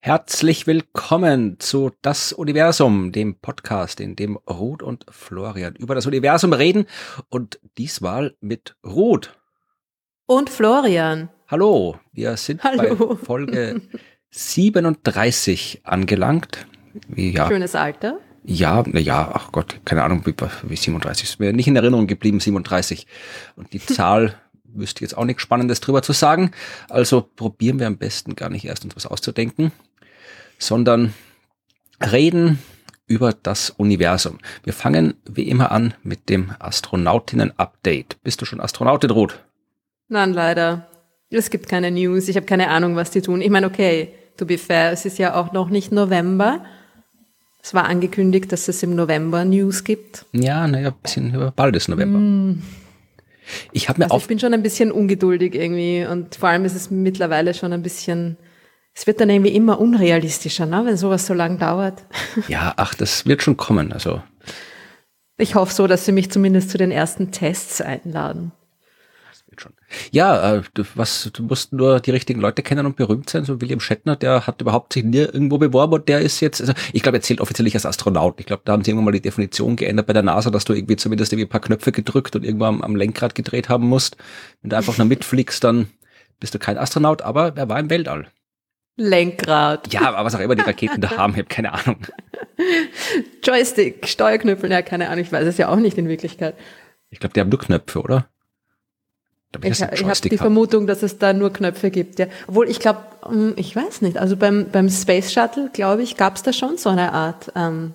Herzlich willkommen zu Das Universum, dem Podcast, in dem Ruth und Florian über das Universum reden und diesmal mit Ruth. Und Florian. Hallo, wir sind Hallo. bei Folge 37 angelangt. Ja. Schönes Alter. Ja, na ja, ach Gott, keine Ahnung, wie, wie 37 ist mir nicht in Erinnerung geblieben, 37. Und die Zahl wüsste jetzt auch nichts Spannendes drüber zu sagen. Also probieren wir am besten gar nicht erst uns was auszudenken, sondern reden über das Universum. Wir fangen wie immer an mit dem Astronautinnen-Update. Bist du schon Astronautin, Ruth? Nein, leider. Es gibt keine News. Ich habe keine Ahnung, was die tun. Ich meine, okay, to be fair, es ist ja auch noch nicht November. Es war angekündigt, dass es im November News gibt. Ja, naja, ein bisschen bald ist November. Mm. Ich habe mir also auch. Ich bin schon ein bisschen ungeduldig irgendwie und vor allem ist es mittlerweile schon ein bisschen es wird dann irgendwie immer unrealistischer, ne, wenn sowas so lang dauert. Ja, ach, das wird schon kommen. Also. Ich hoffe so, dass sie mich zumindest zu den ersten Tests einladen. Wird schon. Ja, äh, du, was, du musst nur die richtigen Leute kennen und berühmt sein. So William Shatner, der hat überhaupt sich nie irgendwo beworben und der ist jetzt, also ich glaube, er zählt offiziell nicht als Astronaut. Ich glaube, da haben sie irgendwann mal die Definition geändert bei der NASA, dass du irgendwie zumindest irgendwie ein paar Knöpfe gedrückt und irgendwann am, am Lenkrad gedreht haben musst. Wenn du einfach nur mitfliegst, dann bist du kein Astronaut, aber er war im Weltall. Lenkrad. Ja, aber was auch immer die Raketen da haben, ich habe keine Ahnung. Joystick, Steuerknüppel, ja, keine Ahnung, ich weiß es ja auch nicht in Wirklichkeit. Ich glaube, die haben nur Knöpfe, oder? Ich, ich, ich habe die Vermutung, dass es da nur Knöpfe gibt. Ja. Obwohl, ich glaube, hm, ich weiß nicht, also beim, beim Space Shuttle, glaube ich, gab es da schon so eine Art ähm,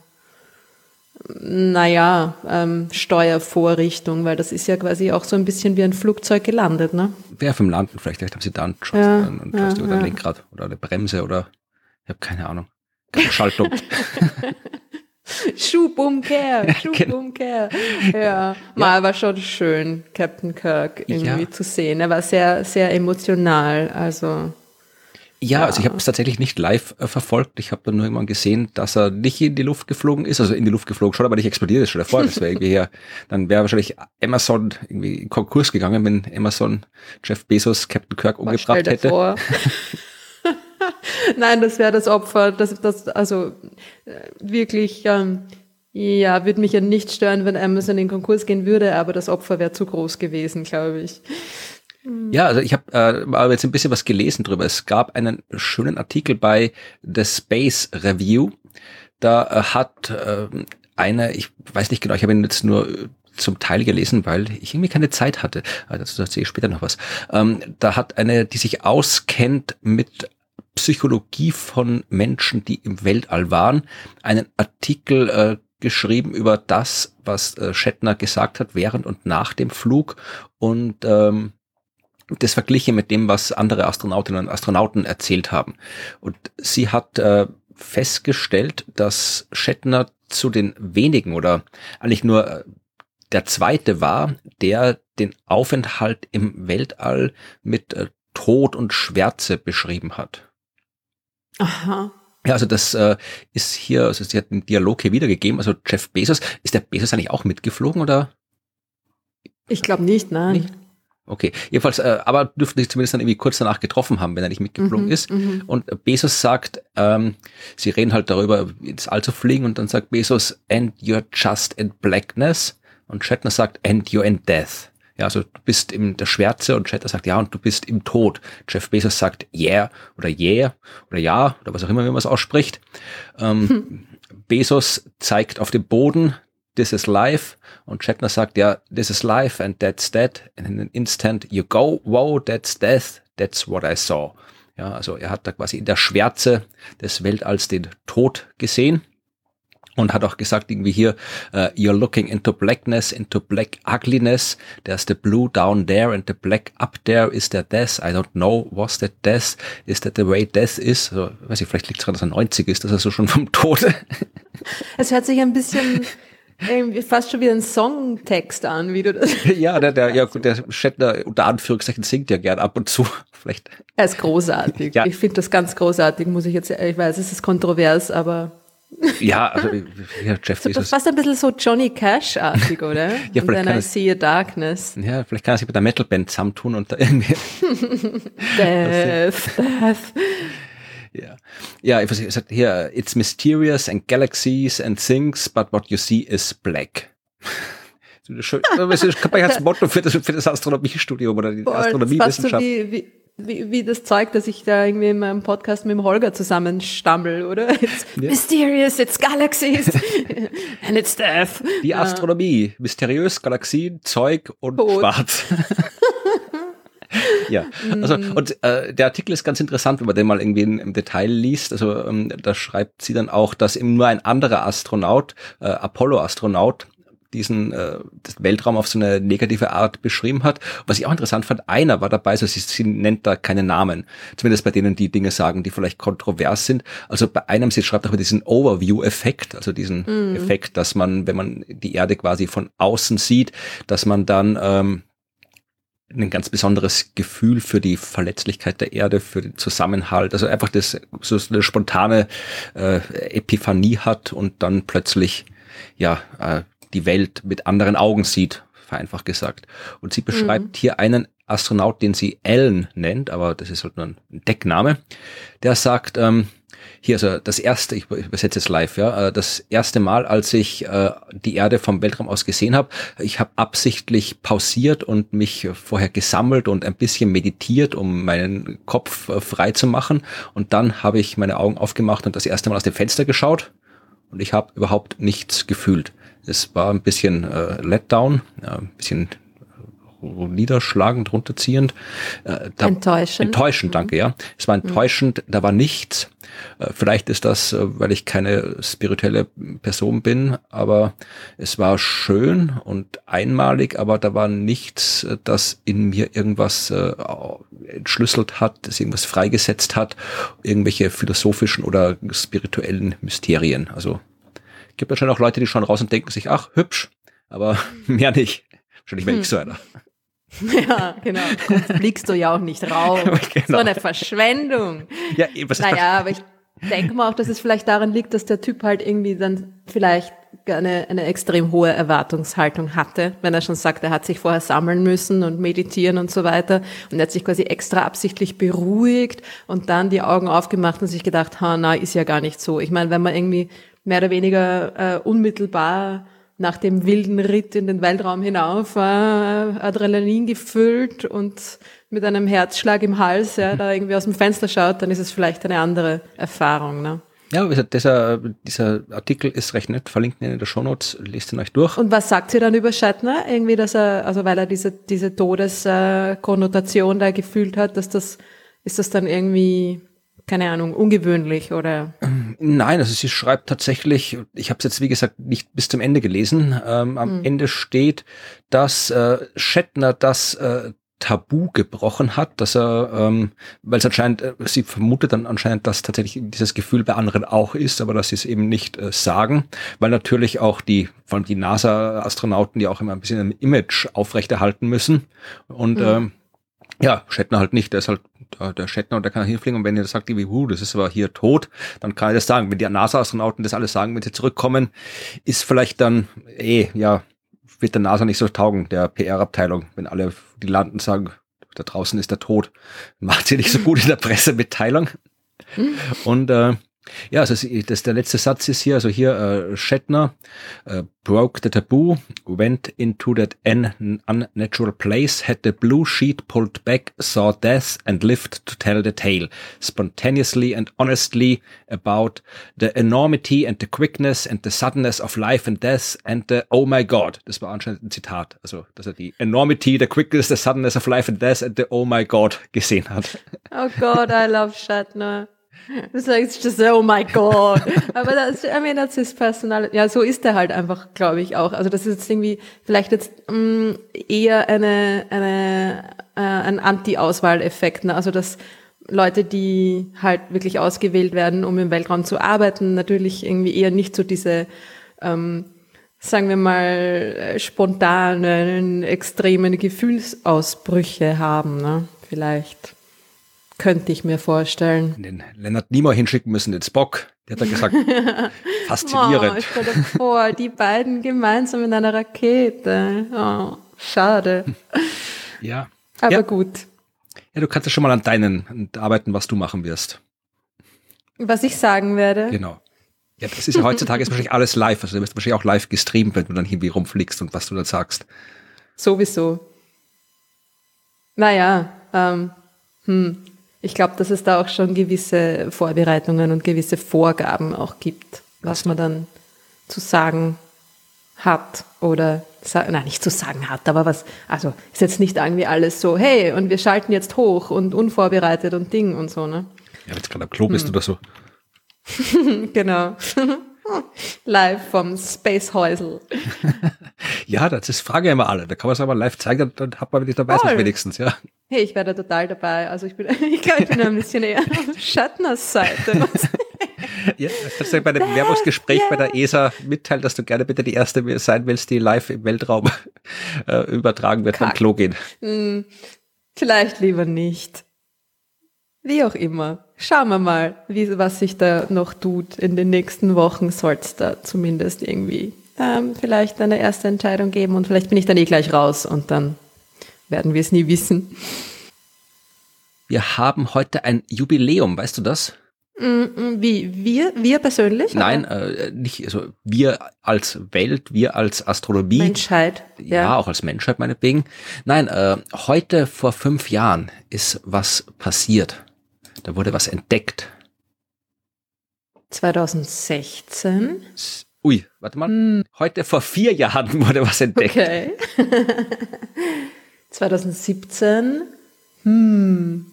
naja, ähm, Steuervorrichtung, weil das ist ja quasi auch so ein bisschen wie ein Flugzeug gelandet, ne? Wer vom Landen, vielleicht, vielleicht haben sie da einen Joystick ja, einen Joystick ja, oder ein. Lenkrad oder eine Bremse oder ich habe keine Ahnung. Keine Schaltung. Schubumkehr, genau. Schubumkehr. Ja, mal war schon schön, Captain Kirk irgendwie zu sehen. Er war sehr, sehr emotional, also ja, ja, also ich habe es tatsächlich nicht live äh, verfolgt. Ich habe dann nur irgendwann gesehen, dass er nicht in die Luft geflogen ist, also in die Luft geflogen schon, aber nicht explodiert ist schon davor. Das wäre irgendwie hier, dann wäre wahrscheinlich Amazon irgendwie in Konkurs gegangen, wenn Amazon Jeff Bezos Captain Kirk umgebracht hätte. Nein, das wäre das Opfer. Das, das, also äh, wirklich, ähm, ja, würde mich ja nicht stören, wenn Amazon in Konkurs gehen würde, aber das Opfer wäre zu groß gewesen, glaube ich. Ja, also ich habe äh, jetzt ein bisschen was gelesen drüber. Es gab einen schönen Artikel bei The Space Review. Da äh, hat äh, eine, ich weiß nicht genau, ich habe ihn jetzt nur äh, zum Teil gelesen, weil ich irgendwie keine Zeit hatte. Also dazu erzähle ich später noch was. Ähm, da hat eine, die sich auskennt mit Psychologie von Menschen, die im Weltall waren, einen Artikel äh, geschrieben über das, was äh, Shatner gesagt hat während und nach dem Flug und ähm, das verglichen mit dem, was andere Astronautinnen und Astronauten erzählt haben. Und sie hat äh, festgestellt, dass Shatner zu den wenigen oder eigentlich nur äh, der zweite war, der den Aufenthalt im Weltall mit äh, Tod und Schwärze beschrieben hat. Aha. Ja, also das äh, ist hier, also sie hat den Dialog hier wiedergegeben. Also Jeff Bezos, ist der Bezos eigentlich auch mitgeflogen oder? Ich glaube nicht, nein. Nicht? Okay, jedenfalls, äh, aber dürften sich zumindest dann irgendwie kurz danach getroffen haben, wenn er nicht mitgeflogen mhm, ist. Mhm. Und Bezos sagt, ähm, sie reden halt darüber, ins All zu fliegen und dann sagt Bezos, and you're just in blackness. Und Shatner sagt, and you're in death. Ja, also du bist in der Schwärze und Shatner sagt, ja, und du bist im Tod. Jeff Bezos sagt, yeah oder yeah oder ja oder was auch immer, wie man es ausspricht. Ähm, hm. Bezos zeigt auf den Boden, this is life. Und Shatner sagt, ja, this is life and that's dead. And in an instant you go, wow, that's death, that's what I saw. Ja, also er hat da quasi in der Schwärze des Weltalls den Tod gesehen und hat auch gesagt irgendwie hier uh, you're looking into blackness into black ugliness there's the blue down there and the black up there is there death I don't know was that death is that the way death is also, weiß ich vielleicht liegt es daran dass er 90 ist dass er so schon vom Tode es hört sich ein bisschen irgendwie fast schon wie ein Songtext an, wie du das. ja, der, der, ja, gut, der Shatner unter Anführungszeichen singt ja gern ab und zu. Vielleicht. Er ist großartig. ja. Ich finde das ganz großartig, muss ich jetzt, ich weiß, es ist kontrovers, aber Ja, also ja, Jeff so, Das ist fast ein bisschen so Johnny Cash-artig, oder? ja, und vielleicht kann I see a darkness. Ja, vielleicht kann er sich mit der Metalband zusammentun und da irgendwie. death, death. Ja, ja, ich sagt hier, it's mysterious and galaxies and things, but what you see is black. Das ist als Motto für das, für das Astronomiestudium oder die Astronomiewissenschaft. So wie, wie wie, wie das Zeug, dass ich da irgendwie in meinem Podcast mit dem Holger zusammenstammel, oder? It's ja. mysterious, it's galaxies and it's death. Die Astronomie, mysteriös, Galaxien, Zeug und Tod. Schwarz. ja, also mm. und äh, der Artikel ist ganz interessant, wenn man den mal irgendwie in, im Detail liest. Also ähm, da schreibt sie dann auch, dass eben nur ein anderer Astronaut, äh, Apollo-Astronaut, diesen äh, Weltraum auf so eine negative Art beschrieben hat. Was ich auch interessant fand, einer war dabei, also sie, sie nennt da keine Namen, zumindest bei denen die Dinge sagen, die vielleicht kontrovers sind. Also bei einem, sie schreibt auch über diesen Overview-Effekt, also diesen mm. Effekt, dass man, wenn man die Erde quasi von außen sieht, dass man dann ähm, ein ganz besonderes Gefühl für die Verletzlichkeit der Erde, für den Zusammenhalt, also einfach das so eine spontane äh, Epiphanie hat und dann plötzlich ja äh, die Welt mit anderen Augen sieht, vereinfacht gesagt. Und sie beschreibt mhm. hier einen Astronaut, den sie Ellen nennt, aber das ist halt nur ein Deckname, der sagt, ähm, hier, also das erste, ich übersetze es live, ja, äh, das erste Mal, als ich äh, die Erde vom Weltraum aus gesehen habe, ich habe absichtlich pausiert und mich vorher gesammelt und ein bisschen meditiert, um meinen Kopf äh, frei zu machen. Und dann habe ich meine Augen aufgemacht und das erste Mal aus dem Fenster geschaut und ich habe überhaupt nichts gefühlt. Es war ein bisschen äh, Letdown, ja, ein bisschen niederschlagend, runterziehend. Äh, da, enttäuschend. Enttäuschend, mhm. danke, ja. Es war enttäuschend, da war nichts. Äh, vielleicht ist das, äh, weil ich keine spirituelle Person bin, aber es war schön und einmalig, aber da war nichts, äh, das in mir irgendwas äh, entschlüsselt hat, das irgendwas freigesetzt hat, irgendwelche philosophischen oder spirituellen Mysterien. Also gibt wahrscheinlich auch Leute, die schauen raus und denken sich, ach, hübsch, aber mehr nicht. Wahrscheinlich wäre hm. ich so einer. Ja, genau. Sonst fliegst du ja auch nicht raus. genau. So eine Verschwendung. Ja, was naja, aber ich denke mal auch, dass es vielleicht daran liegt, dass der Typ halt irgendwie dann vielleicht eine, eine extrem hohe Erwartungshaltung hatte, wenn er schon sagt, er hat sich vorher sammeln müssen und meditieren und so weiter. Und er hat sich quasi extra absichtlich beruhigt und dann die Augen aufgemacht und sich gedacht, ha, na, ist ja gar nicht so. Ich meine, wenn man irgendwie mehr oder weniger äh, unmittelbar nach dem wilden Ritt in den Weltraum hinauf, äh, Adrenalin gefüllt und mit einem Herzschlag im Hals, ja, da irgendwie aus dem Fenster schaut, dann ist es vielleicht eine andere Erfahrung. Ne? Ja, dieser, dieser Artikel ist recht nett, verlinkt in der Shownotes, lest ihn euch durch. Und was sagt sie dann über Shatner? Irgendwie, dass er, also weil er diese, diese Todeskonnotation da gefühlt hat, dass das, ist das dann irgendwie keine Ahnung, ungewöhnlich oder? Nein, also sie schreibt tatsächlich, ich habe es jetzt wie gesagt nicht bis zum Ende gelesen, ähm, am hm. Ende steht, dass äh, Shatner das äh, Tabu gebrochen hat, dass er, ähm, weil es anscheinend, äh, sie vermutet dann anscheinend, dass tatsächlich dieses Gefühl bei anderen auch ist, aber dass sie es eben nicht äh, sagen, weil natürlich auch die, vor allem die NASA-Astronauten, die auch immer ein bisschen ein Image aufrechterhalten müssen und mhm. ähm, ja, Shatner halt nicht, der ist halt der, Shatner und der kann hinfliegen und wenn ihr sagt, wie, huh, das ist aber hier tot, dann kann er das sagen. Wenn die NASA-Astronauten das alles sagen, wenn sie zurückkommen, ist vielleicht dann, eh, ja, wird der NASA nicht so taugen, der PR-Abteilung, wenn alle, die landen, sagen, da draußen ist der tot. Macht sie nicht so gut in der Pressemitteilung. Hm. Und äh, ja, also das, der letzte Satz ist hier, also hier äh, Shatner äh, broke the taboo, went into that unnatural place, had the blue sheet pulled back, saw death and lived to tell the tale, spontaneously and honestly about the enormity and the quickness and the suddenness of life and death and the oh my god. Das war anscheinend ein Zitat, also dass er die enormity, the quickness, the suddenness of life and death and the oh my god gesehen hat. Oh God, I love Shatner. Das ist just oh my God. Aber das, I mean, that's his personality. Ja, so ist er halt einfach, glaube ich auch. Also das ist jetzt irgendwie vielleicht jetzt mh, mm, eher eine, eine, äh, ein Anti-Auswahleffekt. Ne? Also dass Leute, die halt wirklich ausgewählt werden, um im Weltraum zu arbeiten, natürlich irgendwie eher nicht so diese, ähm, sagen wir mal, spontanen, extremen Gefühlsausbrüche haben, ne? Vielleicht. Könnte ich mir vorstellen. Den Leonard Nimoy hinschicken müssen, den Spock. Der hat er gesagt, faszinierend. Oh, stell dir vor, die beiden gemeinsam in einer Rakete. Oh, schade. Ja. Aber ja. gut. Ja, du kannst ja schon mal an deinen arbeiten, was du machen wirst. Was ich sagen werde. Genau. Ja, das ist ja heutzutage ist wahrscheinlich alles live. Also du wirst wahrscheinlich auch live gestreamt, wenn du dann irgendwie rumfliegst und was du dann sagst. Sowieso. Naja, ähm, hm, ich glaube, dass es da auch schon gewisse Vorbereitungen und gewisse Vorgaben auch gibt, was man dann zu sagen hat oder nein, nicht zu sagen hat, aber was, also ist jetzt nicht irgendwie alles so, hey, und wir schalten jetzt hoch und unvorbereitet und Ding und so, ne? Ja, wenn du gerade am Klo bist hm. oder so. genau. live vom Space Häusel. ja, das ist Frage immer alle. Da kann man es aber live zeigen, dann hat man, wenn ich dabei bin, wenigstens, ja. Hey, ich werde total dabei. Also ich bin, ich glaube, ich bin ein bisschen eher auf Shatners Seite. ja, kannst du bei dem Werbungsgespräch yeah. bei der ESA mitteilen, dass du gerne bitte die erste sein willst, die live im Weltraum äh, übertragen wird Kack. beim Klo gehen. Hm, vielleicht lieber nicht. Wie auch immer. Schauen wir mal, wie, was sich da noch tut. In den nächsten Wochen soll es da zumindest irgendwie ähm, vielleicht eine erste Entscheidung geben und vielleicht bin ich dann eh gleich raus und dann werden wir es nie wissen. Wir haben heute ein Jubiläum, weißt du das? Mm, mm, wie wir, wir persönlich? Nein, äh, nicht, also wir als Welt, wir als Astronomie. Menschheit. Ja, ja auch als Menschheit meinetwegen. Nein, äh, heute vor fünf Jahren ist was passiert. Da wurde was entdeckt. 2016. Ui, warte mal. Hm. Heute vor vier Jahren wurde was entdeckt. Okay. 2017. Hm.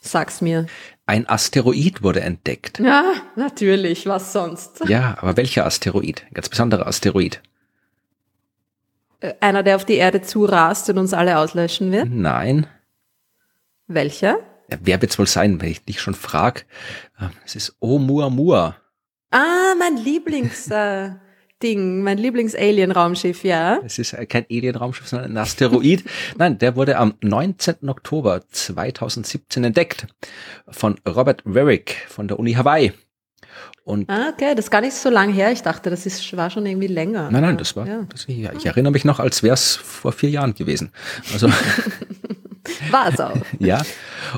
Sag's mir. Ein Asteroid wurde entdeckt. Ja, natürlich. Was sonst? Ja, aber welcher Asteroid? Ein ganz besonderer Asteroid. Äh, einer, der auf die Erde zurast und uns alle auslöschen wird? Nein. Welcher? Ja, wer wird's wohl sein, wenn ich dich schon frag? Ähm, es ist Oumuamua. Ah, mein Lieblings... Äh Ding, mein Lieblings-Alien-Raumschiff, ja. Es ist kein Alien-Raumschiff, sondern ein Asteroid. Nein, der wurde am 19. Oktober 2017 entdeckt von Robert Warwick von der Uni Hawaii. Und ah, okay, das ist gar nicht so lange her. Ich dachte, das ist, war schon irgendwie länger. Nein, nein, das war, ja. das, ich, ich erinnere mich noch, als wäre es vor vier Jahren gewesen. Also War es auch. ja.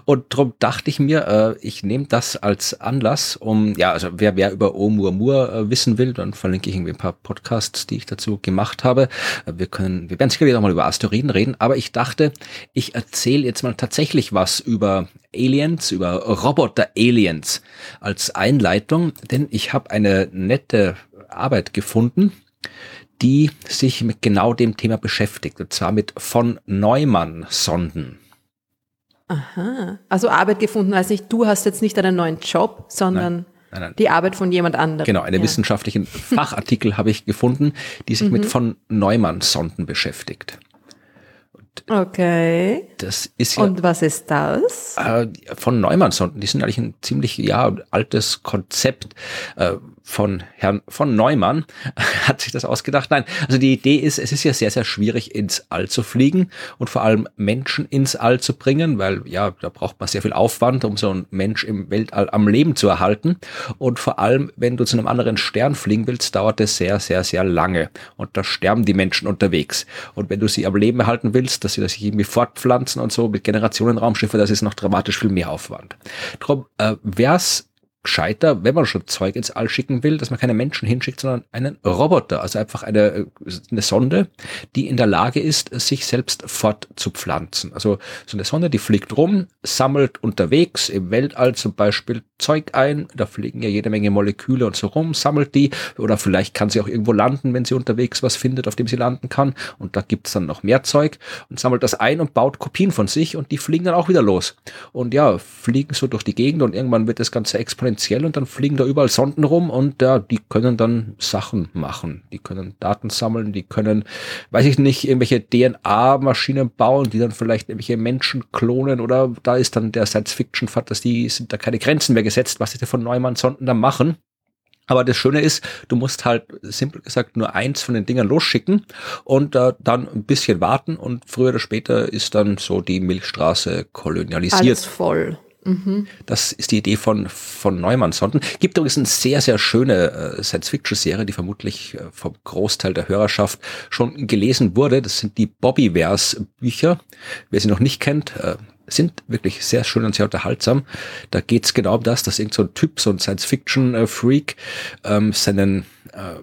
Und darum dachte ich mir, äh, ich nehme das als Anlass, um, ja, also wer, wer über Oumuamua äh, wissen will, dann verlinke ich irgendwie ein paar Podcasts, die ich dazu gemacht habe. Äh, wir können, wir werden sicherlich auch mal über Asteroiden reden, aber ich dachte, ich erzähle jetzt mal tatsächlich was über Aliens, über Roboter-Aliens als Einleitung, denn ich habe eine nette Arbeit gefunden, die sich mit genau dem Thema beschäftigt, und zwar mit von Neumann-Sonden. Aha. Also Arbeit gefunden heißt nicht, du hast jetzt nicht einen neuen Job, sondern nein, nein, nein. die Arbeit von jemand anderem. Genau, einen ja. wissenschaftlichen Fachartikel habe ich gefunden, die sich mhm. mit von Neumann-Sonden beschäftigt. Okay. Das ist ja, Und was ist das? Äh, von Neumann-Sonden. Die sind eigentlich ein ziemlich ja altes Konzept. Äh, von Herrn von Neumann hat sich das ausgedacht. Nein, also die Idee ist, es ist ja sehr, sehr schwierig ins All zu fliegen und vor allem Menschen ins All zu bringen, weil ja, da braucht man sehr viel Aufwand, um so einen Mensch im Weltall am Leben zu erhalten. Und vor allem, wenn du zu einem anderen Stern fliegen willst, dauert es sehr, sehr, sehr lange. Und da sterben die Menschen unterwegs. Und wenn du sie am Leben erhalten willst, dass sie sich irgendwie fortpflanzen und so mit Generationenraumschiffe, das ist noch dramatisch viel mehr Aufwand. Drum äh, wäre es gescheiter, wenn man schon Zeug ins All schicken will, dass man keine Menschen hinschickt, sondern einen Roboter, also einfach eine, eine Sonde, die in der Lage ist, sich selbst fortzupflanzen. Also so eine Sonde, die fliegt rum, sammelt unterwegs im Weltall zum Beispiel Zeug ein, da fliegen ja jede Menge Moleküle und so rum, sammelt die oder vielleicht kann sie auch irgendwo landen, wenn sie unterwegs was findet, auf dem sie landen kann und da gibt's dann noch mehr Zeug und sammelt das ein und baut Kopien von sich und die fliegen dann auch wieder los. Und ja, fliegen so durch die Gegend und irgendwann wird das Ganze exponentiell exponentiell und dann fliegen da überall Sonden rum und ja, die können dann Sachen machen. Die können Daten sammeln, die können, weiß ich nicht, irgendwelche DNA-Maschinen bauen, die dann vielleicht irgendwelche Menschen klonen oder da ist dann der Science-Fiction-Fantasie, sind da keine Grenzen mehr gesetzt, was sie von Neumann-Sonden da machen. Aber das Schöne ist, du musst halt simpel gesagt nur eins von den Dingern losschicken und äh, dann ein bisschen warten und früher oder später ist dann so die Milchstraße kolonialisiert. Alles voll. Das ist die Idee von, von Neumann-Sonden. Gibt übrigens eine sehr, sehr schöne äh, Science-Fiction-Serie, die vermutlich äh, vom Großteil der Hörerschaft schon gelesen wurde. Das sind die Bobbyverse-Bücher. Wer sie noch nicht kennt, äh, sind wirklich sehr schön und sehr unterhaltsam. Da geht's genau um das, dass irgend so Typ, so ein Science-Fiction-Freak, ähm, seinen äh,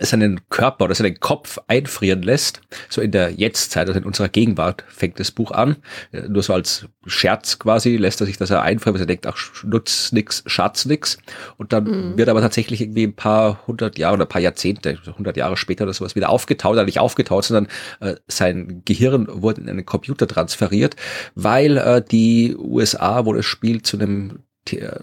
seinen Körper oder seinen Kopf einfrieren lässt, so in der Jetztzeit, also in unserer Gegenwart fängt das Buch an, äh, nur so als Scherz quasi lässt er sich das einfrieren, weil er denkt, ach, nutz nix, Schatz nix. Und dann mhm. wird aber tatsächlich irgendwie ein paar hundert Jahre oder ein paar Jahrzehnte, hundert Jahre später oder sowas wieder aufgetaut, oder nicht aufgetaut, sondern äh, sein Gehirn wurde in einen Computer transferiert, weil äh, die USA, wo das Spiel zu einem äh,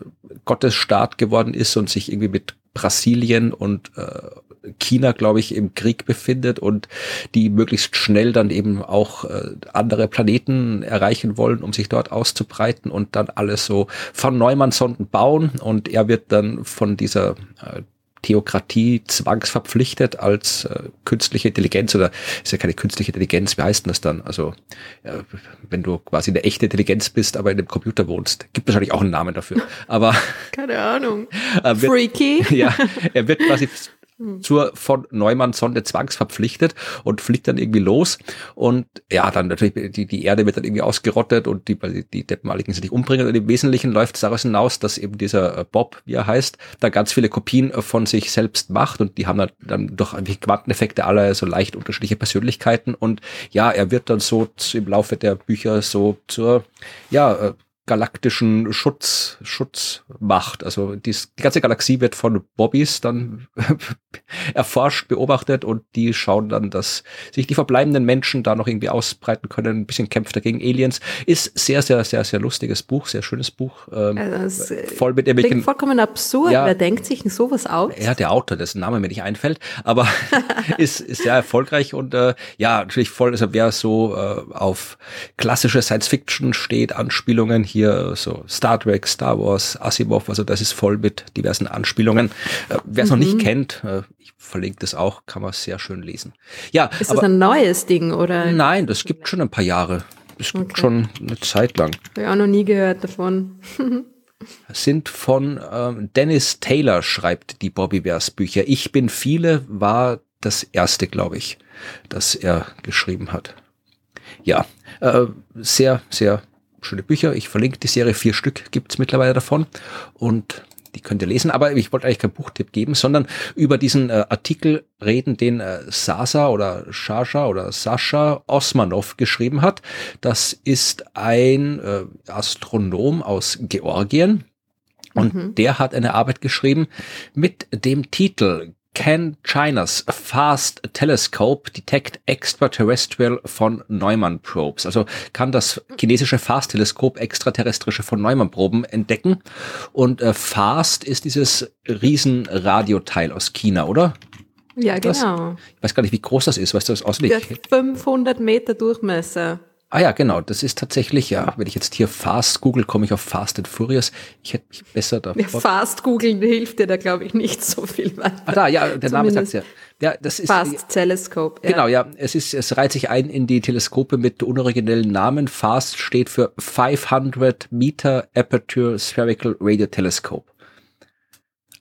Gottesstaat geworden ist und sich irgendwie mit Brasilien und äh, China, glaube ich, im Krieg befindet und die möglichst schnell dann eben auch äh, andere Planeten erreichen wollen, um sich dort auszubreiten und dann alles so von Neumann-Sonden bauen und er wird dann von dieser äh, Theokratie zwangsverpflichtet als äh, künstliche Intelligenz oder ist ja keine künstliche Intelligenz, wie heißt denn das dann? Also äh, wenn du quasi eine echte Intelligenz bist, aber in einem Computer wohnst, gibt wahrscheinlich auch einen Namen dafür. Aber keine Ahnung. Äh, wird, Freaky. Ja, er wird quasi zur von Neumann-Sonde zwangsverpflichtet und fliegt dann irgendwie los. Und ja, dann natürlich, die, die Erde wird dann irgendwie ausgerottet und die, die Deppenmaligen sind nicht umbringen. Und im Wesentlichen läuft es daraus hinaus, dass eben dieser äh, Bob, wie er heißt, da ganz viele Kopien äh, von sich selbst macht und die haben dann, dann durch Quanteneffekte alle so leicht unterschiedliche Persönlichkeiten. Und ja, er wird dann so im Laufe der Bücher so zur, ja, äh, galaktischen Schutz, Schutzmacht. Also die, die ganze Galaxie wird von Bobbys dann erforscht, beobachtet und die schauen dann, dass sich die verbleibenden Menschen da noch irgendwie ausbreiten können. Ein bisschen kämpft dagegen Aliens. Ist sehr, sehr, sehr, sehr lustiges Buch, sehr schönes Buch. Ähm, also voll mit irgendwelchen. vollkommen absurd. Ja, Wer denkt sich sowas aus? Ja, der Autor, dessen Name mir nicht einfällt, aber ist, ist sehr erfolgreich und äh, ja, natürlich voll, also wer so äh, auf klassische Science Fiction steht, Anspielungen hier so Star Trek, Star Wars, Asimov, also das ist voll mit diversen Anspielungen. Äh, Wer es mhm. noch nicht mhm. kennt, äh, ich verlinke das auch, kann man sehr schön lesen. Ja, ist aber, das ein neues Ding oder? Nein, das gibt schon ein paar Jahre. Das gibt okay. schon eine Zeit lang. Habe ich auch noch nie gehört davon. sind von ähm, Dennis Taylor schreibt die Bobby Bears Bücher. Ich bin viele war das erste, glaube ich, das er geschrieben hat. Ja, äh, sehr, sehr schöne Bücher. Ich verlinke die Serie, vier Stück gibt's mittlerweile davon und die könnt ihr lesen. Aber ich wollte eigentlich keinen Buchtipp geben, sondern über diesen äh, Artikel reden, den äh, Sasa oder Shasha oder Sascha Osmanov geschrieben hat. Das ist ein äh, Astronom aus Georgien. Und mhm. der hat eine Arbeit geschrieben mit dem Titel Can China's Fast Telescope detect extraterrestrial von Neumann Probes? Also kann das chinesische Fast Teleskop extraterrestrische von Neumann Proben entdecken? Und äh, Fast ist dieses Riesenradioteil aus China, oder? Ja, genau. ich weiß gar nicht, wie groß das ist. Weißt du das auswendig? 500 Meter Durchmesser. Ah ja, genau. Das ist tatsächlich, ja, wenn ich jetzt hier Fast google, komme ich auf Fast and Furious. Ich hätte mich besser da. Ja, Fast googeln hilft dir da, glaube ich, nicht so viel weiter. Ah, da, ja, der Name sagt ja. Ja, das ist. Fast Telescope. Ja. Genau, ja. Es ist, es reiht sich ein in die Teleskope mit unoriginellen Namen. Fast steht für 500 Meter Aperture Spherical Radio Telescope.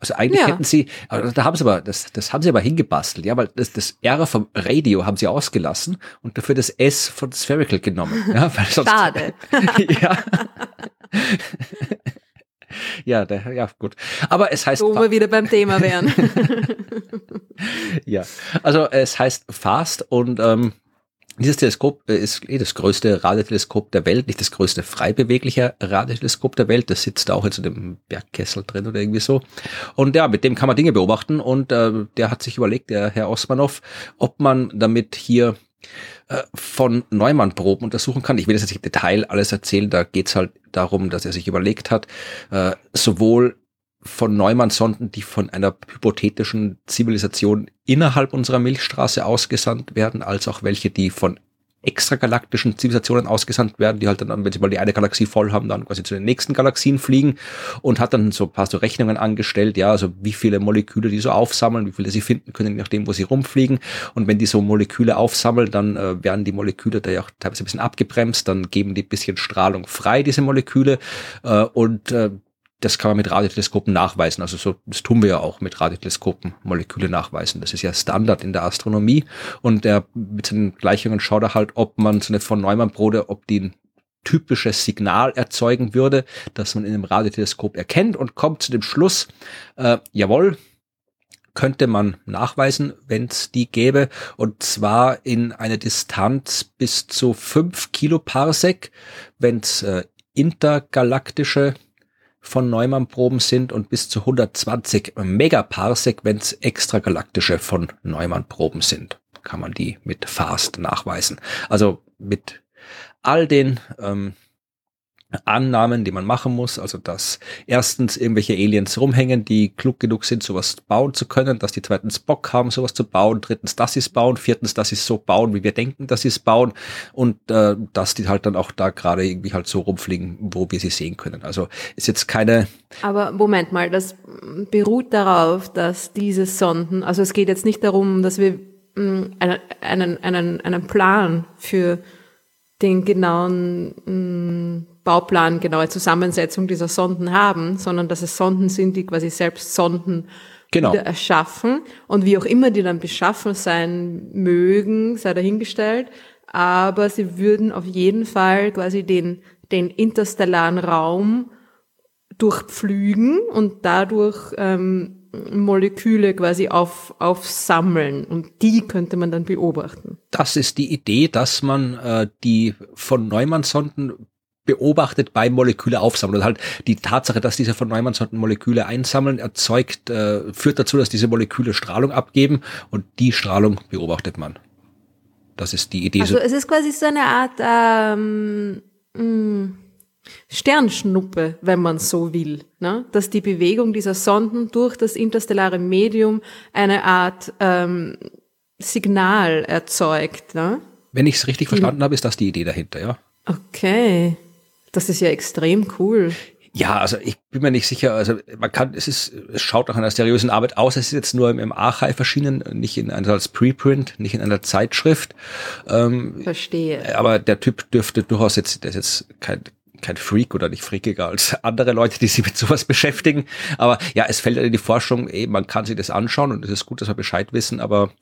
Also eigentlich ja. hätten sie, da haben sie aber, das, das haben sie aber hingebastelt, ja, weil das, das R vom Radio haben sie ausgelassen und dafür das S von Spherical genommen. Ja, weil sonst, Schade. ja. ja, der, ja, gut. Aber es heißt. Wo wir wieder beim Thema wären. ja, also es heißt Fast und ähm, dieses Teleskop äh, ist eh das größte Radioteleskop der Welt, nicht das größte frei bewegliche Radioteleskop der Welt. Das sitzt auch in so einem Bergkessel drin oder irgendwie so. Und ja, mit dem kann man Dinge beobachten. Und äh, der hat sich überlegt, der Herr Osmanow, ob man damit hier äh, von Neumann-Proben untersuchen kann. Ich will jetzt nicht im Detail alles erzählen, da geht's halt darum, dass er sich überlegt hat, äh, sowohl von Neumann-Sonden, die von einer hypothetischen Zivilisation innerhalb unserer Milchstraße ausgesandt werden, als auch welche, die von extragalaktischen Zivilisationen ausgesandt werden, die halt dann, wenn sie mal die eine Galaxie voll haben, dann quasi zu den nächsten Galaxien fliegen und hat dann so ein paar so Rechnungen angestellt, ja, also wie viele Moleküle die so aufsammeln, wie viele sie finden können, je nachdem, wo sie rumfliegen. Und wenn die so Moleküle aufsammeln, dann äh, werden die Moleküle da ja auch teilweise ein bisschen abgebremst, dann geben die ein bisschen Strahlung frei, diese Moleküle. Äh, und äh, das kann man mit Radioteleskopen nachweisen. Also so, das tun wir ja auch mit Radioteleskopen Moleküle nachweisen. Das ist ja Standard in der Astronomie. Und der mit seinen Gleichungen schaut er halt, ob man so eine von Neumann-Brode, ob die ein typisches Signal erzeugen würde, das man in einem Radioteleskop erkennt und kommt zu dem Schluss, äh, jawohl, könnte man nachweisen, wenn es die gäbe, und zwar in einer Distanz bis zu fünf Kiloparsec, wenn es äh, intergalaktische von Neumann-Proben sind und bis zu 120 Megaparsec, wenn es extragalaktische von Neumann-Proben sind. Kann man die mit FAST nachweisen. Also mit all den ähm, Annahmen, die man machen muss. Also, dass erstens irgendwelche Aliens rumhängen, die klug genug sind, sowas bauen zu können, dass die zweitens Bock haben, sowas zu bauen, drittens, dass sie es bauen, viertens, dass sie es so bauen, wie wir denken, dass sie es bauen und äh, dass die halt dann auch da gerade irgendwie halt so rumfliegen, wo wir sie sehen können. Also ist jetzt keine. Aber Moment mal, das beruht darauf, dass diese Sonden, also es geht jetzt nicht darum, dass wir mh, mm, einen, einen, einen, einen Plan für den genauen mh, mm, Bauplan, genaue Zusammensetzung dieser Sonden haben, sondern dass es Sonden sind, die quasi selbst Sonden genau. wieder erschaffen und wie auch immer die dann beschaffen sein mögen, sei dahingestellt, aber sie würden auf jeden Fall quasi den, den interstellaren Raum durchpflügen und dadurch ähm, Moleküle quasi auf, aufsammeln und die könnte man dann beobachten. Das ist die Idee, dass man äh, die von Neumann-Sonden beobachtet beim Moleküle aufsammeln. Und halt die Tatsache, dass diese von Neumann-Sonden Moleküle einsammeln, erzeugt, äh, führt dazu, dass diese Moleküle Strahlung abgeben und die Strahlung beobachtet man. Das ist die Idee. Also es ist quasi so eine Art ähm, mh, mm, Sternschnuppe, wenn man so will, ne? dass die Bewegung dieser Sonden durch das interstellare Medium eine Art ähm, Signal erzeugt. Ne? Wenn ich es richtig verstanden habe, ist das die Idee dahinter, ja. Okay. Das ist ja extrem cool. Ja, also ich bin mir nicht sicher, also man kann, es ist, es schaut nach einer seriösen Arbeit aus, es ist jetzt nur im Archive erschienen, nicht in einer als Preprint, nicht in einer Zeitschrift. Ähm, Verstehe. Aber der Typ dürfte durchaus jetzt, der ist jetzt kein, kein Freak oder nicht freakiger als andere Leute, die sich mit sowas beschäftigen. Aber ja, es fällt in die Forschung, eh, man kann sich das anschauen und es ist gut, dass wir Bescheid wissen, aber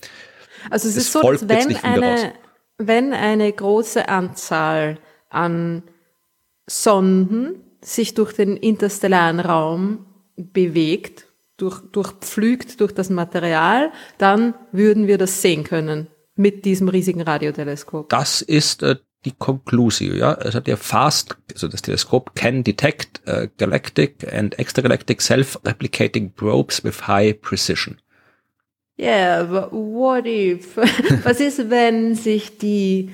also es, es ist so, dass wenn eine, wenn eine große Anzahl an Sonden sich durch den interstellaren Raum bewegt, durch, durchpflügt durch das Material, dann würden wir das sehen können mit diesem riesigen Radioteleskop. Das ist äh, die Konklusion, ja. Hat ja fast, also das Teleskop can detect uh, galactic and extragalactic self-replicating probes with high precision. Yeah, but what if? Was ist, wenn sich die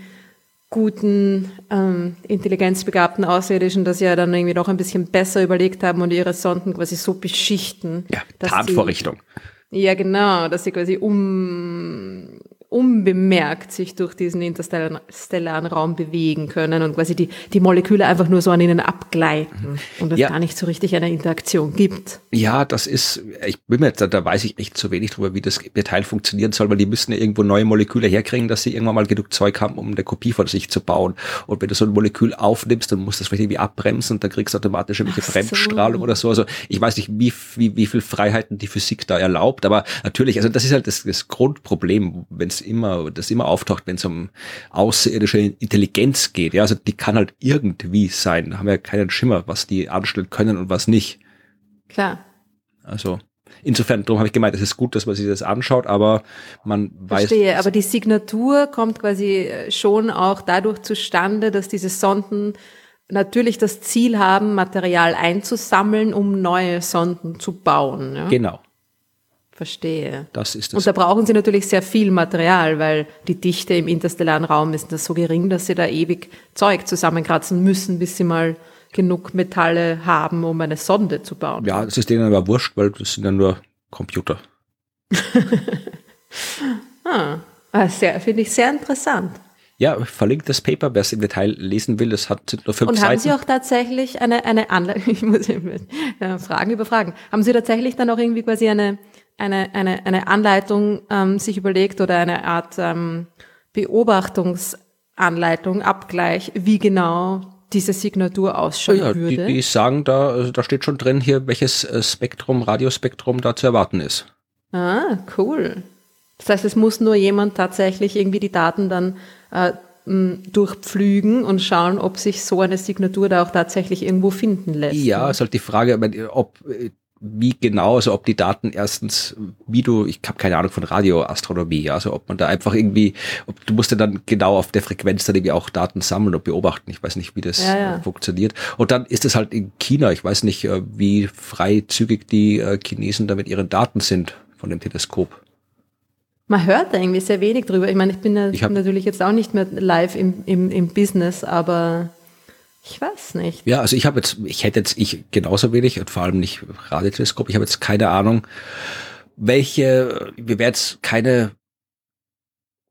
guten, ähm, intelligenzbegabten Außerirdischen das ja dann irgendwie noch ein bisschen besser überlegt haben und ihre Sonden quasi so beschichten. Ja, Tatvorrichtung. Sie, ja, genau, dass sie quasi um unbemerkt sich durch diesen interstellaren Raum bewegen können und quasi die, die Moleküle einfach nur so an ihnen abgleiten und es ja. gar nicht so richtig eine Interaktion gibt. Ja, das ist, ich bin mir jetzt, da weiß ich echt zu wenig drüber, wie das Detail funktionieren soll, weil die müssen ja irgendwo neue Moleküle herkriegen, dass sie irgendwann mal genug Zeug haben, um eine Kopie von sich zu bauen. Und wenn du so ein Molekül aufnimmst, dann musst du das vielleicht irgendwie abbremsen und dann kriegst du automatisch irgendwelche so. Bremsstrahlung oder so. Also ich weiß nicht, wie, wie, wie viel Freiheiten die Physik da erlaubt, aber natürlich, also das ist halt das, das Grundproblem, wenn es immer, das immer auftaucht, wenn es um außerirdische Intelligenz geht. Ja, also die kann halt irgendwie sein. Da haben wir keinen Schimmer, was die anstellen können und was nicht. Klar. Also insofern, darum habe ich gemeint, es ist gut, dass man sich das anschaut, aber man weiß. Verstehe, aber die Signatur kommt quasi schon auch dadurch zustande, dass diese Sonden natürlich das Ziel haben, Material einzusammeln, um neue Sonden zu bauen. Ja? Genau. Verstehe. Das ist das. Und da brauchen Sie natürlich sehr viel Material, weil die Dichte im interstellaren Raum ist das so gering, dass Sie da ewig Zeug zusammenkratzen müssen, bis Sie mal genug Metalle haben, um eine Sonde zu bauen. Ja, das ist denen aber wurscht, weil das sind ja nur Computer. ah, ah finde ich sehr interessant. Ja, verlinkt das Paper, wer es im Detail lesen will, das hat nur fünf Und Seiten. haben Sie auch tatsächlich eine, eine Anleitung, ich muss äh, Fragen über Fragen, haben Sie tatsächlich dann auch irgendwie quasi eine, eine, eine, eine Anleitung ähm, sich überlegt oder eine Art ähm, Beobachtungsanleitung, Abgleich, wie genau diese Signatur ausschauen ja, würde? Die, die sagen da, also da steht schon drin hier, welches äh, Spektrum, Radiospektrum da zu erwarten ist. Ah, cool. Das heißt, es muss nur jemand tatsächlich irgendwie die Daten dann äh, durchpflügen und schauen, ob sich so eine Signatur da auch tatsächlich irgendwo finden lässt. Ja, ne? ist halt die Frage, ob wie genau, also ob die Daten erstens, wie du, ich habe keine Ahnung von Radioastronomie, also ob man da einfach irgendwie, ob du musst ja dann genau auf der Frequenz dann irgendwie auch Daten sammeln und beobachten. Ich weiß nicht, wie das ja, ja. funktioniert. Und dann ist es halt in China, ich weiß nicht, äh, wie freizügig die äh, Chinesen da mit ihren Daten sind von dem Teleskop. Man hört da irgendwie sehr wenig drüber. Ich meine, ich bin ich natürlich jetzt auch nicht mehr live im, im, im Business, aber ich weiß nicht. Ja, also ich habe jetzt, ich hätte jetzt, ich genauso wenig und vor allem nicht Radioteleskop, ich habe jetzt keine Ahnung, welche, wir werden jetzt keine,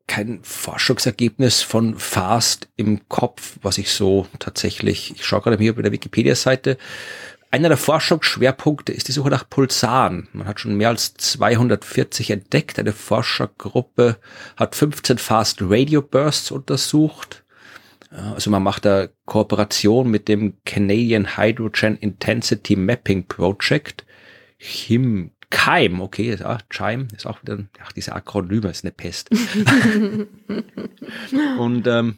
kein Forschungsergebnis von FAST im Kopf, was ich so tatsächlich, ich schaue gerade hier bei der Wikipedia-Seite, einer der Forschungsschwerpunkte ist die Suche nach Pulsaren. Man hat schon mehr als 240 entdeckt. Eine Forschergruppe hat 15 Fast Radio Bursts untersucht. Also man macht da Kooperation mit dem Canadian Hydrogen Intensity Mapping Project. Chim Keim, okay, ja, Chime ist auch wieder, ach, diese Akronyme ist eine Pest. Und ähm,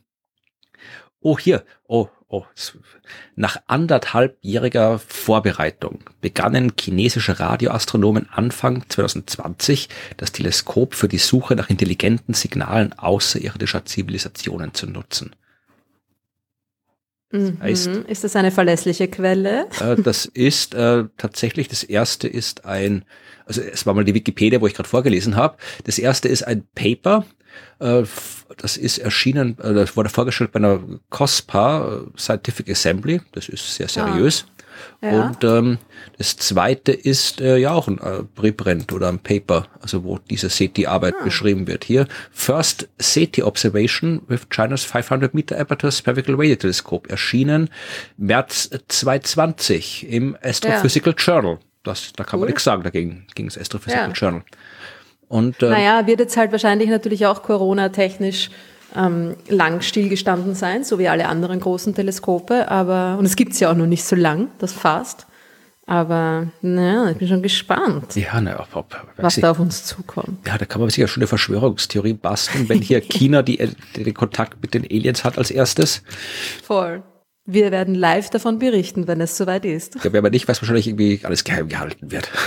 oh hier, oh, oh, nach anderthalbjähriger Vorbereitung begannen chinesische Radioastronomen Anfang 2020 das Teleskop für die Suche nach intelligenten Signalen außerirdischer Zivilisationen zu nutzen. Mhm. heißt, ist das eine verlässliche Quelle? Äh, das ist äh, tatsächlich, das erste ist ein, also es war mal die Wikipedia, wo ich gerade vorgelesen habe. Das erste ist ein Paper, äh, das ist erschienen, äh, das wurde vorgestellt bei einer COSPA äh, Scientific Assembly, das ist sehr seriös. Ah. Ja. Und ähm, das zweite ist äh, ja auch ein äh, Preprint oder ein Paper, also wo diese SETI-Arbeit ah. beschrieben wird. Hier First SETI Observation with China's 500 Meter Aperture Spherical Radio Telescope erschienen März 2020 im Astrophysical ja. Journal. Das, da kann cool. man nichts sagen dagegen, gegen das Astrophysical ja. Journal. Und, äh, naja, wird jetzt halt wahrscheinlich natürlich auch Corona-technisch ähm, lang stillgestanden sein, so wie alle anderen großen Teleskope. Aber und es gibt es ja auch noch nicht so lang, das fast. Aber naja, ich bin schon gespannt, ja, ne, ob, ob, was da auf uns zukommt. Ja, da kann man sich ja schon eine Verschwörungstheorie basteln, wenn hier China die, den Kontakt mit den Aliens hat als erstes. Voll. Wir werden live davon berichten, wenn es soweit ist. Ich glaube aber nicht, was wahrscheinlich irgendwie alles geheim gehalten wird.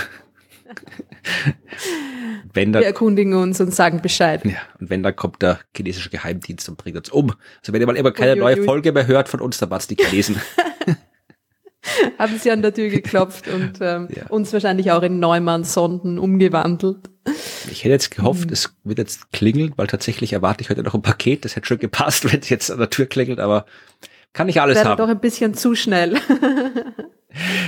wenn dann, wir erkundigen uns und sagen Bescheid. Ja, und wenn dann kommt der chinesische Geheimdienst und bringt uns um. Also wenn ihr mal immer keine ui, neue. Folge mehr hört von uns, dann war es die Chinesen. Haben sie an der Tür geklopft und ähm, ja. uns wahrscheinlich auch in Neumann-Sonden umgewandelt. Ich hätte jetzt gehofft, mhm. es wird jetzt klingeln, weil tatsächlich erwarte ich heute noch ein Paket. Das hätte schon gepasst, wenn es jetzt an der Tür klingelt, aber kann nicht alles Wäre haben. doch ein bisschen zu schnell.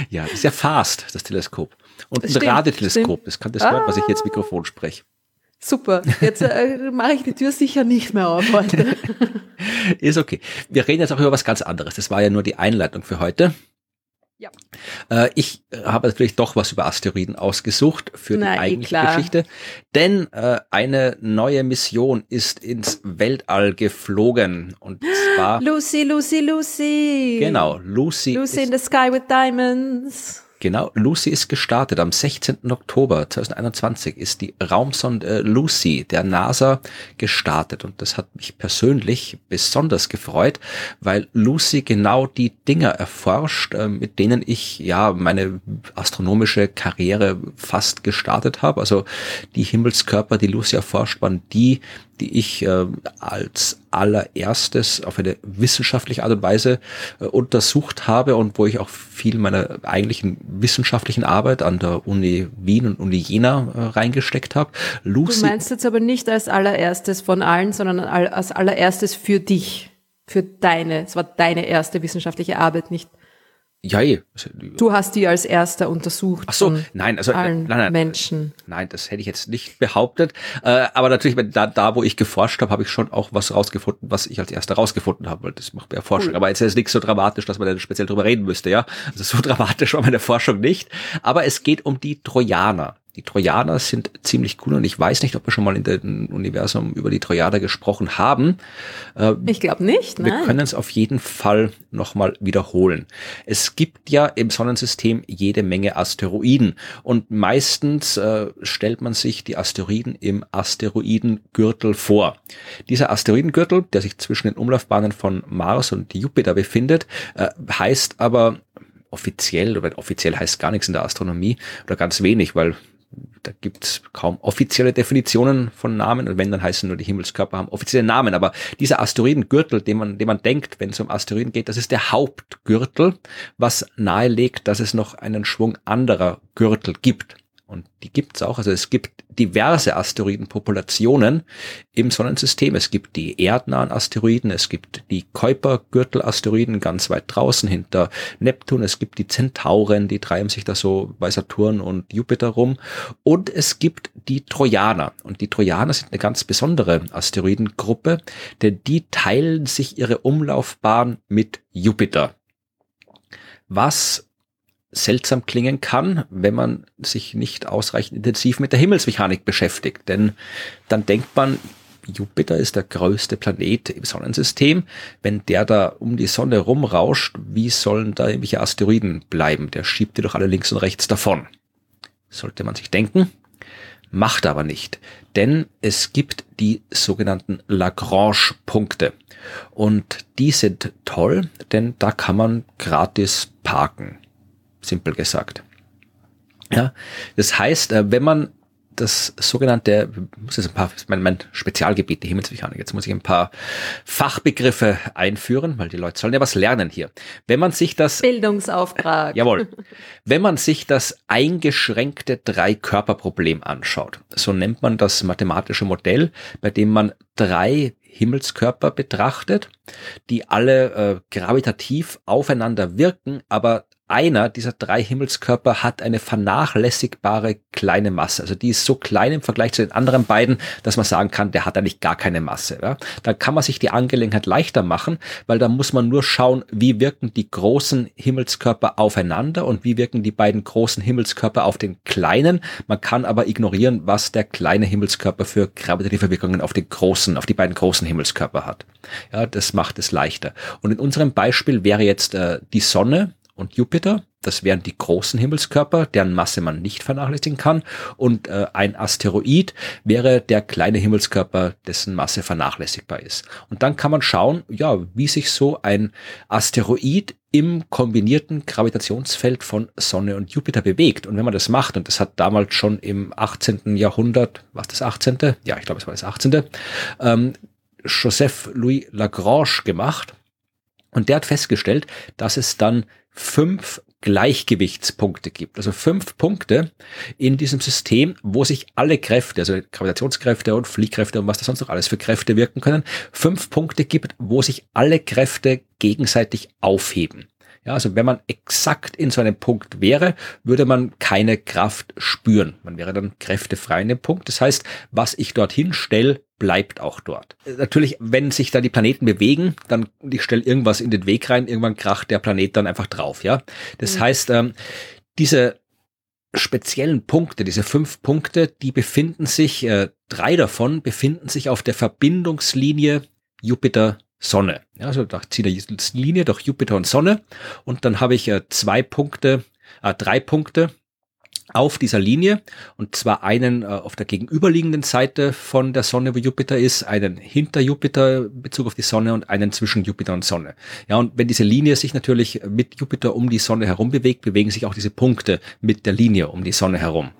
ja, das ist ja fast, das Teleskop. Und ein Radioteleskop, das kann das ah. hören, was ich jetzt Mikrofon spreche. Super. Jetzt äh, mache ich die Tür sicher nicht mehr auf heute. ist okay. Wir reden jetzt auch über was ganz anderes. Das war ja nur die Einleitung für heute. Ja. Äh, ich habe natürlich doch was über Asteroiden ausgesucht für Na, die eh eigentliche eh Geschichte. Denn äh, eine neue Mission ist ins Weltall geflogen. Und zwar. Lucy, Lucy, Lucy. Genau, Lucy. Lucy in the Sky with Diamonds. Genau, Lucy ist gestartet. Am 16. Oktober 2021 ist die Raumsonde Lucy der NASA gestartet. Und das hat mich persönlich besonders gefreut, weil Lucy genau die Dinger erforscht, äh, mit denen ich ja meine astronomische Karriere fast gestartet habe. Also die Himmelskörper, die Lucy erforscht, waren die, die ich äh, als allererstes auf eine wissenschaftliche Art und Weise äh, untersucht habe und wo ich auch viel meiner eigentlichen wissenschaftlichen Arbeit an der Uni Wien und Uni Jena äh, reingesteckt habe. Lucy, du meinst jetzt aber nicht als allererstes von allen, sondern als allererstes für dich, für deine, es war deine erste wissenschaftliche Arbeit, nicht Ja, eh. Du hast die als erster untersucht. Ach so, nein, also allen nein, nein, Menschen. Nein, das hätte ich jetzt nicht behauptet. Äh, aber natürlich, da, da wo ich geforscht habe, habe ich schon auch was rausgefunden, was ich als erster rausgefunden habe, weil das macht mir ja Forschung. Cool. Aber jetzt ist es nicht so dramatisch, dass man da speziell drüber reden müsste, ja. Also so dramatisch war meine Forschung nicht. Aber es geht um die Trojaner. Die Trojaner sind ziemlich cool und ich weiß nicht, ob wir schon mal in dem Universum über die Trojaner gesprochen haben. Äh, ich glaube nicht. Nein. Wir können es auf jeden Fall nochmal wiederholen. Es gibt ja im Sonnensystem jede Menge Asteroiden und meistens äh, stellt man sich die Asteroiden im Asteroidengürtel vor. Dieser Asteroidengürtel, der sich zwischen den Umlaufbahnen von Mars und Jupiter befindet, äh, heißt aber offiziell, oder offiziell heißt gar nichts in der Astronomie oder ganz wenig, weil da gibt es kaum offizielle Definitionen von Namen und wenn, dann heißen nur die Himmelskörper haben offizielle Namen. Aber dieser Asteroidengürtel, den man, den man denkt, wenn es um Asteroiden geht, das ist der Hauptgürtel, was nahelegt, dass es noch einen Schwung anderer Gürtel gibt. Und die gibt's auch. Also es gibt diverse Asteroidenpopulationen im Sonnensystem. Es gibt die erdnahen Asteroiden, es gibt die Kuiper-Gürtel-Asteroiden ganz weit draußen hinter Neptun, es gibt die Zentauren, die treiben sich da so bei Saturn und Jupiter rum. Und es gibt die Trojaner. Und die Trojaner sind eine ganz besondere Asteroidengruppe, denn die teilen sich ihre Umlaufbahn mit Jupiter. Was seltsam klingen kann, wenn man sich nicht ausreichend intensiv mit der Himmelsmechanik beschäftigt. Denn dann denkt man, Jupiter ist der größte Planet im Sonnensystem. Wenn der da um die Sonne rumrauscht, wie sollen da irgendwelche Asteroiden bleiben? Der schiebt die doch alle links und rechts davon. Sollte man sich denken. Macht aber nicht. Denn es gibt die sogenannten Lagrange-Punkte. Und die sind toll, denn da kann man gratis parken simpel gesagt. Ja, das heißt, äh, wenn man das sogenannte, muss jetzt ein paar, mein, mein Spezialgebiet, die Himmelsmechanik, jetzt muss ich ein paar Fachbegriffe einführen, weil die Leute sollen ja was lernen hier. Wenn man sich das... Bildungsauftrag. Jawohl. Wenn man sich das eingeschränkte Drei-Körper-Problem anschaut, so nennt man das mathematische Modell, bei dem man drei Himmelskörper betrachtet, die alle äh, gravitativ aufeinander wirken, aber einer dieser drei Himmelskörper hat eine vernachlässigbare kleine Masse. Also die ist so klein im Vergleich zu den anderen beiden, dass man sagen kann, der hat eigentlich gar keine Masse. Ja? Da kann man sich die Angelegenheit leichter machen, weil da muss man nur schauen, wie wirken die großen Himmelskörper aufeinander und wie wirken die beiden großen Himmelskörper auf den kleinen. Man kann aber ignorieren, was der kleine Himmelskörper für gravitative Wirkungen auf den großen, auf die beiden großen Himmelskörper hat. Ja, das macht es leichter. Und in unserem Beispiel wäre jetzt äh, die Sonne und Jupiter. Das wären die großen Himmelskörper, deren Masse man nicht vernachlässigen kann. Und äh, ein Asteroid wäre der kleine Himmelskörper, dessen Masse vernachlässigbar ist. Und dann kann man schauen, ja, wie sich so ein Asteroid im kombinierten Gravitationsfeld von Sonne und Jupiter bewegt. Und wenn man das macht, und das hat damals schon im 18. Jahrhundert, was das 18.? Ja, ich glaube, es war das 18. Ähm, Joseph Louis Lagrange gemacht. Und der hat festgestellt, dass es dann fünf Gleichgewichtspunkte gibt. Also fünf Punkte in diesem System, wo sich alle Kräfte, also Gravitationskräfte und Fliehkräfte und was da sonst noch alles für Kräfte wirken können, fünf Punkte gibt, wo sich alle Kräfte gegenseitig aufheben. Ja, also wenn man exakt in so einem Punkt wäre, würde man keine Kraft spüren. Man wäre dann kräftefrei in dem Punkt. Das heißt, was ich dorthin stelle, bleibt auch dort. Natürlich, wenn sich da die Planeten bewegen, dann ich stelle irgendwas in den Weg rein, irgendwann kracht der Planet dann einfach drauf. Ja, das mhm. heißt, ähm, diese speziellen Punkte, diese fünf Punkte, die befinden sich, äh, drei davon befinden sich auf der Verbindungslinie Jupiter Sonne. Ja, also da ziehe ich eine Linie durch Jupiter und Sonne und dann habe ich äh, zwei Punkte, äh, drei Punkte auf dieser Linie und zwar einen äh, auf der gegenüberliegenden Seite von der Sonne, wo Jupiter ist, einen hinter Jupiter in Bezug auf die Sonne und einen zwischen Jupiter und Sonne. Ja, und wenn diese Linie sich natürlich mit Jupiter um die Sonne herum bewegt, bewegen sich auch diese Punkte mit der Linie um die Sonne herum.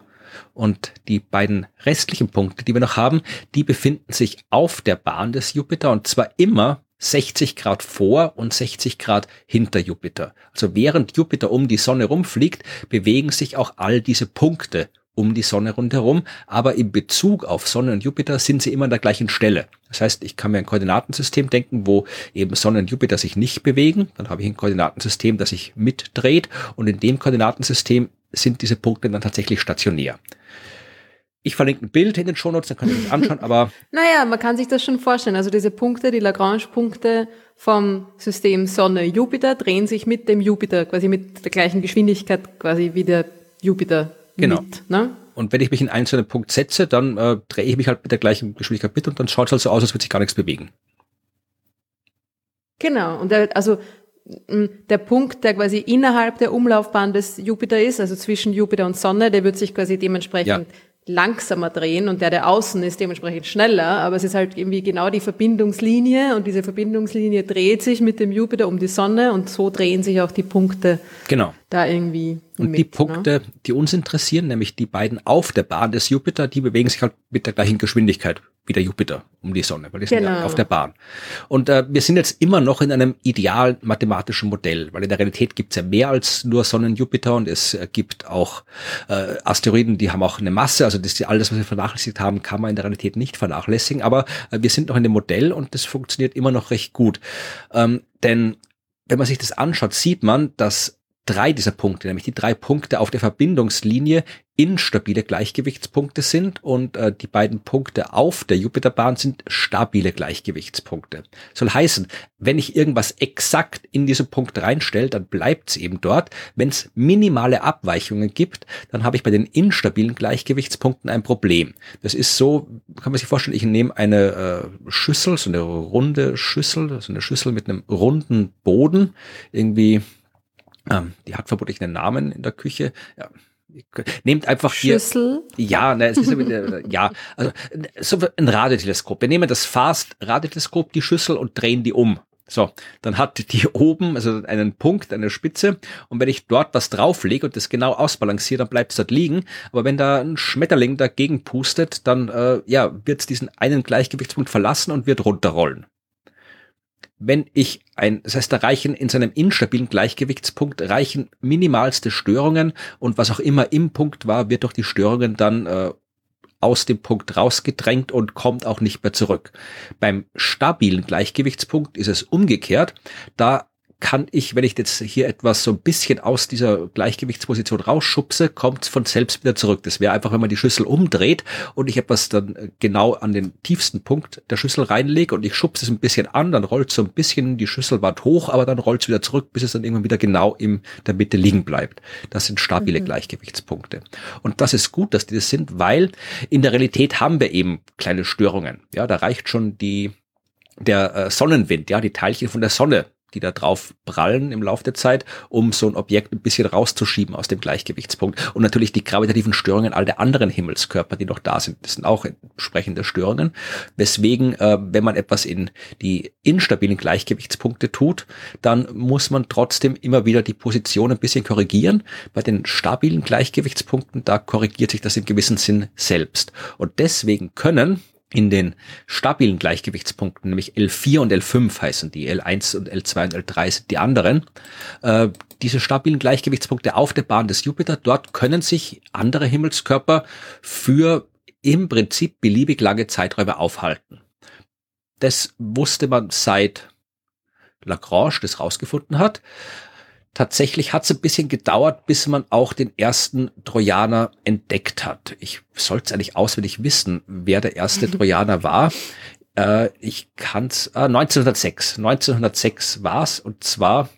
Und die beiden restlichen Punkte, die wir noch haben, die befinden sich auf der Bahn des Jupiter und zwar immer 60 Grad vor und 60 Grad hinter Jupiter. Also während Jupiter um die Sonne rumfliegt, bewegen sich auch all diese Punkte um die Sonne rundherum, aber in Bezug auf Sonne und Jupiter sind sie immer an der gleichen Stelle. Das heißt, ich kann mir ein Koordinatensystem denken, wo eben Sonne und Jupiter sich nicht bewegen. Dann habe ich ein Koordinatensystem, das sich mitdreht und in dem Koordinatensystem sind diese Punkte dann tatsächlich stationär. Ich verlinke ein Bild in den Shownotes, dann könnt ihr euch anschauen, aber. naja, man kann sich das schon vorstellen. Also diese Punkte, die Lagrange-Punkte vom System Sonne-Jupiter drehen sich mit dem Jupiter, quasi mit der gleichen Geschwindigkeit quasi wie der Jupiter genau. mit. Ne? Und wenn ich mich in einen einen Punkt setze, dann äh, drehe ich mich halt mit der gleichen Geschwindigkeit mit und dann schaut es halt so aus, als würde sich gar nichts bewegen. Genau. Und der, also der Punkt, der quasi innerhalb der Umlaufbahn des Jupiter ist, also zwischen Jupiter und Sonne, der wird sich quasi dementsprechend ja langsamer drehen und der, der außen ist, dementsprechend schneller, aber es ist halt irgendwie genau die Verbindungslinie und diese Verbindungslinie dreht sich mit dem Jupiter um die Sonne und so drehen sich auch die Punkte genau. Da irgendwie. Und mit, die Punkte, ne? die uns interessieren, nämlich die beiden auf der Bahn des Jupiter, die bewegen sich halt mit der gleichen Geschwindigkeit wie der Jupiter um die Sonne, weil die genau. sind ja genau. auf der Bahn. Und äh, wir sind jetzt immer noch in einem idealen mathematischen Modell, weil in der Realität gibt es ja mehr als nur Sonnen Jupiter und es äh, gibt auch äh, Asteroiden, die haben auch eine Masse, also das alles, was wir vernachlässigt haben, kann man in der Realität nicht vernachlässigen, aber äh, wir sind noch in dem Modell und das funktioniert immer noch recht gut. Ähm, denn wenn man sich das anschaut, sieht man, dass drei dieser Punkte, nämlich die drei Punkte auf der Verbindungslinie, instabile Gleichgewichtspunkte sind und äh, die beiden Punkte auf der Jupiterbahn sind stabile Gleichgewichtspunkte. Soll heißen, wenn ich irgendwas exakt in diesen Punkt reinstelle, dann bleibt es eben dort. Wenn es minimale Abweichungen gibt, dann habe ich bei den instabilen Gleichgewichtspunkten ein Problem. Das ist so, kann man sich vorstellen, ich nehme eine äh, Schüssel, so eine runde Schüssel, so eine Schüssel mit einem runden Boden, irgendwie ähm, die hat vermutlich einen Namen in der Küche. Ja. Nehmt einfach hier. Schüssel? Ja, ne, es ist ja, also so ein Radioteleskop. Wir nehmen das Fast-Radioteleskop, die Schüssel und drehen die um. So, dann hat die oben also einen Punkt, eine Spitze und wenn ich dort was drauflege und das genau ausbalanciere, dann bleibt es dort liegen. Aber wenn da ein Schmetterling dagegen pustet, dann äh, ja, wird es diesen einen Gleichgewichtspunkt verlassen und wird runterrollen wenn ich ein, das heißt, da reichen in seinem instabilen Gleichgewichtspunkt reichen minimalste Störungen und was auch immer im Punkt war, wird durch die Störungen dann äh, aus dem Punkt rausgedrängt und kommt auch nicht mehr zurück. Beim stabilen Gleichgewichtspunkt ist es umgekehrt. Da kann ich, wenn ich jetzt hier etwas so ein bisschen aus dieser Gleichgewichtsposition rausschubse, kommt es von selbst wieder zurück. Das wäre einfach, wenn man die Schüssel umdreht und ich etwas dann äh, genau an den tiefsten Punkt der Schüssel reinlege und ich schubse es ein bisschen an, dann rollt so ein bisschen die Schüsselwand hoch, aber dann rollt es wieder zurück, bis es dann irgendwann wieder genau in der Mitte liegen bleibt. Das sind stabile mhm. Gleichgewichtspunkte. Und das ist gut, dass die das sind, weil in der Realität haben wir eben kleine Störungen. Ja, da reicht schon die der äh, Sonnenwind, ja, die Teilchen von der Sonne die da drauf prallen im Laufe der Zeit, um so ein Objekt ein bisschen rauszuschieben aus dem Gleichgewichtspunkt. Und natürlich die gravitativen Störungen all der anderen Himmelskörper, die noch da sind, das sind auch entsprechende Störungen. Weswegen, äh, wenn man etwas in die instabilen Gleichgewichtspunkte tut, dann muss man trotzdem immer wieder die Position ein bisschen korrigieren. Bei den stabilen Gleichgewichtspunkten, da korrigiert sich das im gewissen Sinn selbst. Und deswegen können in den stabilen Gleichgewichtspunkten, nämlich L4 und L5 heißen die, L1 und L2 und L3 sind die anderen. Äh, diese stabilen Gleichgewichtspunkte auf der Bahn des Jupiter, dort können sich andere Himmelskörper für im Prinzip beliebig lange Zeiträume aufhalten. Das wusste man seit Lagrange das rausgefunden hat. Tatsächlich hat es ein bisschen gedauert, bis man auch den ersten Trojaner entdeckt hat. Ich sollte es eigentlich auswendig wissen, wer der erste Trojaner war. Äh, ich kann es, äh, 1906. 1906 war es und zwar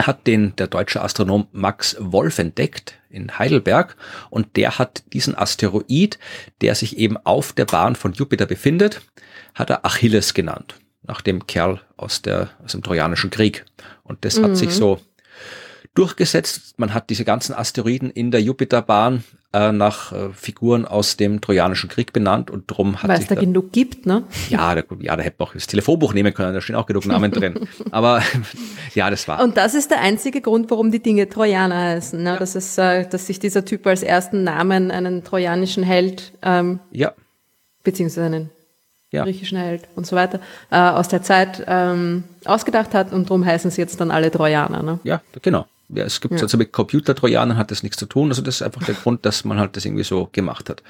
hat den der deutsche Astronom Max Wolf entdeckt in Heidelberg und der hat diesen Asteroid, der sich eben auf der Bahn von Jupiter befindet, hat er Achilles genannt, nach dem Kerl aus der aus dem Trojanischen Krieg. Und das mhm. hat sich mhm. so durchgesetzt. Man hat diese ganzen Asteroiden in der Jupiterbahn äh, nach äh, Figuren aus dem Trojanischen Krieg benannt und drum hat Weil es da, da genug gibt, ne? Ja, da, ja, da hätte man auch das Telefonbuch nehmen können, da stehen auch genug Namen drin. Aber ja, das war. Und das ist der einzige Grund, warum die Dinge Trojaner heißen, ne? Ja. dass, es, äh, dass sich dieser Typ als ersten Namen einen trojanischen Held ähm, ja. beziehungsweise einen ja. griechischen Held und so weiter, äh, aus der Zeit ähm, ausgedacht hat und darum heißen sie jetzt dann alle Trojaner. Ne? Ja, genau. Ja, es gibt ja. also mit Computertrojanern hat das nichts zu tun. Also das ist einfach der Grund, dass man halt das irgendwie so gemacht hat.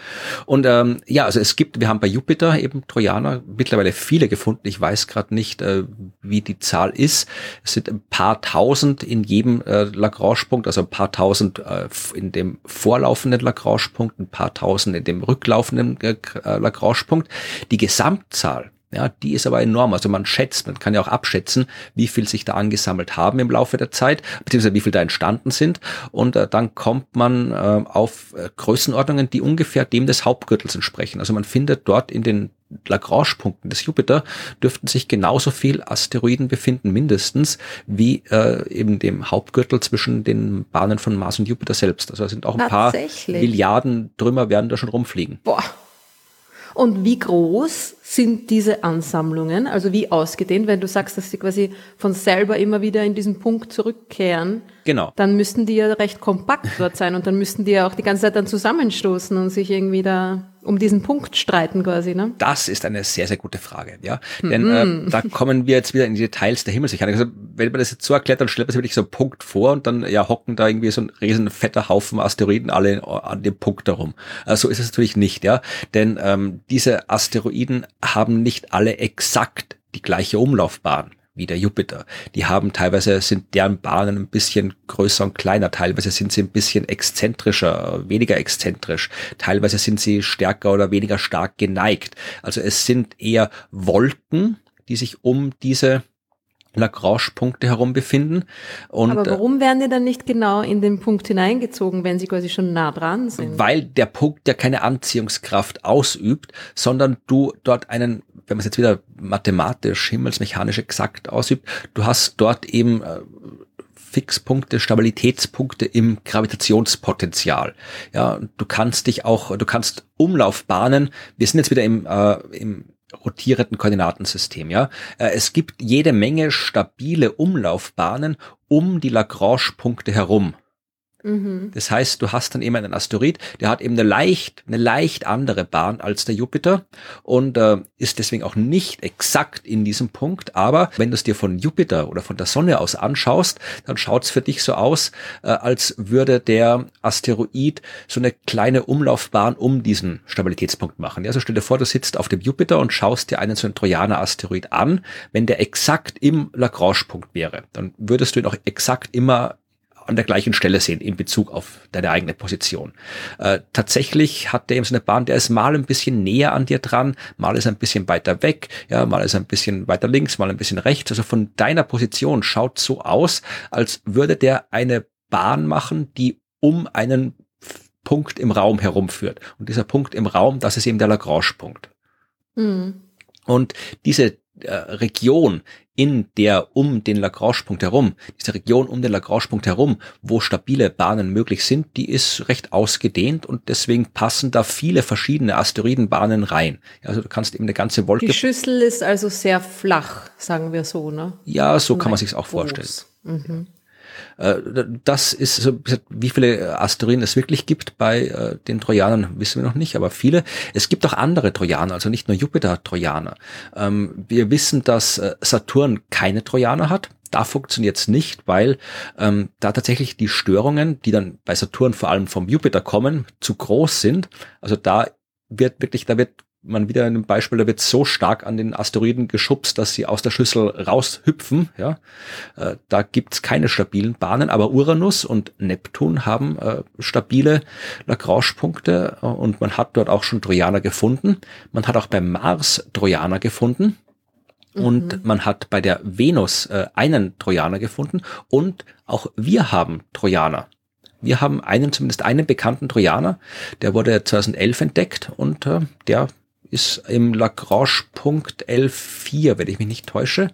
Und ähm, ja, also es gibt, wir haben bei Jupiter eben Trojaner mittlerweile viele gefunden. Ich weiß gerade nicht, äh, wie die Zahl ist. Es sind ein paar tausend in jedem äh, Lagrange-Punkt, also ein paar tausend äh, in dem vorlaufenden Lagrange-Punkt, ein paar tausend in dem rücklaufenden äh, Lagrange-Punkt. Die Gesamtzahl ja, die ist aber enorm. Also man schätzt, man kann ja auch abschätzen, wie viel sich da angesammelt haben im Laufe der Zeit, beziehungsweise wie viel da entstanden sind. Und äh, dann kommt man äh, auf äh, Größenordnungen, die ungefähr dem des Hauptgürtels entsprechen. Also man findet dort in den Lagrange-Punkten des Jupiter dürften sich genauso viel Asteroiden befinden, mindestens, wie äh, eben dem Hauptgürtel zwischen den Bahnen von Mars und Jupiter selbst. Also da sind auch ein paar Milliarden Trümmer werden da schon rumfliegen. Boah. Und wie groß sind diese Ansammlungen? Also wie ausgedehnt, wenn du sagst, dass sie quasi von selber immer wieder in diesen Punkt zurückkehren? Genau. Dann müssten die ja recht kompakt dort sein und dann müssten die ja auch die ganze Zeit dann zusammenstoßen und sich irgendwie da um diesen Punkt streiten quasi, ne? Das ist eine sehr, sehr gute Frage, ja. Mhm. Denn äh, da kommen wir jetzt wieder in die Details der Himmelsmechanik. Also wenn man das jetzt so erklärt, dann stellt man sich wirklich so einen Punkt vor und dann ja hocken da irgendwie so ein riesen fetter Haufen Asteroiden alle an dem Punkt darum. Also so ist es natürlich nicht, ja. Denn ähm, diese Asteroiden haben nicht alle exakt die gleiche Umlaufbahn wie der Jupiter. Die haben teilweise sind deren Bahnen ein bisschen größer und kleiner, teilweise sind sie ein bisschen exzentrischer, weniger exzentrisch, teilweise sind sie stärker oder weniger stark geneigt. Also es sind eher Wolken, die sich um diese Lagrange-Punkte herum befinden. Und, Aber warum werden die dann nicht genau in den Punkt hineingezogen, wenn sie quasi schon nah dran sind? Weil der Punkt ja keine Anziehungskraft ausübt, sondern du dort einen wenn man es jetzt wieder mathematisch, himmelsmechanisch exakt ausübt, du hast dort eben äh, Fixpunkte, Stabilitätspunkte im Gravitationspotenzial. Ja, du kannst dich auch, du kannst Umlaufbahnen, wir sind jetzt wieder im, äh, im rotierenden Koordinatensystem, ja. Äh, es gibt jede Menge stabile Umlaufbahnen um die Lagrange-Punkte herum. Mhm. Das heißt, du hast dann eben einen Asteroid, der hat eben eine leicht, eine leicht andere Bahn als der Jupiter und äh, ist deswegen auch nicht exakt in diesem Punkt. Aber wenn du es dir von Jupiter oder von der Sonne aus anschaust, dann schaut es für dich so aus, äh, als würde der Asteroid so eine kleine Umlaufbahn um diesen Stabilitätspunkt machen. Ja, also stell dir vor, du sitzt auf dem Jupiter und schaust dir einen so einen Trojaner-Asteroid an. Wenn der exakt im Lagrange-Punkt wäre, dann würdest du ihn auch exakt immer an der gleichen Stelle sehen in Bezug auf deine eigene Position. Äh, tatsächlich hat der eben so eine Bahn, der ist mal ein bisschen näher an dir dran, mal ist ein bisschen weiter weg, ja, mal ist ein bisschen weiter links, mal ein bisschen rechts. Also von deiner Position schaut so aus, als würde der eine Bahn machen, die um einen Punkt im Raum herumführt. Und dieser Punkt im Raum, das ist eben der Lagrange-Punkt. Mhm. Und diese äh, Region, in der um den Lagrange-Punkt herum, diese Region um den Lagrange-Punkt herum, wo stabile Bahnen möglich sind, die ist recht ausgedehnt und deswegen passen da viele verschiedene Asteroidenbahnen rein. Also du kannst eben eine ganze Wolke. Die Schüssel ist also sehr flach, sagen wir so, ne? Ja, so kann man sich's auch vorstellen. Mhm. Äh, das ist wie viele Asteroiden es wirklich gibt bei äh, den Trojanern, wissen wir noch nicht, aber viele. Es gibt auch andere Trojaner, also nicht nur Jupiter-Trojaner. Ähm, wir wissen, dass äh, Saturn keine Trojaner hat. Da funktioniert es nicht, weil ähm, da tatsächlich die Störungen, die dann bei Saturn vor allem vom Jupiter kommen, zu groß sind. Also da wird wirklich, da wird man wieder in einem Beispiel, da wird so stark an den Asteroiden geschubst, dass sie aus der Schüssel raushüpfen. Ja, äh, da gibt's keine stabilen Bahnen, aber Uranus und Neptun haben äh, stabile Lagrange-Punkte äh, und man hat dort auch schon Trojaner gefunden. Man hat auch beim Mars Trojaner gefunden. Und mhm. man hat bei der Venus äh, einen Trojaner gefunden und auch wir haben Trojaner. Wir haben einen, zumindest einen bekannten Trojaner, der wurde 2011 entdeckt und äh, der ist im Lagrange-Punkt L4, wenn ich mich nicht täusche.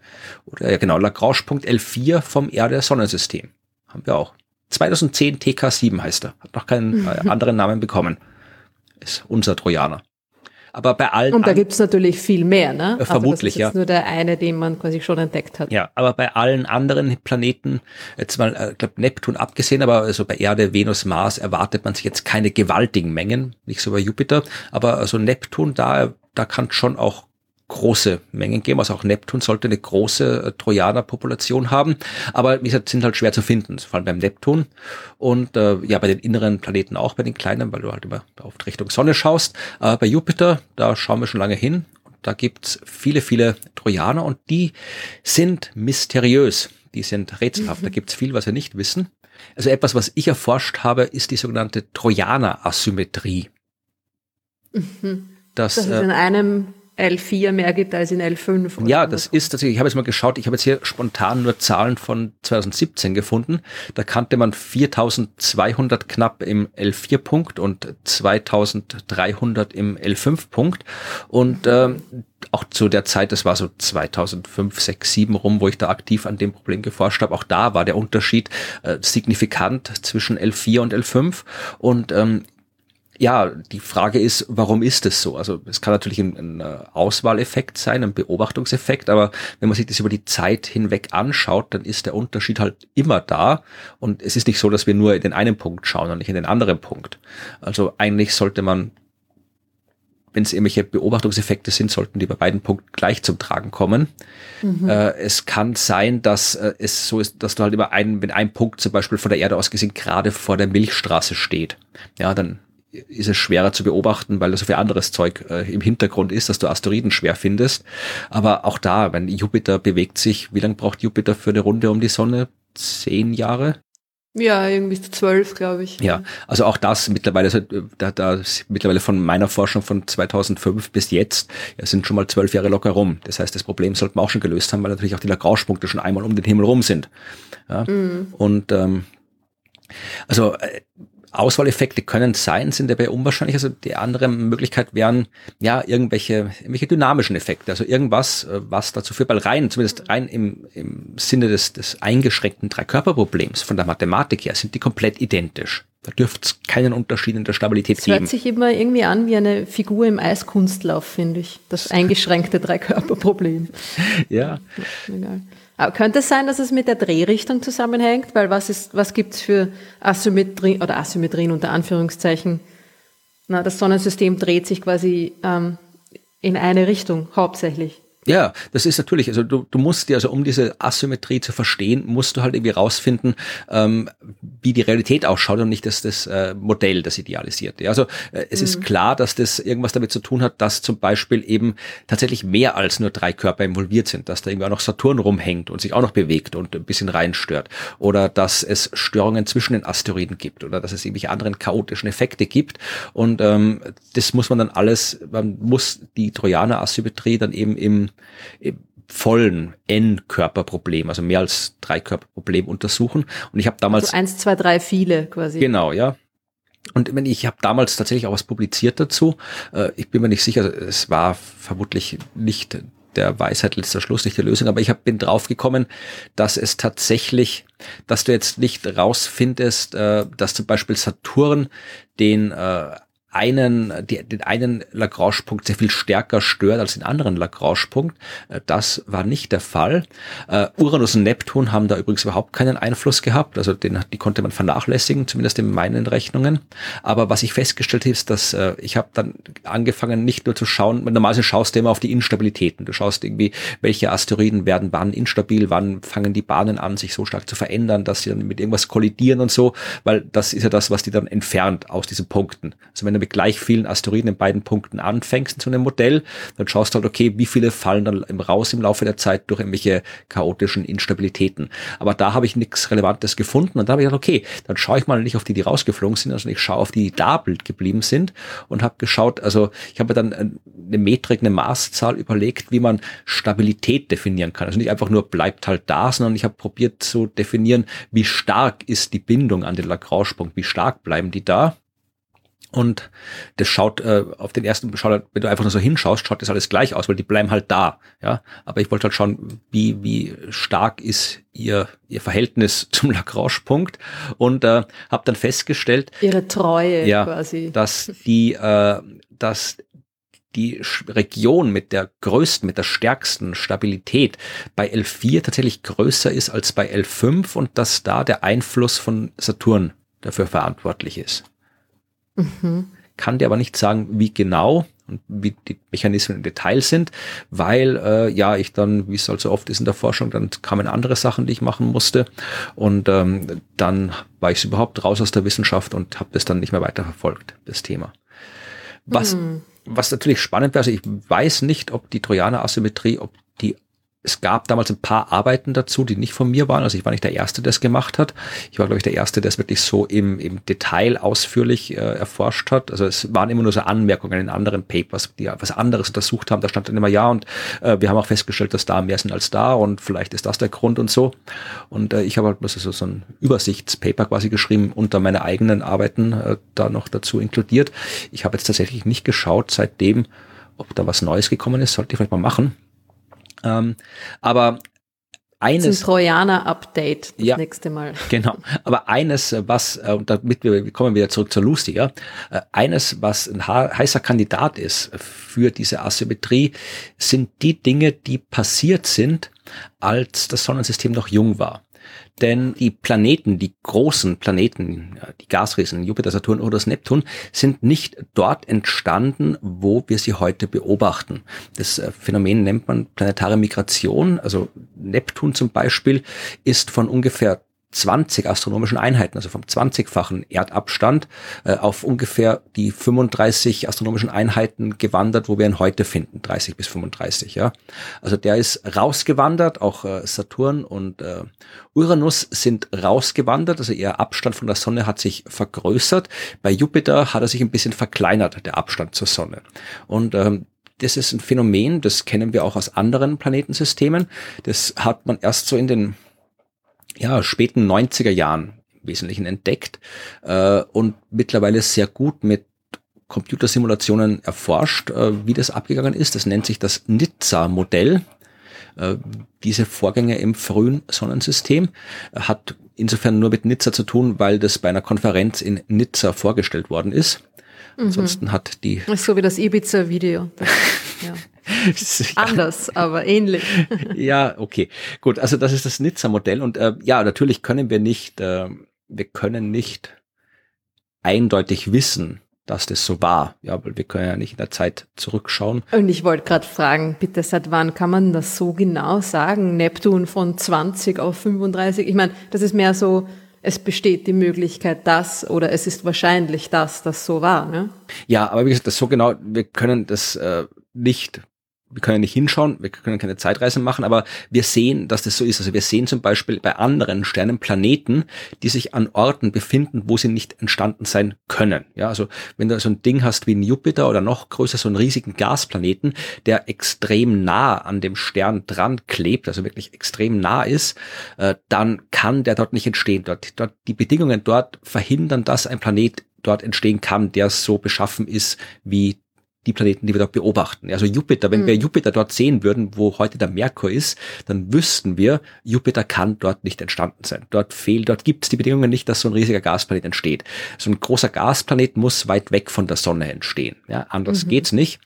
Oder ja genau, Lagrange-Punkt L4 vom Erde-Sonnensystem. Haben wir auch. 2010 TK7 heißt er. Hat noch keinen äh, anderen Namen bekommen. Ist unser Trojaner. Aber bei allen. Und da gibt's natürlich viel mehr, ne? Äh, vermutlich, also das ist ja. nur der eine, den man quasi schon entdeckt hat. Ja, aber bei allen anderen Planeten, jetzt mal, äh, glaube Neptun abgesehen, aber also bei Erde, Venus, Mars erwartet man sich jetzt keine gewaltigen Mengen, nicht so bei Jupiter, aber also Neptun, da, da kann schon auch große Mengen geben. Also auch Neptun sollte eine große äh, Trojaner-Population haben. Aber wie gesagt, sind halt schwer zu finden, vor allem beim Neptun. Und äh, ja, bei den inneren Planeten auch, bei den kleinen, weil du halt immer auf Richtung Sonne schaust. Aber bei Jupiter, da schauen wir schon lange hin. Da gibt's viele, viele Trojaner und die sind mysteriös. Die sind rätselhaft. Mhm. Da gibt's viel, was wir nicht wissen. Also etwas, was ich erforscht habe, ist die sogenannte Trojaner-Asymmetrie. Mhm. Das, das ist in äh, einem L4 mehr gibt als in L5. Ja, das ist tatsächlich, ich habe jetzt mal geschaut, ich habe jetzt hier spontan nur Zahlen von 2017 gefunden. Da kannte man 4200 knapp im L4-Punkt und 2300 im L5-Punkt. Und ähm, auch zu der Zeit, das war so 2005, 6, 7 rum, wo ich da aktiv an dem Problem geforscht habe, auch da war der Unterschied äh, signifikant zwischen L4 und L5. Und ähm, ja, die Frage ist, warum ist es so? Also es kann natürlich ein, ein, äh, Auswahleffekt sein, ein Beobachtungseffekt, aber wenn man sich das über die Zeit hinweg anschaut, dann ist der Unterschied halt immer da und es ist nicht so, dass wir nur in den einen Punkt schauen und nicht in den anderen Punkt. Also eigentlich sollte man, wenn es irgendwelche Beobachtungseffekte sind, sollten die bei beiden Punkten gleich zum Tragen kommen. Mhm. Äh, es kann sein, dass äh, es so ist, dass du halt immer einen, wenn ein Punkt zum Beispiel von der Erde aus gesehen gerade vor der Milchstraße steht, ja, dann ist es schwerer zu beobachten, weil da so viel anderes Zeug äh, im Hintergrund ist, dass du Asteroiden schwer findest. Aber auch da, wenn Jupiter bewegt sich, wie lange braucht Jupiter für eine Runde um die Sonne? Zehn Jahre? Ja, irgendwie zwölf, glaube ich. Ja, also auch das mittlerweile, also da, da mittlerweile von meiner Forschung von 2005 bis jetzt, ja, sind schon mal zwölf Jahre locker rum. Das heißt, das Problem sollten wir auch schon gelöst haben, weil natürlich auch die Lagrange-Punkte schon einmal um den Himmel rum sind. Ja? Mhm. Und ähm, also äh, Auswahleffekte können sein, sind dabei unwahrscheinlich. Also die andere Möglichkeit wären ja irgendwelche, irgendwelche dynamischen Effekte, also irgendwas, äh, was dazu führt, weil rein, zumindest rein im, im Sinne des, des eingeschränkten Dreikörperproblems von der Mathematik her, sind die komplett identisch. Da dürfte es keinen Unterschied in der Stabilität das geben. hört sich immer irgendwie an wie eine Figur im Eiskunstlauf, finde ich. Das eingeschränkte Dreikörperproblem. ja. Egal. Aber könnte es sein, dass es mit der Drehrichtung zusammenhängt? Weil was ist, was gibt's für Asymmetrie oder Asymmetrien unter Anführungszeichen? Na, das Sonnensystem dreht sich quasi ähm, in eine Richtung hauptsächlich. Ja, das ist natürlich, also du, du musst dir, also um diese Asymmetrie zu verstehen, musst du halt irgendwie rausfinden, ähm, wie die Realität ausschaut und nicht das, das äh, Modell, das idealisierte. Also äh, es mhm. ist klar, dass das irgendwas damit zu tun hat, dass zum Beispiel eben tatsächlich mehr als nur drei Körper involviert sind, dass da irgendwie auch noch Saturn rumhängt und sich auch noch bewegt und ein bisschen reinstört. Oder dass es Störungen zwischen den Asteroiden gibt oder dass es irgendwelche anderen chaotischen Effekte gibt. Und ähm, das muss man dann alles, man muss die Trojaner-Asymmetrie dann eben im vollen N-Körperproblem, also mehr als drei Körperproblem untersuchen. Und ich habe damals also eins, zwei, drei, viele quasi. Genau, ja. Und ich habe damals tatsächlich auch was publiziert dazu. Äh, ich bin mir nicht sicher, es war vermutlich nicht der Weisheit letzter Schluss, nicht die Lösung, aber ich hab, bin draufgekommen, dass es tatsächlich, dass du jetzt nicht rausfindest, äh, dass zum Beispiel Saturn den äh, einen, die, den einen Lagrange-Punkt sehr viel stärker stört als den anderen Lagrange-Punkt. Äh, das war nicht der Fall. Uh, Uranus und Neptun haben da übrigens überhaupt keinen Einfluss gehabt. Also den, die konnte man vernachlässigen, zumindest in meinen Rechnungen. Aber was ich festgestellt habe, ist, dass uh, ich habe dann angefangen, nicht nur zu schauen, normalerweise schaust du immer auf die Instabilitäten. Du schaust irgendwie, welche Asteroiden werden wann instabil, wann fangen die Bahnen an, sich so stark zu verändern, dass sie dann mit irgendwas kollidieren und so, weil das ist ja das, was die dann entfernt aus diesen Punkten. Also wenn du mit gleich vielen Asteroiden in beiden Punkten anfängst in so einem Modell, dann schaust du halt, okay, wie viele fallen dann raus im Laufe der Zeit durch irgendwelche chaotischen Instabilitäten. Aber da habe ich nichts Relevantes gefunden und da habe ich gedacht, okay, dann schaue ich mal nicht auf die, die rausgeflogen sind, sondern ich schaue auf die, die da geblieben sind und habe geschaut, also ich habe dann eine Metrik, eine Maßzahl überlegt, wie man Stabilität definieren kann. Also nicht einfach nur bleibt halt da, sondern ich habe probiert zu definieren, wie stark ist die Bindung an den Lagrange-Punkt, wie stark bleiben die da. Und das schaut äh, auf den ersten, schaut, wenn du einfach nur so hinschaust, schaut das alles gleich aus, weil die bleiben halt da. Ja, aber ich wollte halt schauen, wie wie stark ist ihr ihr Verhältnis zum Lagrange-Punkt und äh, habe dann festgestellt, ihre Treue ja, quasi, dass die äh, dass die Region mit der größten, mit der stärksten Stabilität bei L4 tatsächlich größer ist als bei L5 und dass da der Einfluss von Saturn dafür verantwortlich ist. Mhm. Kann dir aber nicht sagen, wie genau. und wie die Mechanismen im Detail sind, weil äh, ja ich dann, wie es halt so oft ist in der Forschung, dann kamen andere Sachen, die ich machen musste und ähm, dann war ich überhaupt raus aus der Wissenschaft und habe das dann nicht mehr weiterverfolgt, das Thema. Was, hm. was natürlich spannend wäre, also ich weiß nicht, ob die Trojaner-Asymmetrie, ob die es gab damals ein paar Arbeiten dazu, die nicht von mir waren. Also ich war nicht der Erste, der es gemacht hat. Ich war, glaube ich, der Erste, der es wirklich so im, im Detail ausführlich äh, erforscht hat. Also es waren immer nur so Anmerkungen in anderen Papers, die was anderes untersucht haben. Da stand dann immer ja und äh, wir haben auch festgestellt, dass da mehr sind als da und vielleicht ist das der Grund und so. Und äh, ich habe halt also so ein Übersichtspaper quasi geschrieben unter meine eigenen Arbeiten äh, da noch dazu inkludiert. Ich habe jetzt tatsächlich nicht geschaut seitdem, ob da was Neues gekommen ist. Sollte ich vielleicht mal machen ähm, aber eines. Das ist ein Trojaner-Update das ja, nächste Mal. Genau. Aber eines, was, äh, und damit wir, wir kommen wieder zurück zur ja, äh, eines, was ein heißer Kandidat ist für diese Asymmetrie, sind die Dinge, die passiert sind, als das Sonnensystem noch jung war. Denn die Planeten, die großen Planeten, die Gasriesen, Jupiter, Saturn oder das Neptun, sind nicht dort entstanden, wo wir sie heute beobachten. Das äh, Phänomen nennt man planetare Migration. Also Neptun zum Beispiel ist von ungefähr 20 astronomischen Einheiten, also vom 20-fachen Erdabstand äh, auf ungefähr die 35 astronomischen Einheiten gewandert, wo wir ihn heute finden, 30 bis 35. Ja, also der ist rausgewandert. Auch äh, Saturn und äh, Uranus sind rausgewandert. Also ihr Abstand von der Sonne hat sich vergrößert. Bei Jupiter hat er sich ein bisschen verkleinert, der Abstand zur Sonne. Und ähm, das ist ein Phänomen, das kennen wir auch aus anderen Planetensystemen. Das hat man erst so in den ja, späten 90er Jahren im Wesentlichen entdeckt äh, und mittlerweile sehr gut mit Computersimulationen erforscht, äh, wie das abgegangen ist. Das nennt sich das Nizza-Modell. Äh, diese Vorgänge im frühen Sonnensystem hat insofern nur mit Nizza zu tun, weil das bei einer Konferenz in Nizza vorgestellt worden ist. Mhm. Ansonsten hat die. so wie das Ibiza-Video. Ja. Anders, aber ähnlich. ja, okay. Gut, also das ist das Nizza-Modell. Und äh, ja, natürlich können wir nicht, äh, wir können nicht eindeutig wissen, dass das so war. Ja, weil wir können ja nicht in der Zeit zurückschauen. Und ich wollte gerade fragen, bitte, seit wann kann man das so genau sagen? Neptun von 20 auf 35? Ich meine, das ist mehr so, es besteht die Möglichkeit, dass oder es ist wahrscheinlich, dass das so war. Ne? Ja, aber wie gesagt, das so genau, wir können das äh, nicht wir können nicht hinschauen, wir können keine Zeitreisen machen, aber wir sehen, dass das so ist. Also wir sehen zum Beispiel bei anderen Sternen Planeten, die sich an Orten befinden, wo sie nicht entstanden sein können. Ja, also wenn du so ein Ding hast wie ein Jupiter oder noch größer, so einen riesigen Gasplaneten, der extrem nah an dem Stern dran klebt, also wirklich extrem nah ist, äh, dann kann der dort nicht entstehen. Dort, dort, die Bedingungen dort verhindern, dass ein Planet dort entstehen kann, der so beschaffen ist wie die Planeten, die wir dort beobachten. Also Jupiter, wenn mhm. wir Jupiter dort sehen würden, wo heute der Merkur ist, dann wüssten wir, Jupiter kann dort nicht entstanden sein. Dort fehlt, dort gibt es die Bedingungen nicht, dass so ein riesiger Gasplanet entsteht. So ein großer Gasplanet muss weit weg von der Sonne entstehen. Ja, anders mhm. geht's nicht.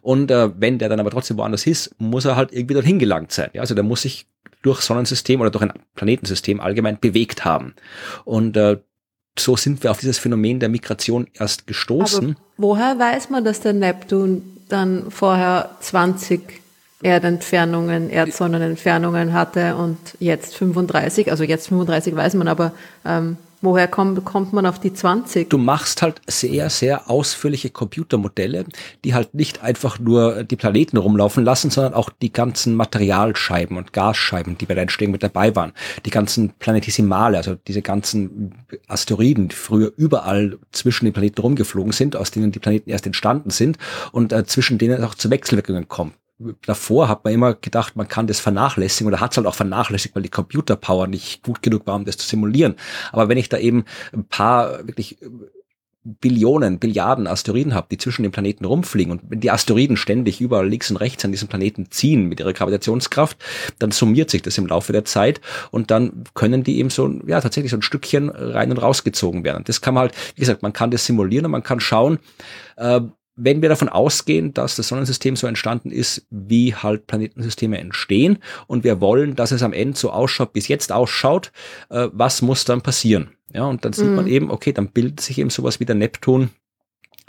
Und äh, wenn der dann aber trotzdem woanders ist, muss er halt irgendwie dorthin gelangt sein. Ja, also der muss sich durch Sonnensystem oder durch ein Planetensystem allgemein bewegt haben. Und äh, so sind wir auf dieses Phänomen der Migration erst gestoßen. Aber woher weiß man, dass der Neptun dann vorher 20 Erdentfernungen, Erdsonnenentfernungen hatte und jetzt 35? Also jetzt 35 weiß man, aber ähm, Woher kommt, kommt man auf die 20? Du machst halt sehr, sehr ausführliche Computermodelle, die halt nicht einfach nur die Planeten rumlaufen lassen, sondern auch die ganzen Materialscheiben und Gasscheiben, die bei der Entstehung mit dabei waren. Die ganzen Planetissimale, also diese ganzen Asteroiden, die früher überall zwischen den Planeten rumgeflogen sind, aus denen die Planeten erst entstanden sind und äh, zwischen denen auch zu Wechselwirkungen kommt davor hat man immer gedacht, man kann das vernachlässigen oder hat es halt auch vernachlässigt, weil die Computerpower nicht gut genug war, um das zu simulieren. Aber wenn ich da eben ein paar wirklich Billionen, Billiarden Asteroiden habe, die zwischen den Planeten rumfliegen und wenn die Asteroiden ständig überall links und rechts an diesem Planeten ziehen mit ihrer Gravitationskraft, dann summiert sich das im Laufe der Zeit und dann können die eben so, ja, tatsächlich so ein Stückchen rein und rausgezogen werden. Das kann man halt, wie gesagt, man kann das simulieren und man kann schauen, äh, wenn wir davon ausgehen, dass das Sonnensystem so entstanden ist, wie halt Planetensysteme entstehen und wir wollen, dass es am Ende so ausschaut, wie es jetzt ausschaut, äh, was muss dann passieren? Ja, und dann sieht mhm. man eben, okay, dann bildet sich eben sowas wie der Neptun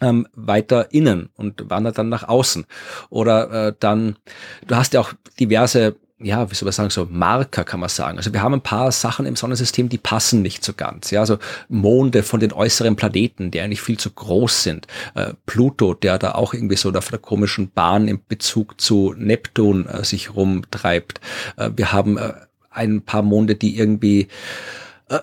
ähm, weiter innen und wandert dann nach außen. Oder äh, dann, du hast ja auch diverse ja, wie soll man sagen, so Marker kann man sagen. Also wir haben ein paar Sachen im Sonnensystem, die passen nicht so ganz. Ja, also Monde von den äußeren Planeten, die eigentlich viel zu groß sind. Äh, Pluto, der da auch irgendwie so auf der komischen Bahn im Bezug zu Neptun äh, sich rumtreibt. Äh, wir haben äh, ein paar Monde, die irgendwie äh,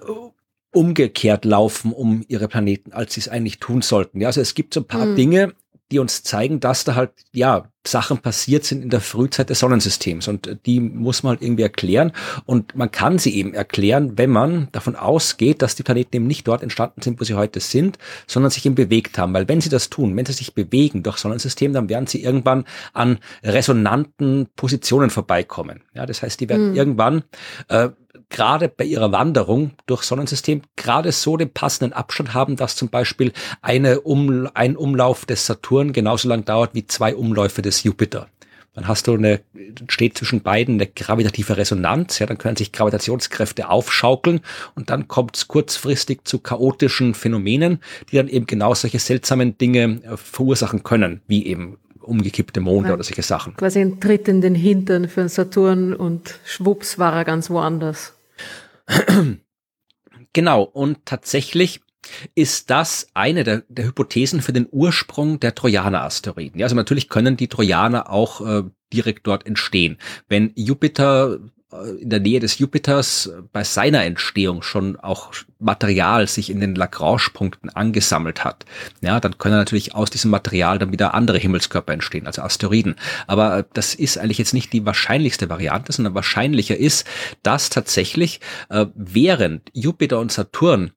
umgekehrt laufen um ihre Planeten, als sie es eigentlich tun sollten. Ja, also es gibt so ein paar mhm. Dinge, die uns zeigen, dass da halt, ja, Sachen passiert sind in der Frühzeit des Sonnensystems und die muss man halt irgendwie erklären und man kann sie eben erklären, wenn man davon ausgeht, dass die Planeten eben nicht dort entstanden sind, wo sie heute sind, sondern sich eben bewegt haben, weil wenn sie das tun, wenn sie sich bewegen durch Sonnensystem, dann werden sie irgendwann an resonanten Positionen vorbeikommen. Ja, das heißt, die werden mhm. irgendwann äh, gerade bei ihrer Wanderung durch Sonnensystem gerade so den passenden Abstand haben, dass zum Beispiel eine um, ein Umlauf des Saturn genauso lang dauert wie zwei Umläufe des Jupiter. Dann hast du eine, steht zwischen beiden eine gravitative Resonanz, ja, dann können sich Gravitationskräfte aufschaukeln und dann kommt es kurzfristig zu chaotischen Phänomenen, die dann eben genau solche seltsamen Dinge äh, verursachen können, wie eben umgekippte Monde ja, oder solche Sachen. Quasi ein Tritt in den Hintern für den Saturn und schwupps war er ganz woanders. Genau, und tatsächlich ist das eine der, der Hypothesen für den Ursprung der Trojaner-Asteroiden. Ja, also natürlich können die Trojaner auch äh, direkt dort entstehen. Wenn Jupiter äh, in der Nähe des Jupiters bei seiner Entstehung schon auch Material sich in den Lagrange-Punkten angesammelt hat, ja, dann können natürlich aus diesem Material dann wieder andere Himmelskörper entstehen, also Asteroiden. Aber äh, das ist eigentlich jetzt nicht die wahrscheinlichste Variante, sondern wahrscheinlicher ist, dass tatsächlich äh, während Jupiter und Saturn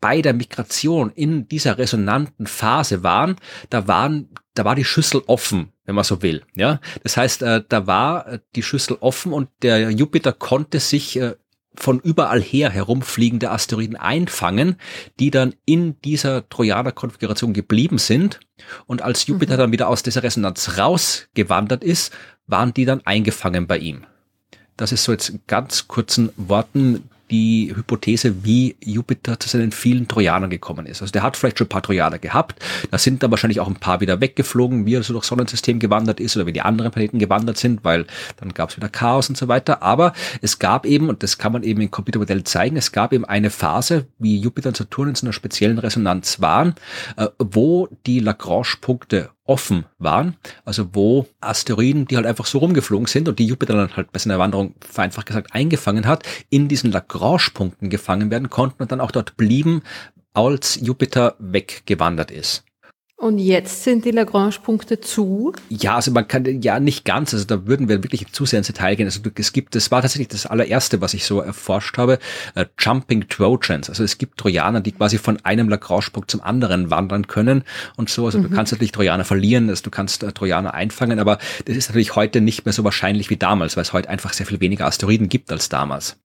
bei der Migration in dieser resonanten Phase waren, da waren, da war die Schüssel offen, wenn man so will. Ja, das heißt, äh, da war äh, die Schüssel offen und der Jupiter konnte sich äh, von überall her herumfliegende Asteroiden einfangen, die dann in dieser Trojaner-Konfiguration geblieben sind. Und als Jupiter mhm. dann wieder aus dieser Resonanz rausgewandert ist, waren die dann eingefangen bei ihm. Das ist so jetzt in ganz kurzen Worten die Hypothese, wie Jupiter zu seinen vielen Trojanern gekommen ist. Also der hat vielleicht schon ein paar Trojaner gehabt, da sind dann wahrscheinlich auch ein paar wieder weggeflogen, wie er so durchs Sonnensystem gewandert ist oder wie die anderen Planeten gewandert sind, weil dann gab es wieder Chaos und so weiter. Aber es gab eben, und das kann man eben im Computermodell zeigen, es gab eben eine Phase, wie Jupiter und Saturn in so einer speziellen Resonanz waren, äh, wo die Lagrange-Punkte offen waren, also wo Asteroiden, die halt einfach so rumgeflogen sind und die Jupiter dann halt bei seiner Wanderung vereinfacht gesagt eingefangen hat, in diesen Lagrange-Punkten gefangen werden konnten und dann auch dort blieben, als Jupiter weggewandert ist. Und jetzt sind die Lagrange-Punkte zu? Ja, also man kann ja nicht ganz, also da würden wir wirklich zu sehr ins Detail gehen. Also es gibt, das war tatsächlich das allererste, was ich so erforscht habe, äh, Jumping Trojans. Also es gibt Trojaner, die quasi von einem Lagrange-Punkt zum anderen wandern können und so. Also mhm. du kannst natürlich Trojaner verlieren, also du kannst äh, Trojaner einfangen, aber das ist natürlich heute nicht mehr so wahrscheinlich wie damals, weil es heute einfach sehr viel weniger Asteroiden gibt als damals.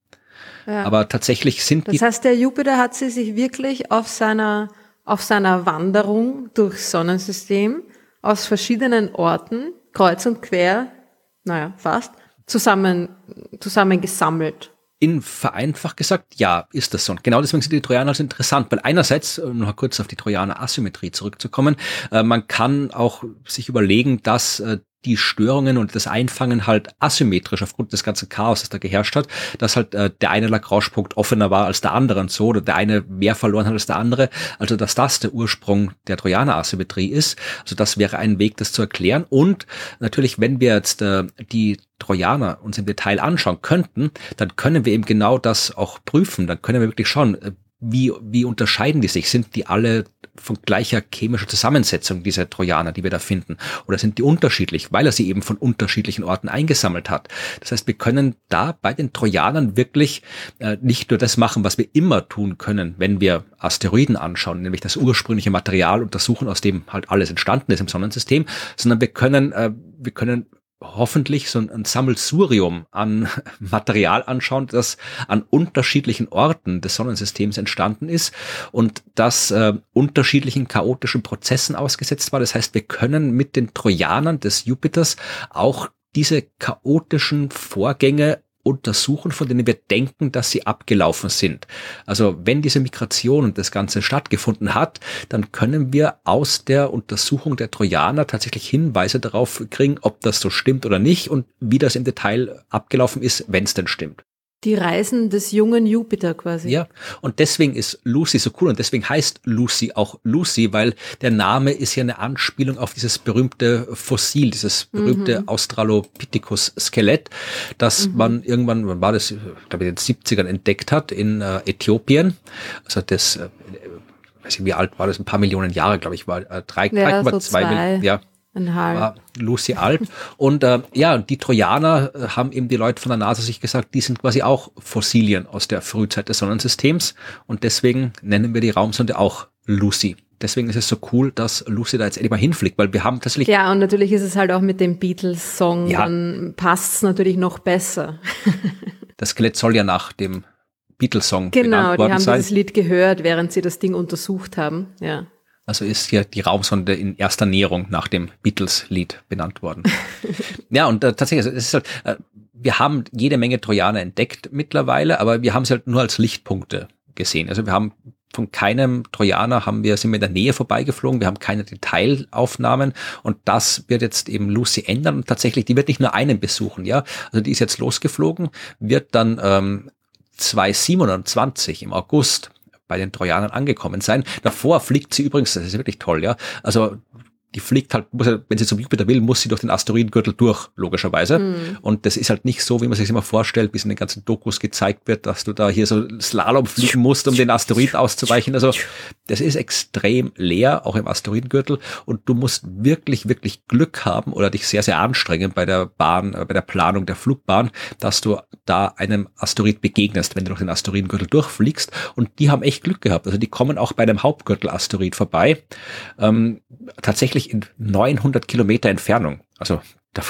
Ja. Aber tatsächlich sind das die. Das heißt, der Jupiter hat sie sich wirklich auf seiner auf seiner Wanderung durchs Sonnensystem aus verschiedenen Orten, kreuz und quer, naja, fast, zusammen, zusammen gesammelt. In vereinfacht gesagt, ja, ist das so. Und genau deswegen sind die Trojaner also interessant, weil einerseits, um noch kurz auf die Trojaner Asymmetrie zurückzukommen, äh, man kann auch sich überlegen, dass äh, die Störungen und das Einfangen halt asymmetrisch aufgrund des ganzen Chaos, das da geherrscht hat, dass halt äh, der eine Lagrange-Punkt offener war als der andere und so, oder der eine mehr verloren hat als der andere. Also, dass das der Ursprung der Trojaner-Asymmetrie ist. Also, das wäre ein Weg, das zu erklären. Und natürlich, wenn wir jetzt äh, die Trojaner uns im Detail anschauen könnten, dann können wir eben genau das auch prüfen. Dann können wir wirklich schauen, äh, wie, wie unterscheiden die sich? Sind die alle von gleicher chemischer Zusammensetzung, diese Trojaner, die wir da finden? Oder sind die unterschiedlich, weil er sie eben von unterschiedlichen Orten eingesammelt hat? Das heißt, wir können da bei den Trojanern wirklich äh, nicht nur das machen, was wir immer tun können, wenn wir Asteroiden anschauen, nämlich das ursprüngliche Material untersuchen, aus dem halt alles entstanden ist im Sonnensystem, sondern wir können, äh, wir können hoffentlich so ein, Sammelsurium an Material anschauen, das an unterschiedlichen Orten des Sonnensystems entstanden ist und das äh, unterschiedlichen chaotischen Prozessen ausgesetzt war. Das heißt, wir können mit den Trojanern des Jupiters auch diese chaotischen Vorgänge untersuchen, von denen wir denken, dass sie abgelaufen sind. Also wenn diese Migration und das Ganze stattgefunden hat, dann können wir aus der Untersuchung der Trojaner tatsächlich Hinweise darauf kriegen, ob das so stimmt oder nicht und wie das im Detail abgelaufen ist, wenn es denn stimmt. Die Reisen des jungen Jupiter quasi. Ja, und deswegen ist Lucy so cool und deswegen heißt Lucy auch Lucy, weil der Name ist ja eine Anspielung auf dieses berühmte Fossil, dieses berühmte mhm. Australopithecus-Skelett, das mhm. man irgendwann, wann war das, ich glaube in den 70ern entdeckt hat in äh, Äthiopien. Also das, äh, weiß ich, wie alt war das, ein paar Millionen Jahre, glaube ich, war äh, drei, ja, 3,2 so zwei. ja. War Lucy alt. Und äh, ja, die Trojaner äh, haben eben die Leute von der NASA sich gesagt, die sind quasi auch Fossilien aus der Frühzeit des Sonnensystems. Und deswegen nennen wir die Raumsonde auch Lucy. Deswegen ist es so cool, dass Lucy da jetzt endlich mal hinfliegt, weil wir haben tatsächlich. Ja, und natürlich ist es halt auch mit dem Beatles-Song, ja. dann passt es natürlich noch besser. das Skelett soll ja nach dem Beatles-Song genau, benannt worden sein. Genau, die haben sein. dieses Lied gehört, während sie das Ding untersucht haben. Ja. Also ist hier die Raumsonde in erster Näherung nach dem Beatles-Lied benannt worden. ja, und äh, tatsächlich, also es ist halt, äh, wir haben jede Menge Trojaner entdeckt mittlerweile, aber wir haben sie halt nur als Lichtpunkte gesehen. Also wir haben von keinem Trojaner haben wir, sind wir in der Nähe vorbeigeflogen, wir haben keine Detailaufnahmen und das wird jetzt eben Lucy ändern und tatsächlich, die wird nicht nur einen besuchen, ja. Also die ist jetzt losgeflogen, wird dann ähm, 2027 im August bei den Trojanern angekommen sein. Davor fliegt sie übrigens, das ist wirklich toll, ja. Also die fliegt halt, muss, wenn sie zum Jupiter will, muss sie durch den Asteroidengürtel durch, logischerweise. Mhm. Und das ist halt nicht so, wie man sich immer vorstellt, bis in den ganzen Dokus gezeigt wird, dass du da hier so Slalom fliegen musst, um den Asteroid auszuweichen. Also das ist extrem leer, auch im Asteroidengürtel. Und du musst wirklich, wirklich Glück haben oder dich sehr, sehr anstrengen bei der Bahn, äh, bei der Planung der Flugbahn, dass du da einem Asteroid begegnest, wenn du durch den Asteroidengürtel durchfliegst. Und die haben echt Glück gehabt. Also die kommen auch bei einem Hauptgürtel-Asteroid vorbei. Ähm, tatsächlich wirklich in 900 Kilometer Entfernung. Also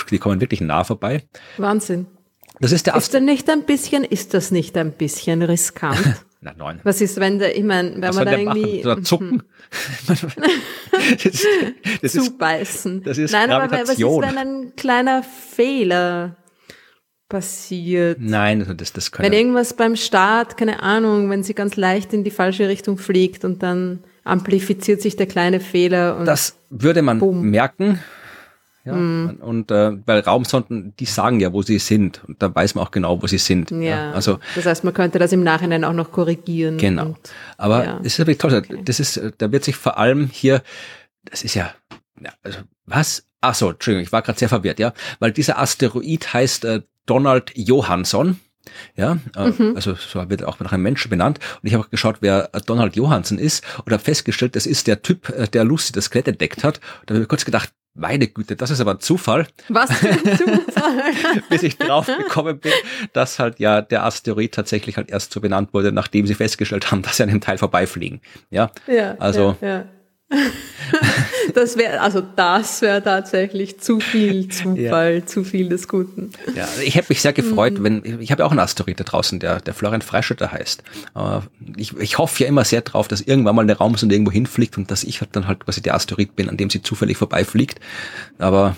die kommen wirklich nah vorbei. Wahnsinn. Das ist der Ist das nicht ein bisschen, ist das nicht ein bisschen riskant? Na, neun. Was ist, wenn der, ich meine, wenn Was man da irgendwie. Machen? zucken? das, das Zubeißen. Ist, das ist Nein, aber was ist, wenn ein kleiner Fehler passiert? Nein, also das, das kann Wenn irgendwas beim Start, keine Ahnung, wenn sie ganz leicht in die falsche Richtung fliegt und dann amplifiziert sich der kleine Fehler. Und das würde man boom. merken. Ja, mm. und äh, weil Raumsonden, die sagen ja, wo sie sind und da weiß man auch genau, wo sie sind. Ja, ja. also das heißt, man könnte das im Nachhinein auch noch korrigieren. Genau. Und, Aber ja. es ist wirklich toll. Okay. Das ist, da wird sich vor allem hier, das ist ja, ja also was? Ach so, Entschuldigung, ich war gerade sehr verwirrt, ja, weil dieser Asteroid heißt äh, Donald Johansson. Ja, äh, mhm. also so wird auch nach einem Menschen benannt. Und ich habe geschaut, wer Donald Johansen ist und habe festgestellt, das ist der Typ, äh, der Lucy das Skelett entdeckt hat. Und da habe ich kurz gedacht, meine Güte, das ist aber ein Zufall. Was für ein Zufall. Bis ich drauf gekommen bin, dass halt ja der Asteroid tatsächlich halt erst so benannt wurde, nachdem sie festgestellt haben, dass sie an dem Teil vorbeifliegen. Ja, ja also ja, ja. das wäre, also das wäre tatsächlich zu viel Zufall, ja. zu viel des Guten. Ja, ich hätte mich sehr gefreut, mhm. wenn, ich habe ja auch einen Asteroid da draußen, der, der Florian Freischütter heißt. Aber ich, ich hoffe ja immer sehr drauf, dass irgendwann mal eine Raumsonde irgendwo hinfliegt und dass ich halt dann halt quasi der Asteroid bin, an dem sie zufällig vorbeifliegt. Aber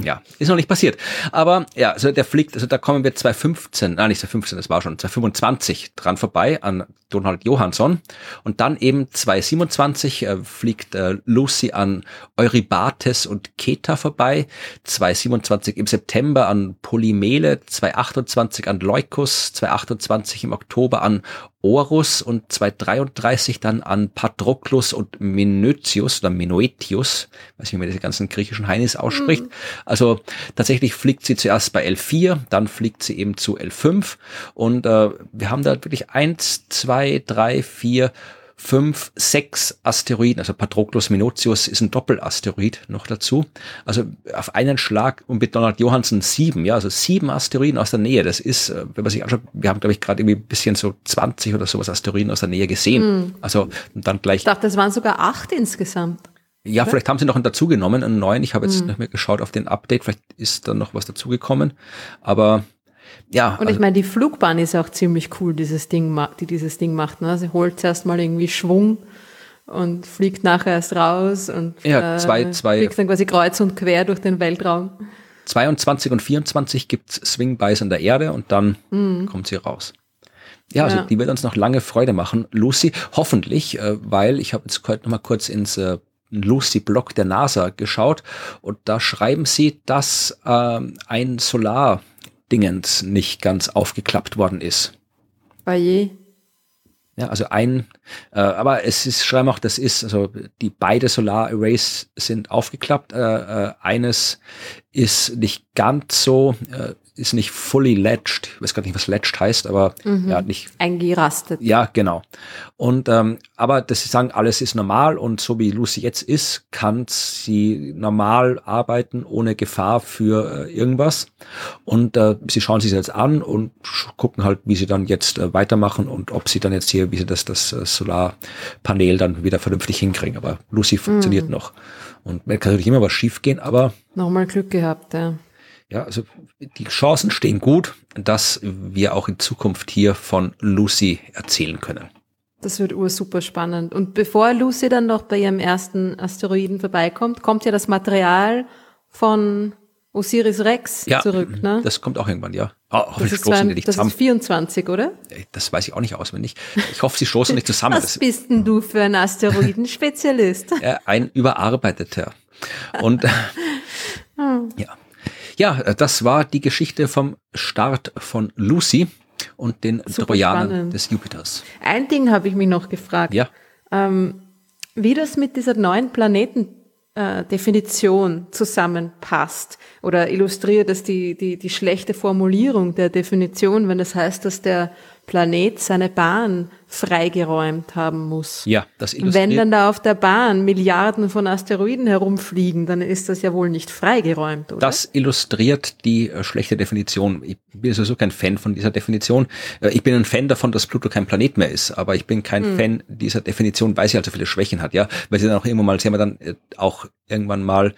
ja, ist noch nicht passiert. Aber ja, also der fliegt, also da kommen wir 2015, nein, nicht 2015, das war schon 2025 dran vorbei an Donald Johansson. Und dann eben 2027 äh, fliegt äh, Lucy an Eurybates und Keta vorbei. 2027 im September an Polymele, 2028 an Leucus, 2028 im Oktober an Orus und 233 dann an Patroclus und Minutius oder Minoetius, weiß nicht, wie man diese ganzen griechischen Heinis ausspricht. Mhm. Also tatsächlich fliegt sie zuerst bei L4, dann fliegt sie eben zu L5 und äh, wir haben da wirklich eins, zwei, drei, vier, fünf, sechs Asteroiden, also Patroclus Minutius ist ein Doppelasteroid noch dazu. Also auf einen Schlag und mit Donald Johansen sieben, ja, also sieben Asteroiden aus der Nähe. Das ist, äh, wenn man sich anschaut, wir haben, glaube ich, gerade irgendwie ein bisschen so 20 oder sowas Asteroiden aus der Nähe gesehen. Mhm. Also dann gleich. Ich dachte, das waren sogar acht insgesamt. Ja, oder? vielleicht haben sie noch einen dazugenommen, einen neuen. Ich habe jetzt mhm. nicht mehr geschaut auf den Update, vielleicht ist da noch was dazugekommen. Aber ja. Und ich also, meine, die Flugbahn ist auch ziemlich cool, dieses Ding, die dieses Ding macht. Ne? Sie holt zuerst mal irgendwie Schwung und fliegt nachher erst raus und ja, zwei, äh, zwei, fliegt dann quasi kreuz und quer durch den Weltraum. 22 und 24 gibt's Swing an der Erde und dann mhm. kommt sie raus. Ja, also ja. die wird uns noch lange Freude machen. Lucy, hoffentlich, äh, weil ich habe jetzt heute noch mal kurz ins äh, Lucy-Blog der NASA geschaut und da schreiben sie, dass äh, ein Solar-Dingens nicht ganz aufgeklappt worden ist. Bei je. Ja, also ein, äh, aber es ist, schreiben auch, das ist, also die beide Solar Arrays sind aufgeklappt. Äh, äh, eines ist nicht ganz so, äh, ist nicht fully ledged. Ich weiß gar nicht, was ledged heißt, aber mhm. ja, nicht. Eingerastet. Ja, genau. Und ähm, aber dass sie sagen, alles ist normal und so wie Lucy jetzt ist, kann sie normal arbeiten ohne Gefahr für äh, irgendwas. Und äh, sie schauen sich jetzt an und gucken halt, wie sie dann jetzt äh, weitermachen und ob sie dann jetzt hier, wie sie das, das äh, Solarpanel dann wieder vernünftig hinkriegen. Aber Lucy funktioniert mhm. noch. Und man kann natürlich immer was schief gehen, aber. Nochmal Glück gehabt, ja. Ja, also die Chancen stehen gut, dass wir auch in Zukunft hier von Lucy erzählen können. Das wird ur super spannend. Und bevor Lucy dann noch bei ihrem ersten Asteroiden vorbeikommt, kommt ja das Material von Osiris Rex ja, zurück, ne? Das kommt auch irgendwann, ja. Oh, das ist, zwei, die nicht das zusammen. ist 24, oder? Das weiß ich auch nicht auswendig. Ich hoffe, sie stoßen nicht zusammen. Was bist denn du für ein Asteroidenspezialist? ein überarbeiteter. Und hm. ja. Ja, das war die Geschichte vom Start von Lucy und den Super Trojanern spannend. des Jupiters. Ein Ding habe ich mich noch gefragt. Ja. Ähm, wie das mit dieser neuen Planetendefinition äh, zusammenpasst oder illustriert das die, die, die schlechte Formulierung der Definition, wenn das heißt, dass der Planet seine Bahn freigeräumt haben muss. Ja, das illustriert. Wenn dann da auf der Bahn Milliarden von Asteroiden herumfliegen, dann ist das ja wohl nicht freigeräumt, oder? Das illustriert die äh, schlechte Definition. Ich bin sowieso kein Fan von dieser Definition. Äh, ich bin ein Fan davon, dass Pluto kein Planet mehr ist, aber ich bin kein hm. Fan dieser Definition, weil sie halt so viele Schwächen hat, ja. Weil sie dann auch immer mal, sie haben dann äh, auch irgendwann mal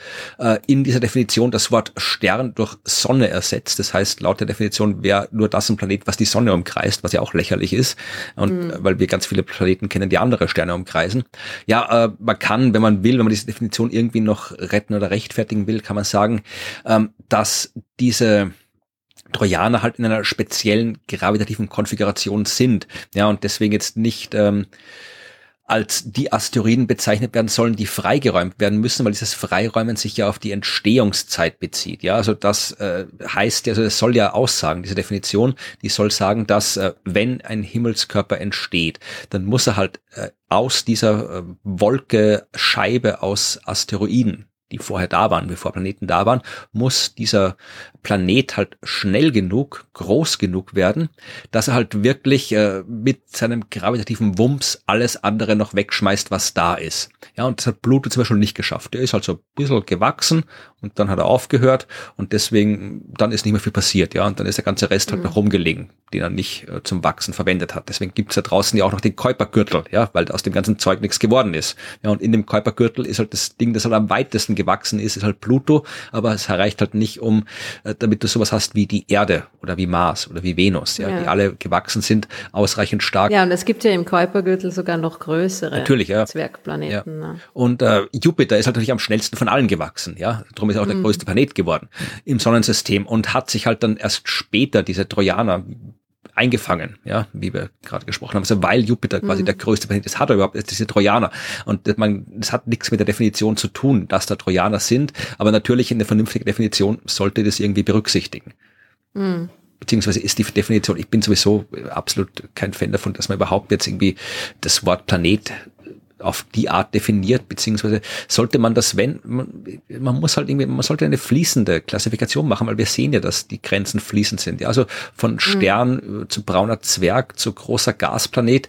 in dieser Definition das Wort Stern durch Sonne ersetzt. Das heißt, laut der Definition wäre nur das ein Planet, was die Sonne umkreist, was ja auch lächerlich ist. Und hm weil wir ganz viele Planeten kennen, die andere Sterne umkreisen. Ja, äh, man kann, wenn man will, wenn man diese Definition irgendwie noch retten oder rechtfertigen will, kann man sagen, ähm, dass diese Trojaner halt in einer speziellen gravitativen Konfiguration sind. Ja, und deswegen jetzt nicht ähm, als die Asteroiden bezeichnet werden sollen, die freigeräumt werden müssen, weil dieses Freiräumen sich ja auf die Entstehungszeit bezieht. Ja, also das äh, heißt, also es soll ja aussagen, diese Definition, die soll sagen, dass äh, wenn ein Himmelskörper entsteht, dann muss er halt äh, aus dieser äh, Wolke Scheibe aus Asteroiden die vorher da waren, bevor Planeten da waren, muss dieser Planet halt schnell genug, groß genug werden, dass er halt wirklich äh, mit seinem gravitativen Wumms alles andere noch wegschmeißt, was da ist. Ja, und das hat Pluto zum Beispiel nicht geschafft. Der ist halt so ein bisschen gewachsen und dann hat er aufgehört und deswegen, dann ist nicht mehr viel passiert, ja, und dann ist der ganze Rest halt mhm. noch rumgelegen, den er nicht äh, zum Wachsen verwendet hat. Deswegen gibt's da draußen ja auch noch den Kuipergürtel, ja, weil aus dem ganzen Zeug nichts geworden ist. Ja, und in dem Kuipergürtel ist halt das Ding, das halt am weitesten gewachsen ist, ist halt Pluto, aber es erreicht halt nicht um, äh, damit du sowas hast wie die Erde oder wie Mars oder wie Venus, ja, ja. die alle gewachsen sind, ausreichend stark. Ja, und es gibt ja im Kuipergürtel sogar noch größere Natürlich, ja. Zwergplaneten. Ja. Ne? Und äh, Jupiter ist halt natürlich am schnellsten von allen gewachsen, ja. Darum ist auch der mhm. größte Planet geworden im Sonnensystem und hat sich halt dann erst später diese Trojaner eingefangen, ja, wie wir gerade gesprochen haben. Also weil Jupiter quasi mhm. der größte Planet ist, hat er überhaupt diese Trojaner. Und das, man, das hat nichts mit der Definition zu tun, dass da Trojaner sind, aber natürlich in der vernünftigen Definition sollte das irgendwie berücksichtigen. Mhm beziehungsweise ist die Definition, ich bin sowieso absolut kein Fan davon, dass man überhaupt jetzt irgendwie das Wort Planet auf die Art definiert, beziehungsweise sollte man das, wenn, man, man, muss halt irgendwie, man sollte eine fließende Klassifikation machen, weil wir sehen ja, dass die Grenzen fließend sind. Ja, also von mhm. Stern mhm. zu brauner Zwerg zu großer Gasplanet,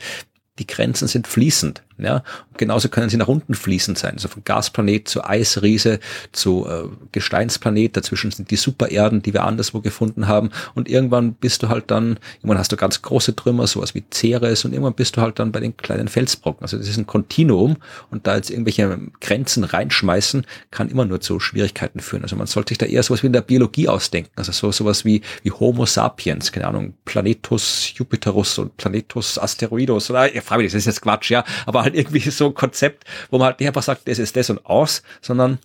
die Grenzen sind fließend. Ja? Genauso können sie nach unten fließend sein. Also von Gasplanet zu Eisriese zu äh, Gesteinsplanet. Dazwischen sind die Supererden, die wir anderswo gefunden haben. Und irgendwann bist du halt dann, irgendwann hast du ganz große Trümmer, sowas wie Ceres. Und irgendwann bist du halt dann bei den kleinen Felsbrocken. Also das ist ein Kontinuum. Und da jetzt irgendwelche Grenzen reinschmeißen, kann immer nur zu Schwierigkeiten führen. Also man sollte sich da eher sowas wie in der Biologie ausdenken. Also so sowas wie, wie Homo sapiens, keine Ahnung, Planetus Jupiterus und Planetus Asteroidus. Oder, ja, frage mich, das ist jetzt Quatsch, ja. Aber halt irgendwie so ein Konzept, wo man halt nicht einfach sagt, das ist das und aus, sondern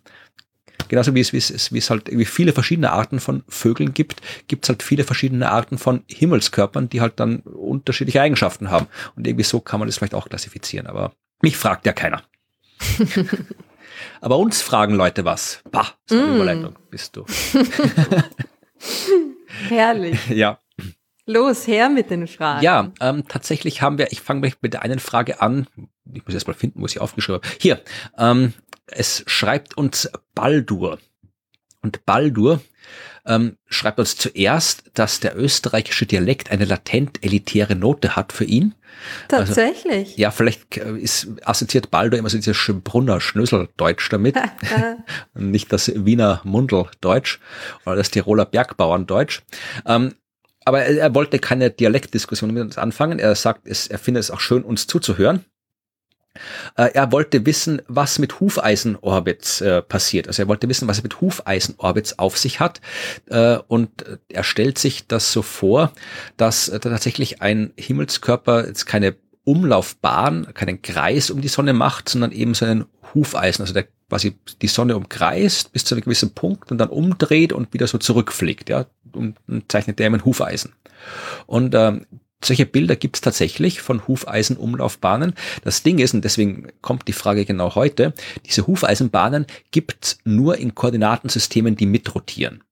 genauso wie es, wie es, wie es halt wie viele verschiedene Arten von Vögeln gibt, gibt es halt viele verschiedene Arten von Himmelskörpern, die halt dann unterschiedliche Eigenschaften haben. Und irgendwie so kann man das vielleicht auch klassifizieren. Aber mich fragt ja keiner. Aber uns fragen Leute was. Bah, so eine mm. Überleitung bist du. Herrlich. Ja. Los, her mit den Fragen. Ja, ähm, tatsächlich haben wir, ich fange mit der einen Frage an. Ich muss erst mal finden, wo ich sie aufgeschrieben habe. Hier, ähm, es schreibt uns Baldur. Und Baldur ähm, schreibt uns zuerst, dass der österreichische Dialekt eine latent elitäre Note hat für ihn. Also, Tatsächlich. Also, ja, vielleicht äh, ist assoziiert Baldur immer so dieses Schönbrunner Schnöseldeutsch damit. Nicht das Wiener Mundeldeutsch oder das Tiroler Bergbauerndeutsch. Ähm, aber er, er, wollte keine Dialektdiskussion mit uns anfangen. Er sagt, es, er findet es auch schön, uns zuzuhören. Äh, er wollte wissen, was mit Hufeisenorbits äh, passiert. Also er wollte wissen, was er mit Hufeisenorbits auf sich hat. Äh, und er stellt sich das so vor, dass äh, tatsächlich ein Himmelskörper jetzt keine Umlaufbahn, keinen Kreis um die Sonne macht, sondern eben so einen Hufeisen, also der quasi die Sonne umkreist bis zu einem gewissen Punkt und dann umdreht und wieder so zurückfliegt, ja, und, und zeichnet der einen Hufeisen. Und ähm, solche Bilder gibt es tatsächlich von Hufeisenumlaufbahnen. Das Ding ist, und deswegen kommt die Frage genau heute, diese Hufeisenbahnen gibt es nur in Koordinatensystemen, die mitrotieren.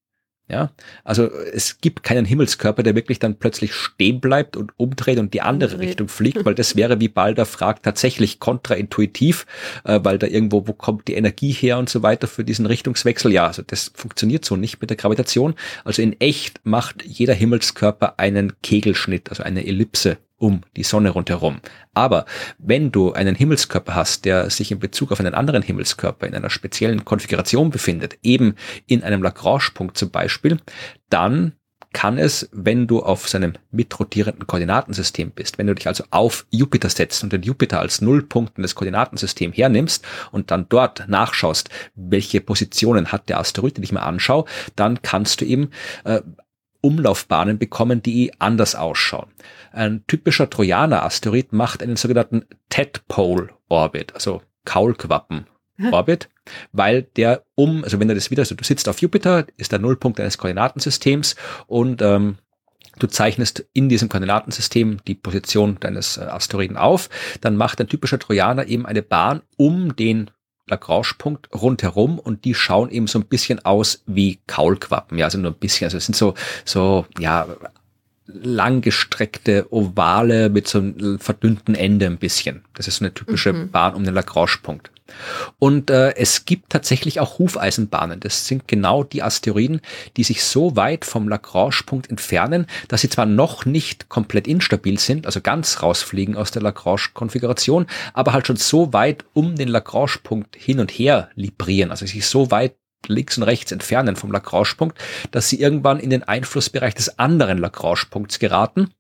Ja, also es gibt keinen Himmelskörper, der wirklich dann plötzlich stehen bleibt und umdreht und die andere umdreht. Richtung fliegt, weil das wäre, wie Balder fragt, tatsächlich kontraintuitiv, äh, weil da irgendwo, wo kommt die Energie her und so weiter für diesen Richtungswechsel. Ja, also das funktioniert so nicht mit der Gravitation. Also in echt macht jeder Himmelskörper einen Kegelschnitt, also eine Ellipse um die Sonne rundherum. Aber wenn du einen Himmelskörper hast, der sich in Bezug auf einen anderen Himmelskörper in einer speziellen Konfiguration befindet, eben in einem Lagrange-Punkt zum Beispiel, dann kann es, wenn du auf seinem mitrotierenden Koordinatensystem bist, wenn du dich also auf Jupiter setzt und den Jupiter als Nullpunkt in das Koordinatensystem hernimmst und dann dort nachschaust, welche Positionen hat der Asteroid, den ich mir anschaue, dann kannst du eben äh, Umlaufbahnen bekommen, die anders ausschauen. Ein typischer Trojaner-Asteroid macht einen sogenannten Tadpole-Orbit, also Kaulquappen-Orbit, weil der um, also wenn du das wieder, also du sitzt auf Jupiter, ist der Nullpunkt deines Koordinatensystems und ähm, du zeichnest in diesem Koordinatensystem die Position deines äh, Asteroiden auf, dann macht ein typischer Trojaner eben eine Bahn um den Lagrange-Punkt rundherum und die schauen eben so ein bisschen aus wie Kaulquappen. Ja, also nur ein bisschen. Also es sind so, so, ja, langgestreckte Ovale mit so einem verdünnten Ende ein bisschen. Das ist so eine typische mhm. Bahn um den Lagrange-Punkt. Und äh, es gibt tatsächlich auch Hufeisenbahnen. Das sind genau die Asteroiden, die sich so weit vom Lagrange-Punkt entfernen, dass sie zwar noch nicht komplett instabil sind, also ganz rausfliegen aus der Lagrange-Konfiguration, aber halt schon so weit um den Lagrange-Punkt hin und her librieren, also sich so weit links und rechts entfernen vom Lagrange-Punkt, dass sie irgendwann in den Einflussbereich des anderen Lagrange-Punkts geraten,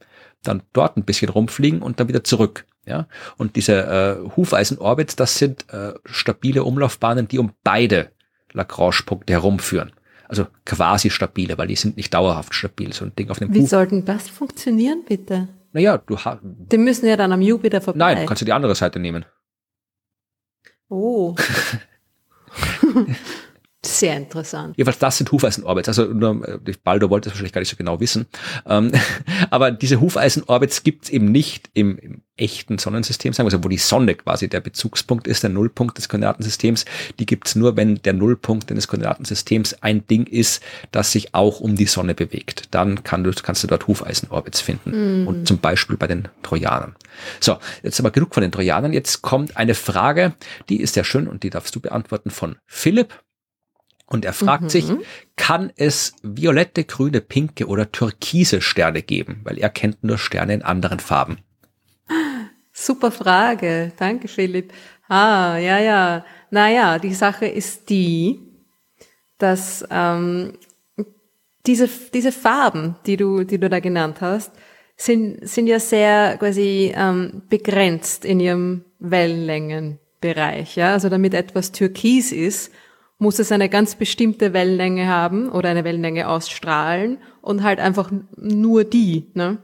dann dort ein bisschen rumfliegen und dann wieder zurück. Ja, und diese äh, Hufeisen-Orbits, das sind äh, stabile Umlaufbahnen, die um beide Lagrange-Punkte herumführen. Also quasi stabile, weil die sind nicht dauerhaft stabil. So ein Ding auf dem Wie Huf sollten das funktionieren, bitte? Naja, du hast. Die müssen ja dann am Jupiter vorbei. Nein, kannst du die andere Seite nehmen. Oh. Sehr interessant. Jedenfalls das sind Hufeisenorbits. Also nur, äh, Baldo wollte es wahrscheinlich gar nicht so genau wissen. Ähm, aber diese Hufeisenorbits gibt es eben nicht im, im, echten Sonnensystem, sagen wir so, wo die Sonne quasi der Bezugspunkt ist, der Nullpunkt des Koordinatensystems. Die gibt es nur, wenn der Nullpunkt des Koordinatensystems ein Ding ist, das sich auch um die Sonne bewegt. Dann kann du, kannst du dort Hufeisenorbits finden. Mhm. Und zum Beispiel bei den Trojanern. So, jetzt aber genug von den Trojanern. Jetzt kommt eine Frage, die ist sehr schön und die darfst du beantworten von Philipp. Und er fragt mhm. sich, kann es violette, grüne, pinke oder türkise Sterne geben? Weil er kennt nur Sterne in anderen Farben. Super Frage. Danke, Philipp. Ah, ja, ja. Naja, die Sache ist die, dass ähm, diese, diese Farben, die du, die du da genannt hast, sind, sind ja sehr quasi ähm, begrenzt in ihrem Wellenlängenbereich. Ja? Also damit etwas türkis ist, muss es eine ganz bestimmte Wellenlänge haben oder eine Wellenlänge ausstrahlen und halt einfach nur die. Ne?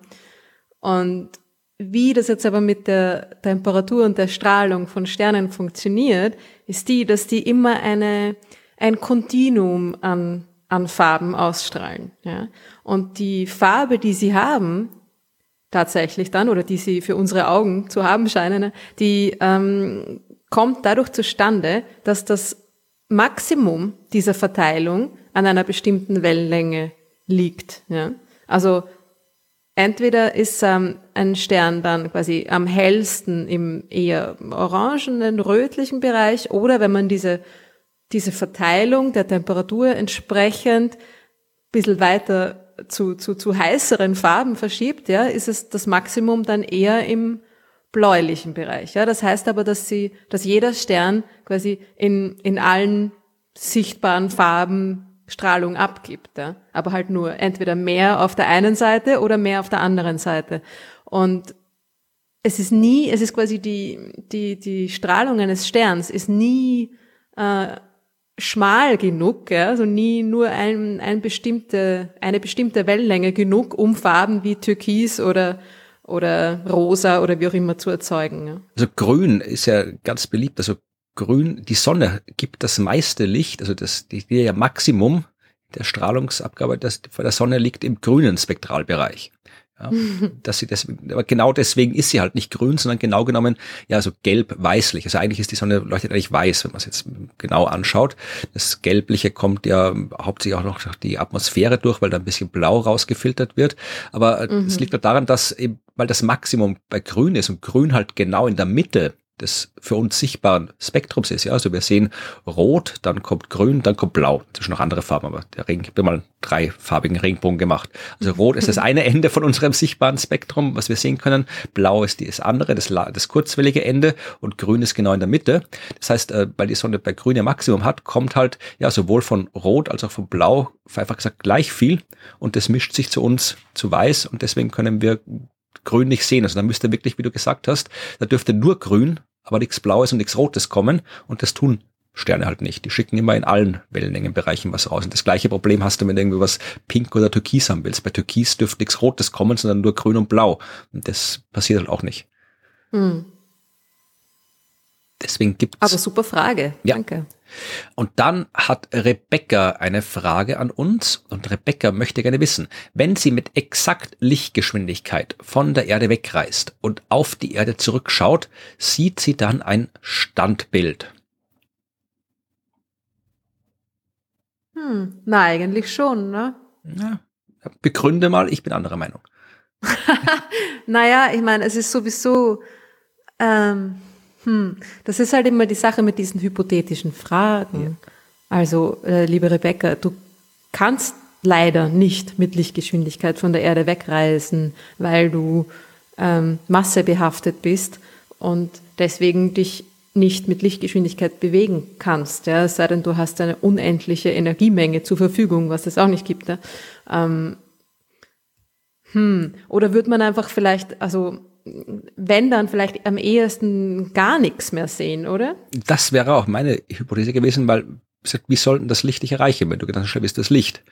Und wie das jetzt aber mit der Temperatur und der Strahlung von Sternen funktioniert, ist die, dass die immer eine, ein Kontinuum an, an Farben ausstrahlen. Ja. Und die Farbe, die sie haben, tatsächlich dann, oder die sie für unsere Augen zu haben scheinen, die ähm, kommt dadurch zustande, dass das Maximum dieser Verteilung an einer bestimmten Wellenlänge liegt. Ja. Also entweder ist ähm, ein Stern dann quasi am hellsten im eher orangenen, rötlichen Bereich oder wenn man diese, diese Verteilung der Temperatur entsprechend bisschen weiter zu, zu, zu heißeren Farben verschiebt, ja, ist es das Maximum dann eher im bläulichen Bereich. Ja. Das heißt aber, dass sie, dass jeder Stern quasi in, in allen sichtbaren Farben Strahlung abgibt, ja? aber halt nur entweder mehr auf der einen Seite oder mehr auf der anderen Seite. Und es ist nie, es ist quasi die, die, die Strahlung eines Sterns ist nie äh, schmal genug, ja? also nie nur ein, ein bestimmte, eine bestimmte Wellenlänge genug, um Farben wie Türkis oder oder rosa oder wie auch immer zu erzeugen. Also grün ist ja ganz beliebt. Also grün, die Sonne gibt das meiste Licht, also das, die, die ja Maximum der Strahlungsabgabe das, von der Sonne liegt im grünen Spektralbereich. Ja, dass sie deswegen, aber genau deswegen ist sie halt nicht grün, sondern genau genommen, ja, so gelb-weißlich. Also eigentlich ist die Sonne leuchtet eigentlich weiß, wenn man es jetzt genau anschaut. Das Gelbliche kommt ja hauptsächlich auch noch durch die Atmosphäre durch, weil da ein bisschen blau rausgefiltert wird. Aber es mhm. liegt daran, dass eben, weil das Maximum bei grün ist und grün halt genau in der Mitte des für uns sichtbaren Spektrums ist. Ja, also wir sehen rot, dann kommt grün, dann kommt blau. Das sind noch andere Farben, aber der Regen, ich habe mal drei farbigen Regenbogen gemacht. Also rot ist das eine Ende von unserem sichtbaren Spektrum, was wir sehen können. Blau ist das andere, das, das kurzwellige Ende und grün ist genau in der Mitte. Das heißt, äh, weil die Sonne bei grün ein Maximum hat, kommt halt ja sowohl von rot als auch von blau einfach gesagt gleich viel und das mischt sich zu uns zu weiß und deswegen können wir grün nicht sehen. Also da müsste wirklich, wie du gesagt hast, da dürfte nur grün, aber nichts Blaues und nichts Rotes kommen. Und das tun Sterne halt nicht. Die schicken immer in allen Wellenlängenbereichen was raus. Und das gleiche Problem hast du, wenn du irgendwie was pink oder türkis haben willst. Bei türkis dürfte nichts Rotes kommen, sondern nur grün und blau. Und das passiert halt auch nicht. Hm. Deswegen gibt's. Aber super Frage. Ja. Danke. Und dann hat Rebecca eine Frage an uns und Rebecca möchte gerne wissen, wenn sie mit exakt Lichtgeschwindigkeit von der Erde wegreist und auf die Erde zurückschaut, sieht sie dann ein Standbild. Hm, na, eigentlich schon, ne? Ja, begründe mal, ich bin anderer Meinung. naja, ich meine, es ist sowieso, ähm, hm, das ist halt immer die Sache mit diesen hypothetischen Fragen. Ja. Also, äh, liebe Rebecca, du kannst leider nicht mit Lichtgeschwindigkeit von der Erde wegreisen, weil du ähm, massebehaftet bist und deswegen dich nicht mit Lichtgeschwindigkeit bewegen kannst. Ja? Es sei denn, du hast eine unendliche Energiemenge zur Verfügung, was es auch nicht gibt. Ja? Ähm, hm. Oder wird man einfach vielleicht, also wenn dann vielleicht am ehesten gar nichts mehr sehen, oder? Das wäre auch meine Hypothese gewesen, weil wie sollten das Licht dich erreichen, wenn du gedacht hast, ist das Licht?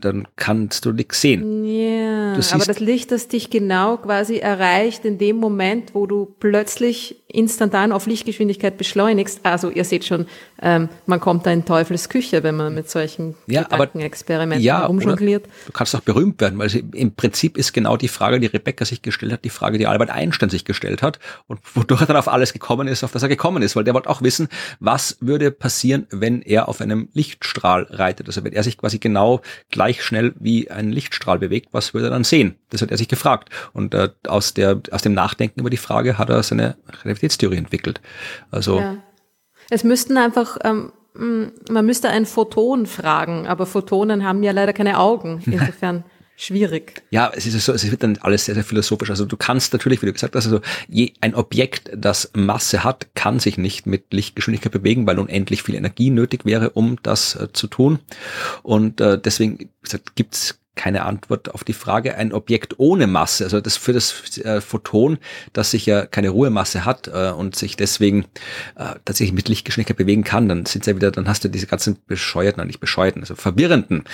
Dann kannst du nichts sehen. Ja, aber das Licht, das dich genau quasi erreicht in dem Moment, wo du plötzlich instantan auf Lichtgeschwindigkeit beschleunigst. Also ihr seht schon, ähm, man kommt da in Teufels Küche, wenn man mit solchen ja, Gedankenexperimenten ja, rumjongliert. Du kannst auch berühmt werden, weil im Prinzip ist genau die Frage, die Rebecca sich gestellt hat, die Frage, die Albert Einstein sich gestellt hat und wodurch er dann auf alles gekommen ist, auf das er gekommen ist, weil der wollte auch wissen, was würde passieren, wenn er auf einem Lichtstrahl reitet. Also wenn er sich quasi genau gleich gleich schnell wie ein Lichtstrahl bewegt, was würde er dann sehen? Das hat er sich gefragt. Und äh, aus, der, aus dem Nachdenken über die Frage hat er seine Relativitätstheorie entwickelt. Also ja. Es müssten einfach, ähm, man müsste ein Photon fragen, aber Photonen haben ja leider keine Augen. Insofern schwierig. Ja, es ist so, es wird dann alles sehr, sehr philosophisch. Also du kannst natürlich, wie du gesagt hast, also je, ein Objekt, das Masse hat, kann sich nicht mit Lichtgeschwindigkeit bewegen, weil unendlich viel Energie nötig wäre, um das äh, zu tun. Und äh, deswegen gesagt, gibt's keine Antwort auf die Frage. Ein Objekt ohne Masse, also das für das äh, Photon, das sich ja keine Ruhemasse hat äh, und sich deswegen äh, tatsächlich mit Lichtgeschwindigkeit bewegen kann, dann sind ja wieder, dann hast du diese ganzen bescheuerten, nicht bescheuerten, also verwirrenden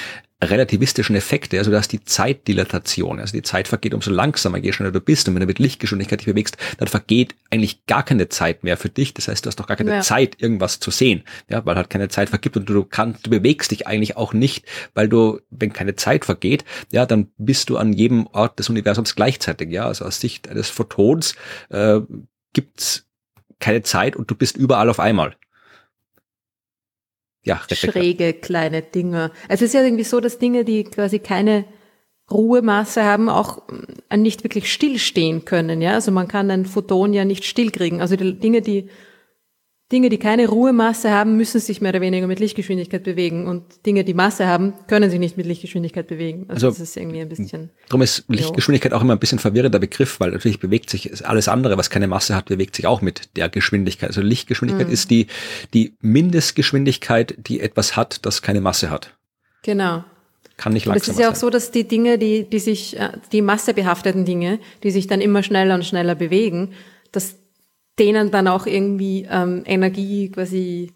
relativistischen Effekte, also du hast die Zeitdilatation, also die Zeit vergeht umso langsamer, je schneller du bist. Und wenn du mit Lichtgeschwindigkeit dich bewegst, dann vergeht eigentlich gar keine Zeit mehr für dich, das heißt, du hast doch gar keine ja. Zeit, irgendwas zu sehen, ja, weil halt keine Zeit vergibt und du kannst, du bewegst dich eigentlich auch nicht, weil du, wenn keine Zeit vergeht, ja, dann bist du an jedem Ort des Universums gleichzeitig, ja, also aus Sicht eines Photons äh, gibt's keine Zeit und du bist überall auf einmal ja, schräge kleine Dinge. Es ist ja irgendwie so, dass Dinge, die quasi keine Ruhemasse haben, auch äh, nicht wirklich stillstehen können. Ja, also man kann ein Photon ja nicht stillkriegen. Also die Dinge, die Dinge, die keine Ruhemasse haben, müssen sich mehr oder weniger mit Lichtgeschwindigkeit bewegen und Dinge, die Masse haben, können sich nicht mit Lichtgeschwindigkeit bewegen. Also, also das ist irgendwie ein bisschen. Darum ist Lichtgeschwindigkeit jo. auch immer ein bisschen verwirrender Begriff, weil natürlich bewegt sich alles andere, was keine Masse hat, bewegt sich auch mit der Geschwindigkeit. Also Lichtgeschwindigkeit mhm. ist die, die Mindestgeschwindigkeit, die etwas hat, das keine Masse hat. Genau. Kann nicht langsam sein. Es ist ja auch so, dass die Dinge, die, die sich, äh, die massebehafteten Dinge, die sich dann immer schneller und schneller bewegen, dass denen dann auch irgendwie ähm, Energie quasi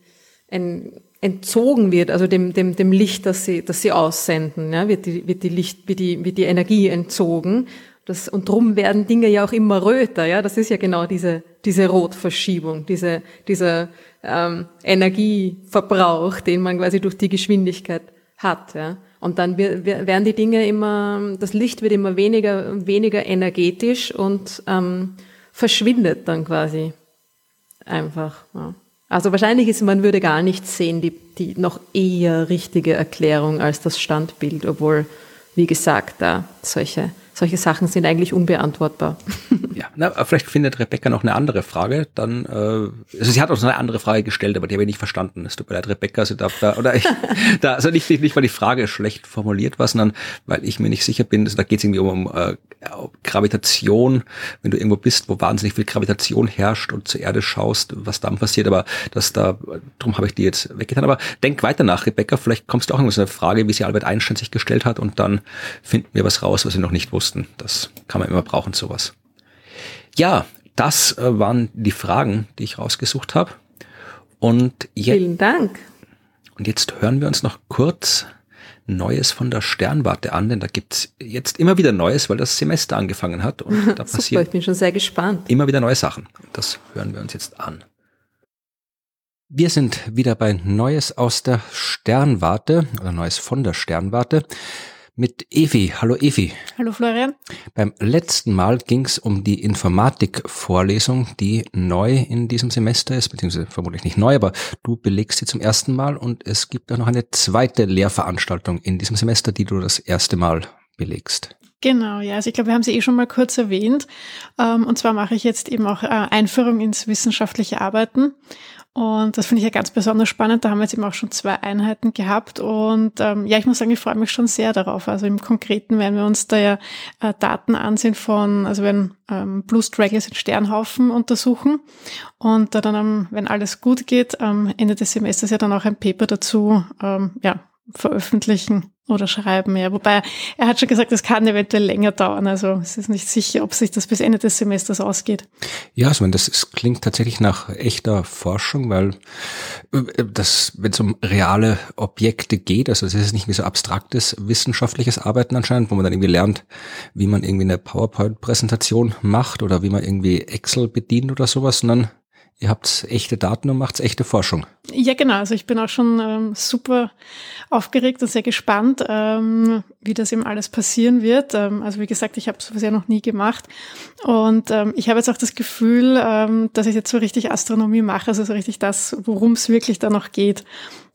en, entzogen wird, also dem, dem, dem Licht, das sie, das sie aussenden, ja, wird die, wird die Licht, wird die, wird die Energie entzogen. Das, und drum werden Dinge ja auch immer röter, ja. Das ist ja genau diese, diese Rotverschiebung, diese, dieser ähm, Energieverbrauch, den man quasi durch die Geschwindigkeit hat, ja. Und dann werden die Dinge immer, das Licht wird immer weniger, weniger energetisch und ähm, verschwindet dann quasi einfach. Ja. Also wahrscheinlich ist, man würde gar nicht sehen, die, die noch eher richtige Erklärung als das Standbild, obwohl, wie gesagt, da solche solche Sachen sind eigentlich unbeantwortbar. Ja, na, vielleicht findet Rebecca noch eine andere Frage. Dann, äh, also sie hat auch noch eine andere Frage gestellt, aber die habe ich nicht verstanden. Es tut mir leid, Rebecca, sie darf da, oder ich, da, also nicht, nicht, nicht, weil die Frage schlecht formuliert war, sondern weil ich mir nicht sicher bin, also da geht es irgendwie um, um äh, Gravitation, wenn du irgendwo bist, wo wahnsinnig viel Gravitation herrscht und zur Erde schaust, was dann passiert, aber das da, drum habe ich die jetzt weggetan. Aber denk weiter nach, Rebecca, vielleicht kommst du auch so eine Frage, wie sie Albert Einstein sich gestellt hat und dann finden wir was raus, was wir noch nicht wussten wussten. Das kann man immer brauchen, sowas. Ja, das äh, waren die Fragen, die ich rausgesucht habe. Und jetzt, Vielen Dank. Und jetzt hören wir uns noch kurz Neues von der Sternwarte an, denn da gibt's jetzt immer wieder Neues, weil das Semester angefangen hat und da passiert Super, ich bin schon sehr gespannt. Immer wieder neue Sachen. Das hören wir uns jetzt an. Wir sind wieder bei Neues aus der Sternwarte oder Neues von der Sternwarte mit Evi. Hallo Evi. Hallo Florian. Beim letzten Mal ging es um die Informatik-Vorlesung, die neu in diesem Semester ist, beziehungsweise vermutlich nicht neu, aber du belegst sie zum ersten Mal und es gibt auch noch eine zweite Lehrveranstaltung in diesem Semester, die du das erste Mal belegst. Genau, ja. Also ich glaube, wir haben sie eh schon mal kurz erwähnt. Ähm, und zwar mache ich jetzt eben auch äh, Einführung ins wissenschaftliche Arbeiten. Und das finde ich ja ganz besonders spannend. Da haben wir jetzt eben auch schon zwei Einheiten gehabt. Und ähm, ja, ich muss sagen, ich freue mich schon sehr darauf. Also im Konkreten werden wir uns da ja äh, Daten ansehen von, also wenn ähm, Blue Stragglers in Sternhaufen untersuchen. Und da dann, wenn alles gut geht, am Ende des Semesters ja dann auch ein Paper dazu ähm, ja, veröffentlichen oder schreiben, ja. Wobei er hat schon gesagt, es kann eventuell länger dauern. Also es ist nicht sicher, ob sich das bis Ende des Semesters ausgeht. Ja, also das ist, klingt tatsächlich nach echter Forschung, weil äh, das, wenn es um reale Objekte geht, also es ist nicht wie so abstraktes wissenschaftliches Arbeiten anscheinend, wo man dann irgendwie lernt, wie man irgendwie eine PowerPoint-Präsentation macht oder wie man irgendwie Excel bedient oder sowas, sondern Ihr habt echte Daten und macht echte Forschung. Ja, genau. Also ich bin auch schon ähm, super aufgeregt und sehr gespannt, ähm, wie das eben alles passieren wird. Ähm, also wie gesagt, ich habe sowas ja noch nie gemacht. Und ähm, ich habe jetzt auch das Gefühl, ähm, dass ich jetzt so richtig Astronomie mache, also so richtig das, worum es wirklich da noch geht.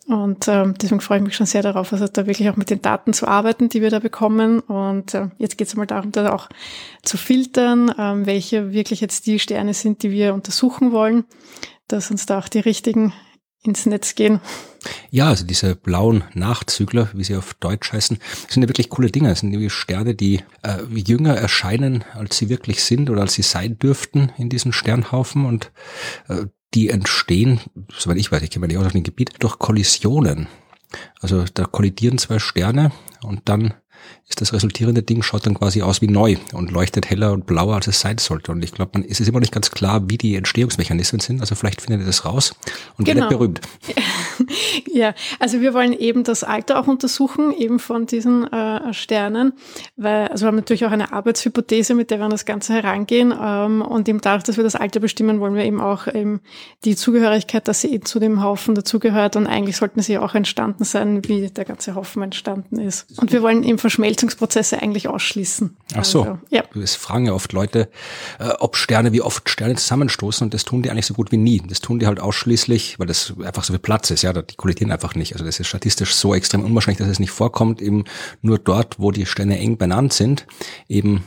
Und ähm, deswegen freue ich mich schon sehr darauf, also da wirklich auch mit den Daten zu arbeiten, die wir da bekommen. Und äh, jetzt geht es mal darum, da auch zu filtern, ähm, welche wirklich jetzt die Sterne sind, die wir untersuchen wollen, dass uns da auch die richtigen ins Netz gehen. Ja, also diese blauen Nachzügler, wie sie auf Deutsch heißen, sind ja wirklich coole Dinge. Das sind irgendwie Sterne, die äh, jünger erscheinen, als sie wirklich sind oder als sie sein dürften in diesem Sternhaufen und äh, die entstehen, soweit ich weiß, ich kenne mich nicht aus dem Gebiet, durch Kollisionen. Also da kollidieren zwei Sterne und dann ist das resultierende Ding, schaut dann quasi aus wie neu und leuchtet heller und blauer, als es sein sollte. Und ich glaube, man ist es immer nicht ganz klar, wie die Entstehungsmechanismen sind. Also vielleicht findet ihr das raus und genau. werdet berühmt. Ja, also wir wollen eben das Alter auch untersuchen, eben von diesen äh, Sternen, weil, also wir haben natürlich auch eine Arbeitshypothese, mit der wir an das Ganze herangehen. Ähm, und eben dadurch, dass wir das Alter bestimmen, wollen wir eben auch eben die Zugehörigkeit, dass sie eben zu dem Haufen dazugehört. Und eigentlich sollten sie auch entstanden sein, wie der ganze Haufen entstanden ist. Und wir wollen eben Verschmelzungsprozesse eigentlich ausschließen. Ach so. Also, ja. Es fragen ja oft Leute, äh, ob Sterne, wie oft Sterne zusammenstoßen. Und das tun die eigentlich so gut wie nie. Das tun die halt ausschließlich, weil das einfach so viel Platz ist. Ja, die kollidieren einfach nicht. Also das ist statistisch so extrem unwahrscheinlich, dass es nicht vorkommt. Eben nur dort, wo die Sterne eng benannt sind, eben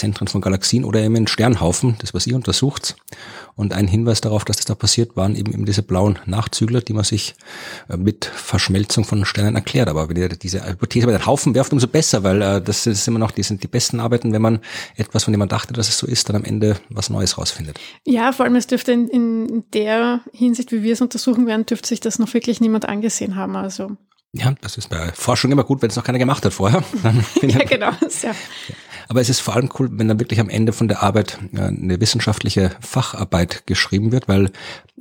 Zentren von Galaxien oder eben in Sternhaufen, das was ihr untersucht. Und ein Hinweis darauf, dass das da passiert, waren eben, eben diese blauen Nachzügler, die man sich äh, mit Verschmelzung von Sternen erklärt. Aber wenn ihr diese Hypothese bei den Haufen werft, umso besser, weil äh, das ist immer noch, die sind die besten Arbeiten, wenn man etwas, von dem man dachte, dass es so ist, dann am Ende was Neues rausfindet. Ja, vor allem es dürfte in, in der Hinsicht, wie wir es untersuchen werden, dürfte sich das noch wirklich niemand angesehen haben. Also ja, das ist bei Forschung immer gut, wenn es noch keiner gemacht hat vorher. ja, genau. Ja. Aber es ist vor allem cool, wenn dann wirklich am Ende von der Arbeit äh, eine wissenschaftliche Facharbeit geschrieben wird, weil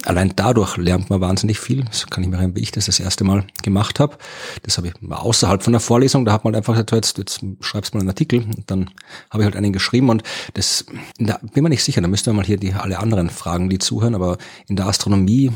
allein dadurch lernt man wahnsinnig viel. Das kann ich mir erinnern, wie ich das das erste Mal gemacht habe. Das habe ich außerhalb von der Vorlesung, da hat man halt einfach gesagt, jetzt, jetzt schreibst du mal einen Artikel. Und dann habe ich halt einen geschrieben. Und das, da bin mir nicht sicher, da müsste man mal hier die alle anderen fragen, die zuhören, aber in der Astronomie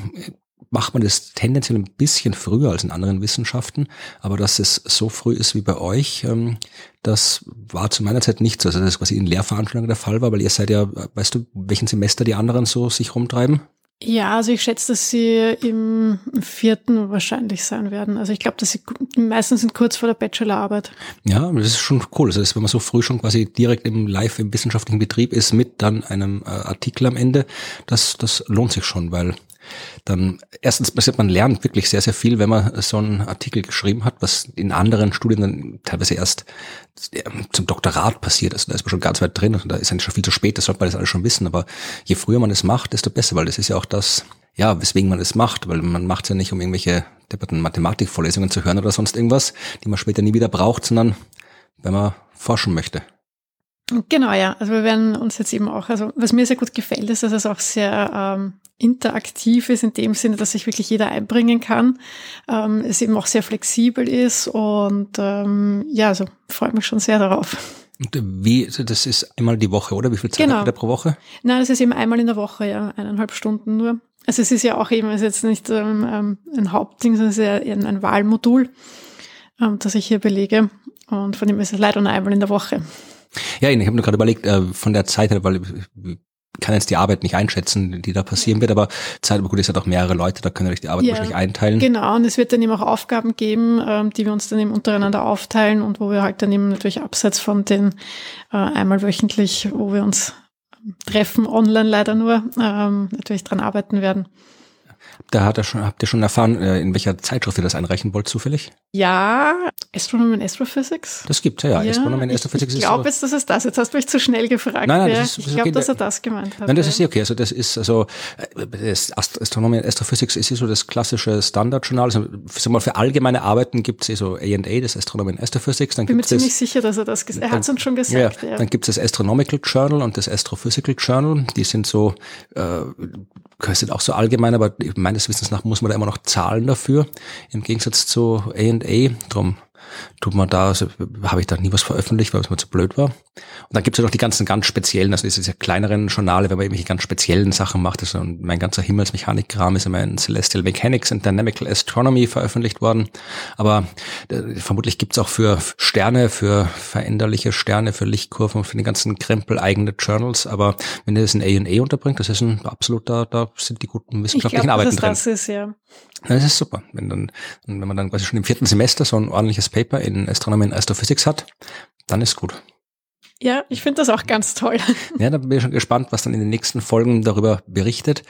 macht man das tendenziell ein bisschen früher als in anderen Wissenschaften, aber dass es so früh ist wie bei euch, ähm, das war zu meiner Zeit nicht so. Also das quasi in Lehrveranstaltungen der Fall war, weil ihr seid ja, weißt du, welchen Semester die anderen so sich rumtreiben? Ja, also ich schätze, dass sie im vierten wahrscheinlich sein werden. Also ich glaube, dass sie meistens sind kurz vor der Bachelorarbeit. Ja, das ist schon cool. Also das, wenn man so früh schon quasi direkt im Live im wissenschaftlichen Betrieb ist mit dann einem äh, Artikel am Ende, das, das lohnt sich schon, weil dann erstens passiert, man lernt wirklich sehr, sehr viel, wenn man so einen Artikel geschrieben hat, was in anderen Studien dann teilweise erst zum Doktorat passiert. Also da ist man schon ganz weit drin und da ist eigentlich schon viel zu spät, das sollte man das alles schon wissen. Aber je früher man es macht, desto besser, weil das ist ja auch das, ja, weswegen man es macht, weil man macht es ja nicht, um irgendwelche depperten Mathematikvorlesungen zu hören oder sonst irgendwas, die man später nie wieder braucht, sondern wenn man forschen möchte. Genau, ja. Also wir werden uns jetzt eben auch, also was mir sehr gut gefällt, ist, dass es auch sehr ähm, interaktiv ist, in dem Sinne, dass sich wirklich jeder einbringen kann. Ähm, es eben auch sehr flexibel ist und ähm, ja, also freue mich schon sehr darauf. Und wie, also das ist einmal die Woche, oder? Wie viel Zeit genau. habt ihr pro Woche? Nein, das ist eben einmal in der Woche, ja, eineinhalb Stunden nur. Also es ist ja auch eben, es ist jetzt nicht ähm, ähm ein Hauptding, sondern es ist ja eher ein Wahlmodul, ähm, das ich hier belege. Und von dem ist es leider nur einmal in der Woche. Ja, ich habe mir gerade überlegt, äh, von der Zeit her, weil ich kann jetzt die Arbeit nicht einschätzen, die da passieren wird, aber Zeit, aber gut, es hat auch mehrere Leute, da können wir die Arbeit ja, wahrscheinlich einteilen. Genau, und es wird dann eben auch Aufgaben geben, ähm, die wir uns dann eben untereinander aufteilen und wo wir halt dann eben natürlich abseits von den äh, einmal wöchentlich, wo wir uns treffen, online leider nur, ähm, natürlich dran arbeiten werden. Da hat er schon, habt ihr schon erfahren, äh, in welcher Zeitschrift ihr das einreichen wollt, zufällig? Ja, Astronomy and Astrophysics. Das gibt ja, ja. Astronomy and Astrophysics ich, ich glaube jetzt, das ist das. Jetzt hast du mich zu schnell gefragt. Nein, nein, das ist, ich glaube, dass er das gemeint hat. Nein, das ist ja okay. Also das ist also äh, das Astronomy and Astrophysics ist so das klassische Standardjournal. Also sag mal, für allgemeine Arbeiten gibt es eh so A&A, das Astronomy and Astrophysics. Dann ich bin mir ziemlich sicher, dass er das gesagt hat. Er hat es uns schon gesagt. Ja, ja. Dann gibt es das Astronomical Journal und das Astrophysical Journal. Die sind so äh, sind auch so allgemein, aber meines Wissens nach muss man da immer noch zahlen dafür, im Gegensatz zu A&A. Drum tut man da, also habe ich da nie was veröffentlicht, weil es mir zu blöd war. Und dann gibt es ja noch die ganzen ganz speziellen, also diese kleineren Journale, wenn man irgendwelche ganz speziellen Sachen macht. Also mein ganzer Himmelsmechanik-Kram ist immer in Celestial Mechanics and Dynamical Astronomy veröffentlicht worden. Aber äh, vermutlich gibt es auch für Sterne, für veränderliche Sterne, für Lichtkurven und für den ganzen Krempel eigene Journals. Aber wenn ihr das in A&A unterbringt, das ist ein absoluter, da sind die guten wissenschaftlichen glaub, Arbeiten drin. Das ist, ja. Das ist super. Wenn, dann, wenn man dann quasi schon im vierten Semester so ein ordentliches Paper in Astronomy und Astrophysics hat, dann ist gut. Ja, ich finde das auch ganz toll. Ja, da bin ich schon gespannt, was dann in den nächsten Folgen darüber berichtet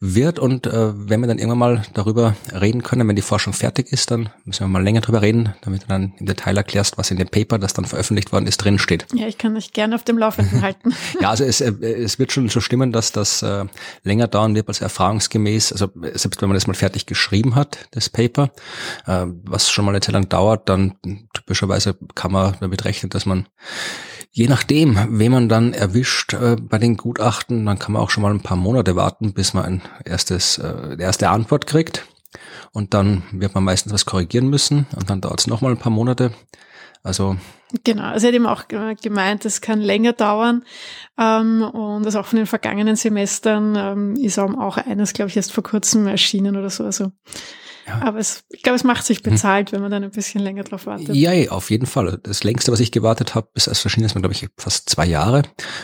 wird. Und äh, wenn wir dann irgendwann mal darüber reden können, wenn die Forschung fertig ist, dann müssen wir mal länger darüber reden, damit du dann im Detail erklärst, was in dem Paper, das dann veröffentlicht worden ist, drin steht. Ja, ich kann mich gerne auf dem Laufenden halten. ja, also es, äh, es wird schon so stimmen, dass das äh, länger dauern wird als erfahrungsgemäß. Also selbst wenn man das mal fertig geschrieben hat, das Paper, äh, was schon mal eine Zeit lang dauert, dann typischerweise kann man damit rechnen, dass man Je nachdem, wen man dann erwischt äh, bei den Gutachten, dann kann man auch schon mal ein paar Monate warten, bis man ein erstes, äh, erste Antwort kriegt. Und dann wird man meistens was korrigieren müssen und dann dauert es nochmal ein paar Monate. Also Genau, also er hat eben auch gemeint, es kann länger dauern ähm, und das auch von den vergangenen Semestern ähm, ist auch eines, glaube ich, erst vor kurzem erschienen oder so. Also ja. Aber es, ich glaube, es macht sich hm. bezahlt, hm. wenn man dann ein bisschen länger drauf wartet. Ja, auf jeden Fall. Das längste, was ich gewartet habe, bis es erschienen ist, war, glaube ich, fast zwei Jahre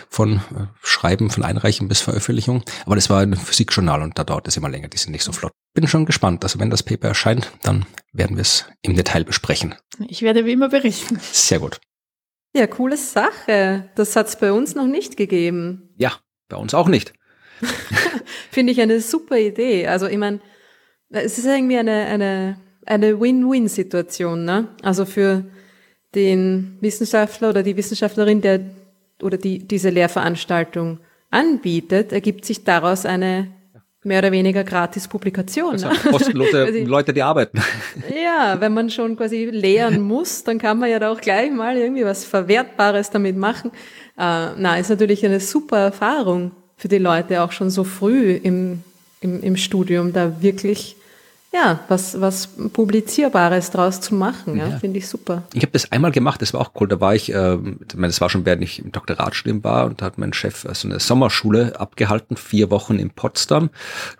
von äh, Schreiben, von Einreichen bis Veröffentlichung. Aber das war ein Physikjournal und da dauert es immer länger. Die sind nicht so flott. Bin schon gespannt. Also wenn das Paper erscheint, dann werden wir es im Detail besprechen. Ich werde wie immer berichten. Sehr gut. Ja, coole Sache. Das hat es bei uns noch nicht gegeben. Ja, bei uns auch nicht. Finde ich eine super Idee. Also ich meine, es ist irgendwie eine, eine, eine Win-Win-Situation, ne? Also für den Wissenschaftler oder die Wissenschaftlerin, der oder die diese Lehrveranstaltung anbietet, ergibt sich daraus eine mehr oder weniger gratis Publikation. Also ne? kostenlose Leute, die arbeiten. Ja, wenn man schon quasi lehren muss, dann kann man ja da auch gleich mal irgendwie was Verwertbares damit machen. Äh, na, ist natürlich eine super Erfahrung für die Leute auch schon so früh im, im, im Studium, da wirklich ja, was, was Publizierbares draus zu machen, ja, ja. finde ich super. Ich habe das einmal gemacht, das war auch cool. Da war ich, äh, ich meine, das war schon, während ich im Doktoratstudium war und da hat mein Chef so eine Sommerschule abgehalten, vier Wochen in Potsdam,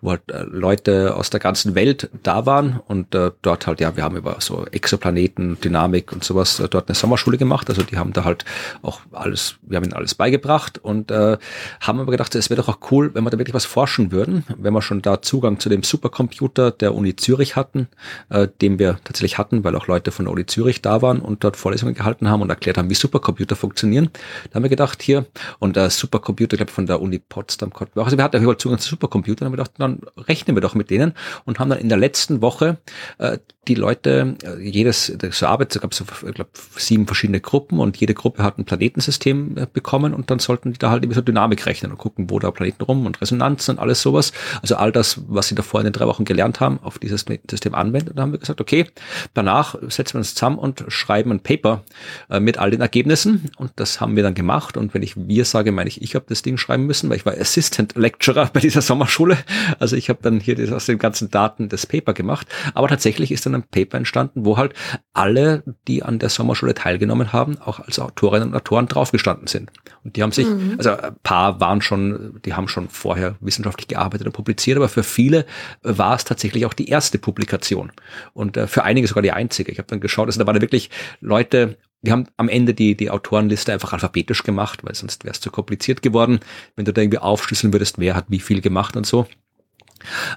wo halt äh, Leute aus der ganzen Welt da waren und äh, dort halt, ja, wir haben über so Exoplaneten, Dynamik und sowas äh, dort eine Sommerschule gemacht. Also die haben da halt auch alles, wir haben ihnen alles beigebracht und äh, haben aber gedacht, es wäre doch auch cool, wenn wir da wirklich was forschen würden, wenn wir schon da Zugang zu dem Supercomputer der Uni Zürich hatten, äh, den wir tatsächlich hatten, weil auch Leute von der Uni Zürich da waren und dort Vorlesungen gehalten haben und erklärt haben, wie Supercomputer funktionieren. Da haben wir gedacht, hier, und der Supercomputer, glaube von der Uni Potsdam also wir hatten ja Zugang zu Supercomputern, haben wir gedacht, dann rechnen wir doch mit denen und haben dann in der letzten Woche äh, die Leute, äh, jedes, so Arbeit, es gab so, ich sieben verschiedene Gruppen und jede Gruppe hat ein Planetensystem äh, bekommen und dann sollten die da halt irgendwie so Dynamik rechnen und gucken, wo da Planeten rum und Resonanzen und alles sowas. Also all das, was sie davor in den drei Wochen gelernt haben, auf diese dieses System anwenden. Und dann haben wir gesagt, okay, danach setzen wir uns zusammen und schreiben ein Paper äh, mit all den Ergebnissen. Und das haben wir dann gemacht. Und wenn ich wir sage, meine ich, ich habe das Ding schreiben müssen, weil ich war Assistant Lecturer bei dieser Sommerschule. Also ich habe dann hier das, aus den ganzen Daten das Paper gemacht. Aber tatsächlich ist dann ein Paper entstanden, wo halt alle, die an der Sommerschule teilgenommen haben, auch als Autorinnen und Autoren draufgestanden sind. Und die haben sich, mhm. also ein paar waren schon, die haben schon vorher wissenschaftlich gearbeitet und publiziert, aber für viele war es tatsächlich auch die erste erste Publikation und äh, für einige sogar die einzige. Ich habe dann geschaut, also da waren da wirklich Leute, die haben am Ende die, die Autorenliste einfach alphabetisch gemacht, weil sonst wäre es zu kompliziert geworden, wenn du da irgendwie aufschlüsseln würdest, wer hat wie viel gemacht und so.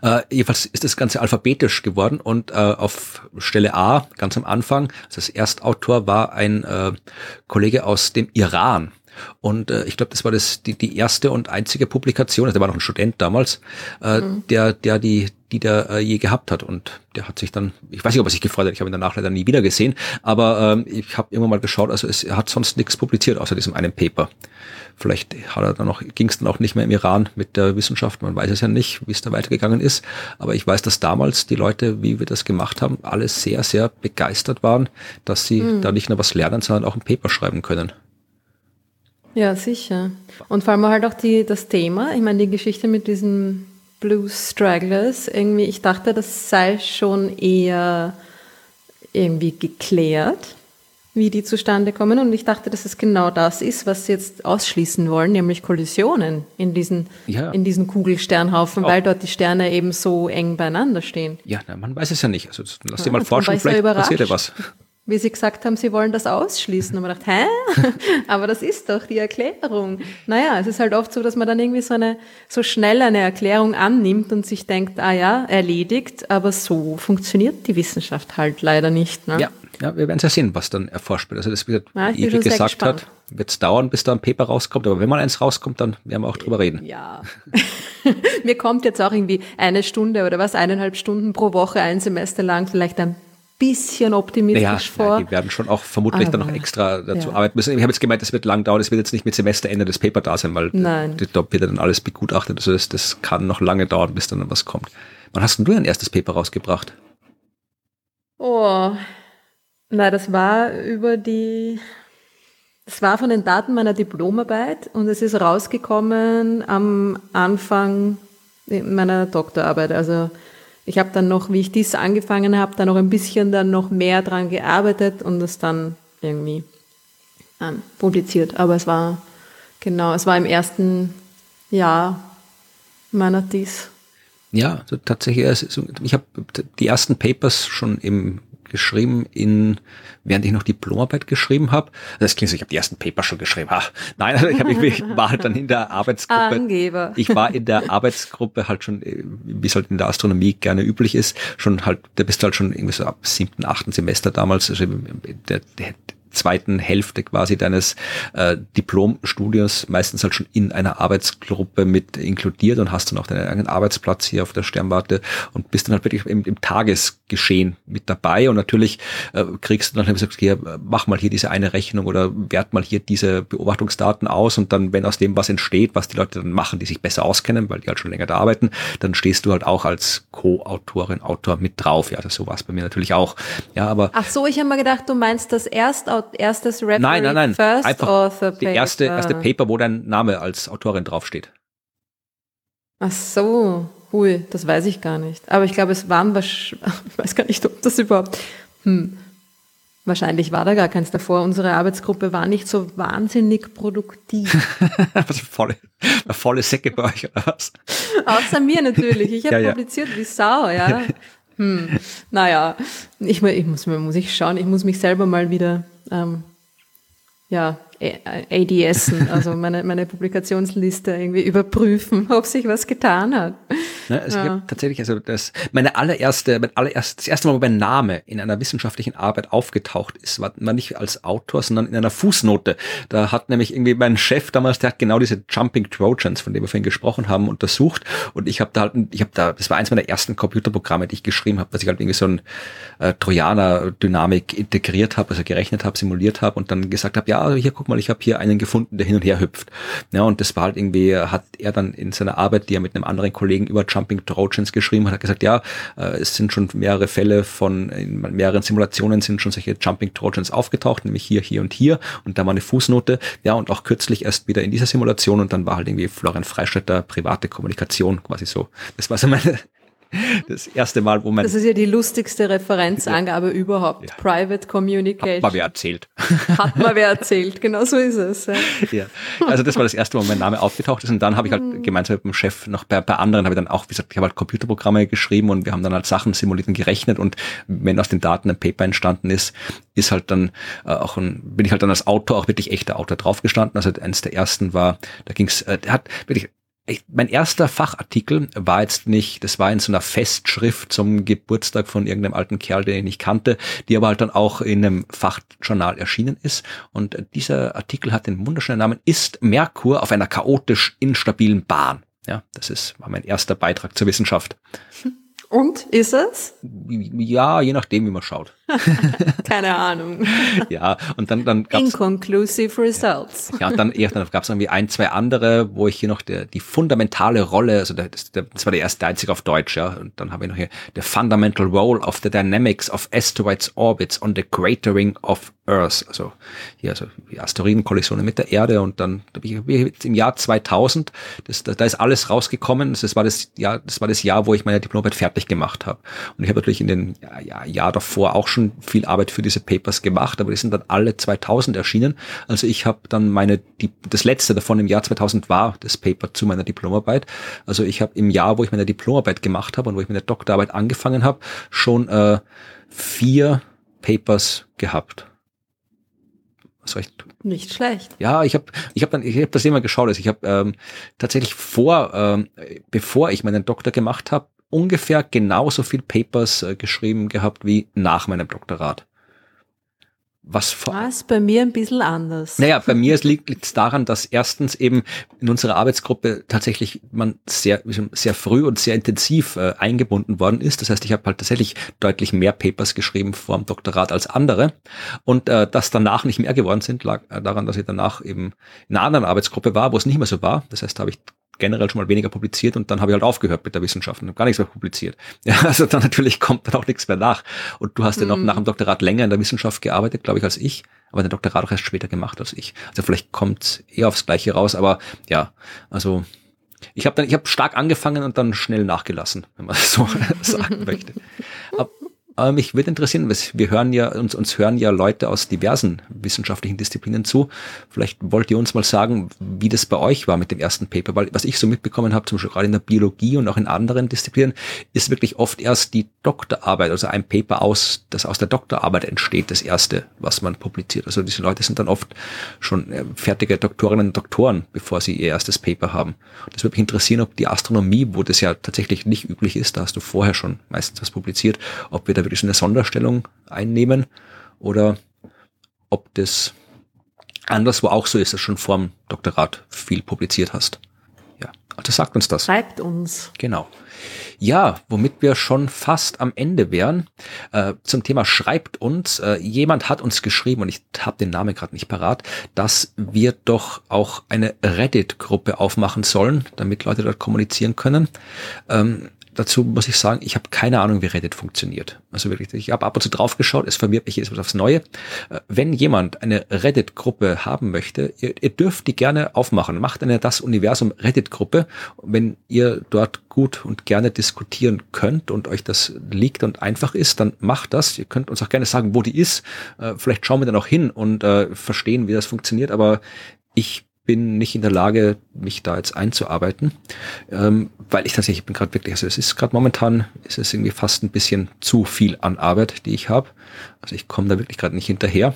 Äh, jedenfalls ist das Ganze alphabetisch geworden und äh, auf Stelle A, ganz am Anfang, also das Erstautor war ein äh, Kollege aus dem Iran. Und äh, ich glaube, das war das die, die erste und einzige Publikation, also der war noch ein Student damals, äh, mhm. der, der die, die der äh, je gehabt hat. Und der hat sich dann, ich weiß nicht, ob er sich gefreut hat, ich habe ihn danach leider nie wieder gesehen, aber ähm, ich habe immer mal geschaut, also es, er hat sonst nichts publiziert außer diesem einen Paper. Vielleicht hat er dann noch, ging es dann auch nicht mehr im Iran mit der Wissenschaft, man weiß es ja nicht, wie es da weitergegangen ist. Aber ich weiß, dass damals die Leute, wie wir das gemacht haben, alle sehr, sehr begeistert waren, dass sie mhm. da nicht nur was lernen, sondern auch ein Paper schreiben können. Ja, sicher. Und vor allem halt auch die, das Thema, ich meine, die Geschichte mit diesen Blues Stragglers, irgendwie, ich dachte, das sei schon eher irgendwie geklärt, wie die zustande kommen. Und ich dachte, dass es genau das ist, was sie jetzt ausschließen wollen, nämlich Kollisionen in diesen, ja. in diesen Kugelsternhaufen, Auch. weil dort die Sterne eben so eng beieinander stehen. Ja, na, man weiß es ja nicht. Also lass dir mal forschen, vielleicht passiert ja was wie Sie gesagt haben, Sie wollen das ausschließen. Und man dachte, hä? Aber das ist doch die Erklärung. Naja, es ist halt oft so, dass man dann irgendwie so eine, so schnell eine Erklärung annimmt und sich denkt, ah ja, erledigt, aber so funktioniert die Wissenschaft halt leider nicht. Ne? Ja, Ja, wir werden ja sehen, was dann erforscht wird. Also das, wie ja, Ike gesagt hat, wird es dauern, bis da ein Paper rauskommt. Aber wenn mal eins rauskommt, dann werden wir auch drüber reden. Ja. Mir kommt jetzt auch irgendwie eine Stunde oder was, eineinhalb Stunden pro Woche, ein Semester lang, vielleicht ein bisschen optimistisch ja, vor. Ja, die werden schon auch vermutlich Aber, dann noch extra dazu ja. arbeiten müssen. Ich habe jetzt gemeint, es wird lang dauern, es wird jetzt nicht mit Semesterende das Paper da sein, weil Nein. dort wird dann alles begutachtet. Also das, das kann noch lange dauern, bis dann was kommt. Wann hast denn du dein erstes Paper rausgebracht? Oh, na, das war über die, das war von den Daten meiner Diplomarbeit und es ist rausgekommen am Anfang meiner Doktorarbeit. Also ich habe dann noch, wie ich dies angefangen habe, dann noch ein bisschen dann noch mehr dran gearbeitet und es dann irgendwie ähm, publiziert. Aber es war, genau, es war im ersten Jahr meiner Dies. Ja, tatsächlich, ich habe die ersten Papers schon im geschrieben in, während ich noch Diplomarbeit geschrieben habe. Das klingt so, ich habe die ersten Paper schon geschrieben. Ach, nein, also ich, hab, ich war halt dann in der Arbeitsgruppe. Angeber. Ich war in der Arbeitsgruppe halt schon, wie es halt in der Astronomie gerne üblich ist, schon halt, da bist du halt schon irgendwie so ab siebten, achten Semester damals, also der, der, zweiten Hälfte quasi deines äh, Diplomstudiums meistens halt schon in einer Arbeitsgruppe mit inkludiert und hast dann auch deinen eigenen Arbeitsplatz hier auf der Sternwarte und bist dann halt wirklich im, im Tagesgeschehen mit dabei und natürlich äh, kriegst du dann halt gesagt, okay, mach mal hier diese eine Rechnung oder wert mal hier diese Beobachtungsdaten aus und dann, wenn aus dem was entsteht, was die Leute dann machen, die sich besser auskennen, weil die halt schon länger da arbeiten, dann stehst du halt auch als Co-Autorin, Autor mit drauf. Ja, also so war es bei mir natürlich auch. Ja, aber. Ach so, ich habe mal gedacht, du meinst das Erstautor erstes Referee nein, nein, nein. First Einfach Author Paper. Die erste, erste Paper, wo dein Name als Autorin draufsteht. Ach so, hui, das weiß ich gar nicht. Aber ich glaube, es waren, ich weiß gar nicht, ob das überhaupt, hm, Wahrscheinlich war da gar keins davor. Unsere Arbeitsgruppe war nicht so wahnsinnig produktiv. was volle, volle Säcke bei euch, oder was? Außer mir natürlich. Ich habe ja, publiziert ja. wie Sau, ja. Hm. Naja, ich, ich muss, muss ich schauen, ich muss mich selber mal wieder ähm, ja, ADS, also meine, meine Publikationsliste irgendwie überprüfen, ob sich was getan hat. Ne, also ja. tatsächlich, also das, meine allererste, mein allererst, das erste Mal, wo mein Name in einer wissenschaftlichen Arbeit aufgetaucht ist, war, war nicht als Autor, sondern in einer Fußnote. Da hat nämlich irgendwie mein Chef damals, der hat genau diese Jumping Trojans, von denen wir vorhin gesprochen haben, untersucht. Und ich habe da halt, ich habe da, das war eins meiner ersten Computerprogramme, die ich geschrieben habe, dass ich halt irgendwie so ein äh, Trojaner-Dynamik integriert habe, also gerechnet habe, simuliert habe und dann gesagt habe, ja, also hier guck mal, ich habe hier einen gefunden, der hin und her hüpft. Ja, und das war halt irgendwie, hat er dann in seiner Arbeit, die er mit einem anderen Kollegen über Jumping Trojans geschrieben hat, hat gesagt, ja, äh, es sind schon mehrere Fälle von, in mehreren Simulationen sind schon solche Jumping Trojans aufgetaucht, nämlich hier, hier und hier. Und da war eine Fußnote. Ja, und auch kürzlich erst wieder in dieser Simulation und dann war halt irgendwie Florian Freistetter private Kommunikation quasi so. Das war so meine, das erste Mal, wo man. Das ist ja die lustigste Referenzangabe ja. überhaupt. Ja. Private Communication. Hat mal wer erzählt. Hat mal wer erzählt, genau so ist es. Ja. Also das war das erste Mal, wo mein Name aufgetaucht ist und dann habe ich halt mhm. gemeinsam mit dem Chef noch bei, bei anderen habe ich dann auch, wie gesagt, ich habe halt Computerprogramme geschrieben und wir haben dann halt Sachen simuliert und gerechnet und wenn aus den Daten ein Paper entstanden ist, ist halt dann äh, auch ein, bin ich halt dann als Autor, auch wirklich echter Autor draufgestanden. Also eines der ersten war, da ging's, äh, der hat wirklich ich, mein erster Fachartikel war jetzt nicht, das war in so einer Festschrift zum Geburtstag von irgendeinem alten Kerl, den ich nicht kannte, die aber halt dann auch in einem Fachjournal erschienen ist. Und dieser Artikel hat den wunderschönen Namen Ist Merkur auf einer chaotisch instabilen Bahn? Ja, das ist, war mein erster Beitrag zur Wissenschaft. Und ist es? Ja, je nachdem, wie man schaut. Keine Ahnung. ja, und dann, dann gab's, Inconclusive results. Ja, und dann, ja, dann gab es irgendwie ein, zwei andere, wo ich hier noch der, die fundamentale Rolle, also der, das, der, das war der erste einzige auf Deutsch, ja, und dann habe ich noch hier the fundamental role of the dynamics of asteroids orbits on the cratering of Earth, also hier, also die Asteroidenkollisionen mit der Erde und dann im Jahr 2000, das, da, da ist alles rausgekommen, das war das Jahr, das war das Jahr, wo ich meine Diplomarbeit fertig gemacht habe. Und ich habe natürlich in den ja, Jahr davor auch schon viel Arbeit für diese Papers gemacht, aber die sind dann alle 2000 erschienen. Also ich habe dann meine, die, das letzte davon im Jahr 2000 war das Paper zu meiner Diplomarbeit. Also ich habe im Jahr, wo ich meine Diplomarbeit gemacht habe und wo ich meine Doktorarbeit angefangen habe, schon äh, vier Papers gehabt. Was recht. Nicht schlecht. Ja, ich habe ich hab dann ich hab das immer geschaut. Also ich habe ähm, tatsächlich vor, ähm, bevor ich meinen Doktor gemacht habe, ungefähr genauso viel Papers äh, geschrieben gehabt wie nach meinem Doktorat. was vor Was bei mir ein bisschen anders. Naja, bei mir liegt es daran, dass erstens eben in unserer Arbeitsgruppe tatsächlich man sehr, sehr früh und sehr intensiv äh, eingebunden worden ist. Das heißt, ich habe halt tatsächlich deutlich mehr Papers geschrieben vor dem Doktorat als andere. Und äh, dass danach nicht mehr geworden sind, lag äh, daran, dass ich danach eben in einer anderen Arbeitsgruppe war, wo es nicht mehr so war. Das heißt, da habe ich generell schon mal weniger publiziert und dann habe ich halt aufgehört mit der Wissenschaft und gar nichts mehr publiziert. Ja, also dann natürlich kommt dann auch nichts mehr nach. Und du hast ja noch mhm. nach dem Doktorat länger in der Wissenschaft gearbeitet, glaube ich, als ich, aber den Doktorat auch erst später gemacht als ich. Also vielleicht kommt eher aufs Gleiche raus, aber ja, also ich habe dann, ich habe stark angefangen und dann schnell nachgelassen, wenn man so sagen möchte. Aber aber mich würde interessieren, wir hören ja, uns, uns hören ja Leute aus diversen wissenschaftlichen Disziplinen zu. Vielleicht wollt ihr uns mal sagen, wie das bei euch war mit dem ersten Paper, weil was ich so mitbekommen habe, zum Beispiel gerade in der Biologie und auch in anderen Disziplinen, ist wirklich oft erst die Doktorarbeit, also ein Paper aus, das aus der Doktorarbeit entsteht, das erste, was man publiziert. Also diese Leute sind dann oft schon äh, fertige Doktorinnen und Doktoren, bevor sie ihr erstes Paper haben. Das würde mich interessieren, ob die Astronomie, wo das ja tatsächlich nicht üblich ist, da hast du vorher schon meistens was publiziert, ob wir da wirklich so eine Sonderstellung einnehmen oder ob das anderswo auch so ist, dass du schon vorm Doktorat viel publiziert hast. Ja, also sagt uns das. Schreibt uns. Genau. Ja, womit wir schon fast am Ende wären. Äh, zum Thema schreibt uns. Äh, jemand hat uns geschrieben, und ich habe den Namen gerade nicht parat, dass wir doch auch eine Reddit-Gruppe aufmachen sollen, damit Leute dort kommunizieren können. Ähm, dazu muss ich sagen, ich habe keine Ahnung, wie Reddit funktioniert. Also wirklich, ich habe ab und zu drauf geschaut, es verwirrt mich jedes Mal aufs Neue. Äh, wenn jemand eine Reddit-Gruppe haben möchte, ihr, ihr, dürft die gerne aufmachen. Macht eine Das Universum Reddit-Gruppe. Wenn ihr dort gut und gerne diskutieren könnt und euch das liegt und einfach ist, dann macht das. Ihr könnt uns auch gerne sagen, wo die ist. Äh, vielleicht schauen wir dann auch hin und äh, verstehen, wie das funktioniert. Aber ich bin nicht in der Lage, mich da jetzt einzuarbeiten, ähm, weil ich tatsächlich ich bin gerade wirklich, also es ist gerade momentan, ist es irgendwie fast ein bisschen zu viel an Arbeit, die ich habe. Also ich komme da wirklich gerade nicht hinterher.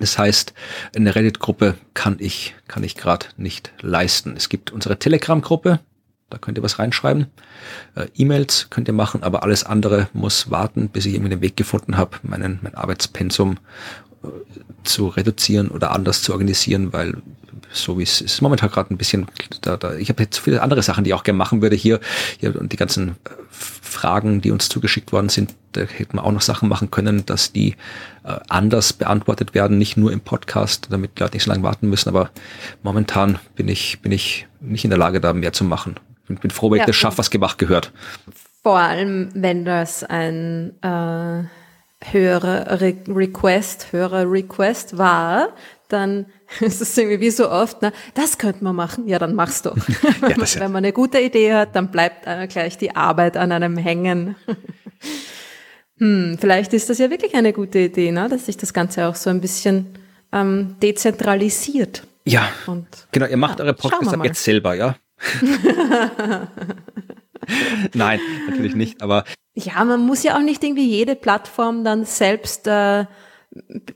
Das heißt, eine Reddit-Gruppe kann ich, kann ich gerade nicht leisten. Es gibt unsere Telegram-Gruppe, da könnt ihr was reinschreiben. Äh, E-Mails könnt ihr machen, aber alles andere muss warten, bis ich irgendwie den Weg gefunden habe, meinen, mein Arbeitspensum äh, zu reduzieren oder anders zu organisieren, weil so wie es ist momentan gerade ein bisschen, da, da, ich habe jetzt viele andere Sachen, die ich auch gerne machen würde hier, hier und die ganzen äh, Fragen, die uns zugeschickt worden sind, da hätten wir auch noch Sachen machen können, dass die äh, anders beantwortet werden, nicht nur im Podcast, damit Leute nicht so lange warten müssen, aber momentan bin ich, bin ich nicht in der Lage, da mehr zu machen. Ich bin froh, wenn ja, ich das schaffe, was gemacht gehört. Vor allem, wenn das ein äh, höherer Re Request, höherer Request war, dann ist es irgendwie wie so oft, na, das könnte man machen, ja, dann mach's doch. ja, Wenn man eine gute Idee hat, dann bleibt gleich die Arbeit an einem hängen. hm, vielleicht ist das ja wirklich eine gute Idee, ne? dass sich das Ganze auch so ein bisschen ähm, dezentralisiert. Ja, Und, genau, ihr macht ja, eure Podcasts jetzt selber, ja? Nein, natürlich nicht, aber. Ja, man muss ja auch nicht irgendwie jede Plattform dann selbst äh,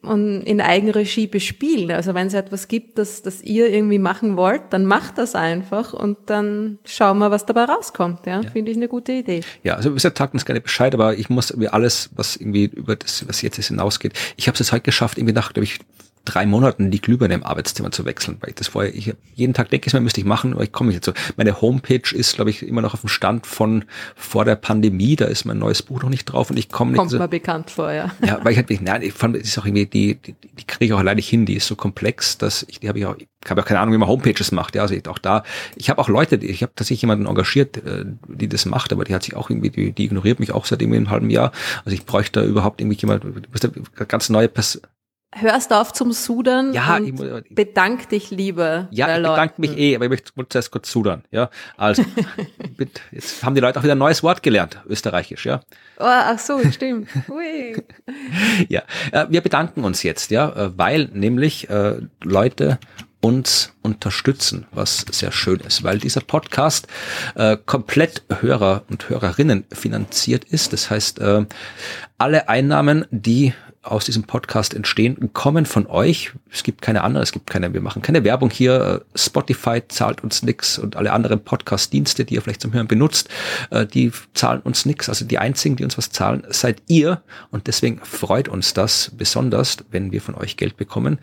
in Eigenregie bespielen. Also wenn es etwas gibt, das, das ihr irgendwie machen wollt, dann macht das einfach und dann schauen wir, was dabei rauskommt. Ja, ja. finde ich eine gute Idee. Ja, also wir sagt uns gerne Bescheid, aber ich muss über alles, was irgendwie über das, was jetzt hinausgeht, ich habe es jetzt heute geschafft, irgendwie nach, glaube ich, drei Monaten die Glühbirne im Arbeitszimmer zu wechseln, weil ich das vorher, ich jeden Tag denke ich mir, müsste ich machen, aber ich komme nicht dazu. Meine Homepage ist, glaube ich, immer noch auf dem Stand von vor der Pandemie, da ist mein neues Buch noch nicht drauf und ich komme nicht Kommt so, mir bekannt vor, ja. Ja, weil ich halt, nein, ich fand, das ist auch irgendwie, die, die, die kriege ich auch alleine hin, die ist so komplex, dass ich, die habe ich auch, ich habe auch keine Ahnung, wie man Homepages macht, ja, also ich, auch da, ich habe auch Leute, ich habe tatsächlich jemanden engagiert, äh, die das macht, aber die hat sich auch irgendwie, die, die ignoriert mich auch seit irgendwie einem halben Jahr, also ich bräuchte da überhaupt irgendwie jemand, ganz neue Person, hörst auf zum Sudern ja, und ich, bedank dich lieber. Ja, ich bedanke mich eh, aber ich möchte zuerst kurz sudern. Ja, also jetzt haben die Leute auch wieder ein neues Wort gelernt, österreichisch, ja. Oh, ach so, stimmt. Ui. ja, äh, wir bedanken uns jetzt, ja, äh, weil nämlich äh, Leute uns unterstützen, was sehr schön ist, weil dieser Podcast äh, komplett Hörer und Hörerinnen finanziert ist. Das heißt, äh, alle Einnahmen, die aus diesem Podcast entstehen, kommen von euch. Es gibt keine andere, es gibt keine, wir machen keine Werbung hier. Spotify zahlt uns nix und alle anderen Podcast-Dienste, die ihr vielleicht zum Hören benutzt, äh, die zahlen uns nix. Also die einzigen, die uns was zahlen, seid ihr. Und deswegen freut uns das besonders, wenn wir von euch Geld bekommen,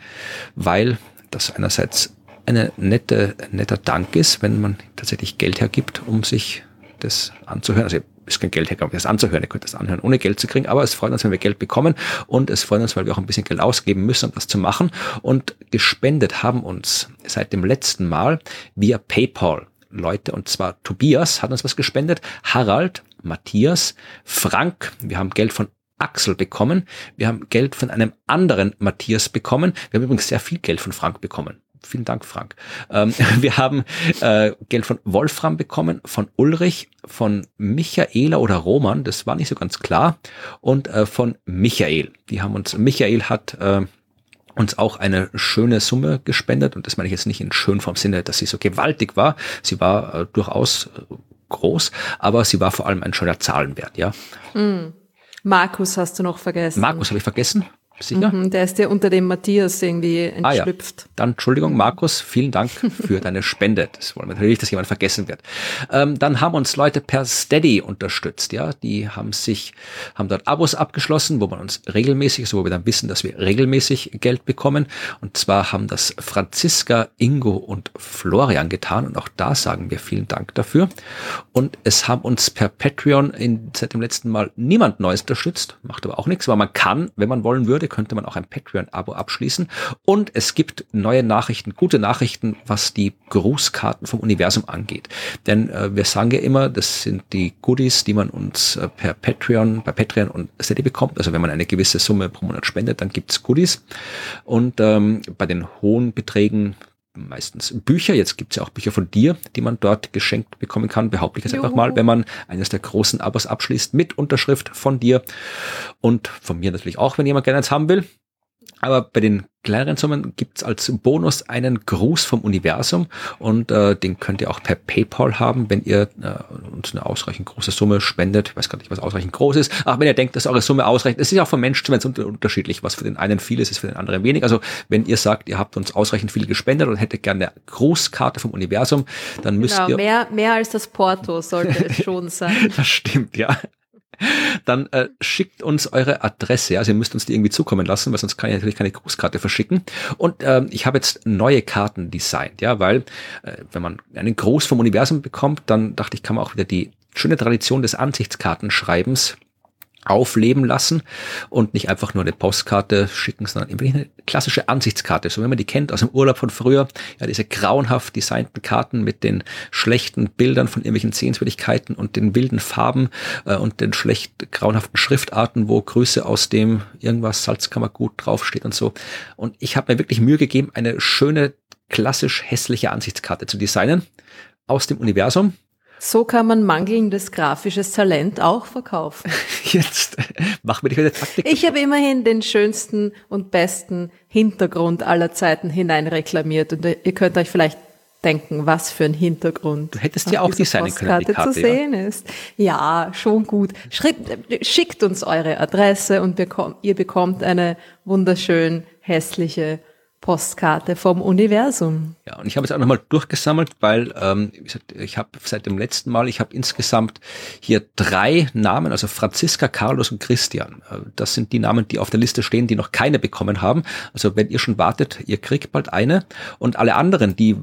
weil das einerseits eine nette, netter Dank ist, wenn man tatsächlich Geld hergibt, um sich das anzuhören. Also ist kein Geld hergeben, das anzuhören, ihr könnt das anhören, ohne Geld zu kriegen, aber es freut uns, wenn wir Geld bekommen und es freut uns, weil wir auch ein bisschen Geld ausgeben müssen, um das zu machen und gespendet haben uns seit dem letzten Mal via PayPal Leute und zwar Tobias hat uns was gespendet, Harald, Matthias, Frank, wir haben Geld von Axel bekommen. Wir haben Geld von einem anderen Matthias bekommen. Wir haben übrigens sehr viel Geld von Frank bekommen. Vielen Dank, Frank. Ähm, wir haben äh, Geld von Wolfram bekommen, von Ulrich, von Michaela oder Roman, das war nicht so ganz klar, und äh, von Michael. Die haben uns, Michael hat äh, uns auch eine schöne Summe gespendet und das meine ich jetzt nicht in schön vom Sinne, dass sie so gewaltig war. Sie war äh, durchaus äh, groß, aber sie war vor allem ein schöner Zahlenwert, ja. Mm. Markus hast du noch vergessen. Markus habe ich vergessen. Sicher? Mhm, der ist ja unter dem Matthias irgendwie entschlüpft. Ah, ja. Dann Entschuldigung, Markus, vielen Dank für deine Spende. Das wollen wir natürlich, dass jemand vergessen wird. Ähm, dann haben uns Leute per Steady unterstützt, ja. Die haben sich, haben dort Abos abgeschlossen, wo man uns regelmäßig, so wo wir dann wissen, dass wir regelmäßig Geld bekommen. Und zwar haben das Franziska, Ingo und Florian getan. Und auch da sagen wir vielen Dank dafür. Und es haben uns per Patreon in, seit dem letzten Mal niemand Neues unterstützt. Macht aber auch nichts, weil man kann, wenn man wollen würde, könnte man auch ein Patreon-Abo abschließen. Und es gibt neue Nachrichten, gute Nachrichten, was die Grußkarten vom Universum angeht. Denn äh, wir sagen ja immer, das sind die Goodies, die man uns äh, per Patreon, bei Patreon und Steady bekommt. Also wenn man eine gewisse Summe pro Monat spendet, dann gibt's Goodies. Und ähm, bei den hohen Beträgen meistens Bücher. Jetzt gibt's ja auch Bücher von dir, die man dort geschenkt bekommen kann, behaupte ich jetzt einfach mal, wenn man eines der großen Abos abschließt mit Unterschrift von dir und von mir natürlich auch, wenn jemand gerne eins haben will. Aber bei den kleineren Summen gibt's als Bonus einen Gruß vom Universum und äh, den könnt ihr auch per PayPal haben, wenn ihr äh, uns eine ausreichend große Summe spendet. Ich weiß gar nicht, was ausreichend groß ist. Aber wenn ihr denkt, dass eure Summe ausreicht, es ist ja auch von Mensch zu Mensch unterschiedlich. Was für den einen viel ist, ist für den anderen wenig. Also wenn ihr sagt, ihr habt uns ausreichend viel gespendet und hättet gerne eine Grußkarte vom Universum, dann müsst genau, ihr... Mehr, mehr als das Porto sollte es schon sein. das stimmt, ja dann äh, schickt uns eure Adresse. Also ihr müsst uns die irgendwie zukommen lassen, weil sonst kann ich natürlich keine Grußkarte verschicken. Und ähm, ich habe jetzt neue Karten designt, ja, weil äh, wenn man einen Gruß vom Universum bekommt, dann dachte ich, kann man auch wieder die schöne Tradition des Ansichtskartenschreibens aufleben lassen und nicht einfach nur eine Postkarte schicken, sondern eine klassische Ansichtskarte, so wie man die kennt aus dem Urlaub von früher. Ja, diese grauenhaft designten Karten mit den schlechten Bildern von irgendwelchen Sehenswürdigkeiten und den wilden Farben äh, und den schlecht grauenhaften Schriftarten, wo Grüße aus dem irgendwas Salzkammergut draufsteht und so. Und ich habe mir wirklich Mühe gegeben, eine schöne, klassisch hässliche Ansichtskarte zu designen aus dem Universum so kann man mangelndes grafisches Talent auch verkaufen. Jetzt machen wir die wieder Taktik. Ich habe immerhin den schönsten und besten Hintergrund aller Zeiten hinein reklamiert und ihr könnt euch vielleicht denken, was für ein Hintergrund. Du hättest ja auch designen können, die Karte, zu sehen ja. ist. Ja, schon gut. Schreibt, schickt uns eure Adresse und bekommt, ihr bekommt eine wunderschön hässliche Postkarte vom Universum. Ja, und ich habe jetzt auch nochmal durchgesammelt, weil ähm, ich habe seit dem letzten Mal, ich habe insgesamt hier drei Namen, also Franziska, Carlos und Christian. Äh, das sind die Namen, die auf der Liste stehen, die noch keine bekommen haben. Also wenn ihr schon wartet, ihr kriegt bald eine. Und alle anderen, die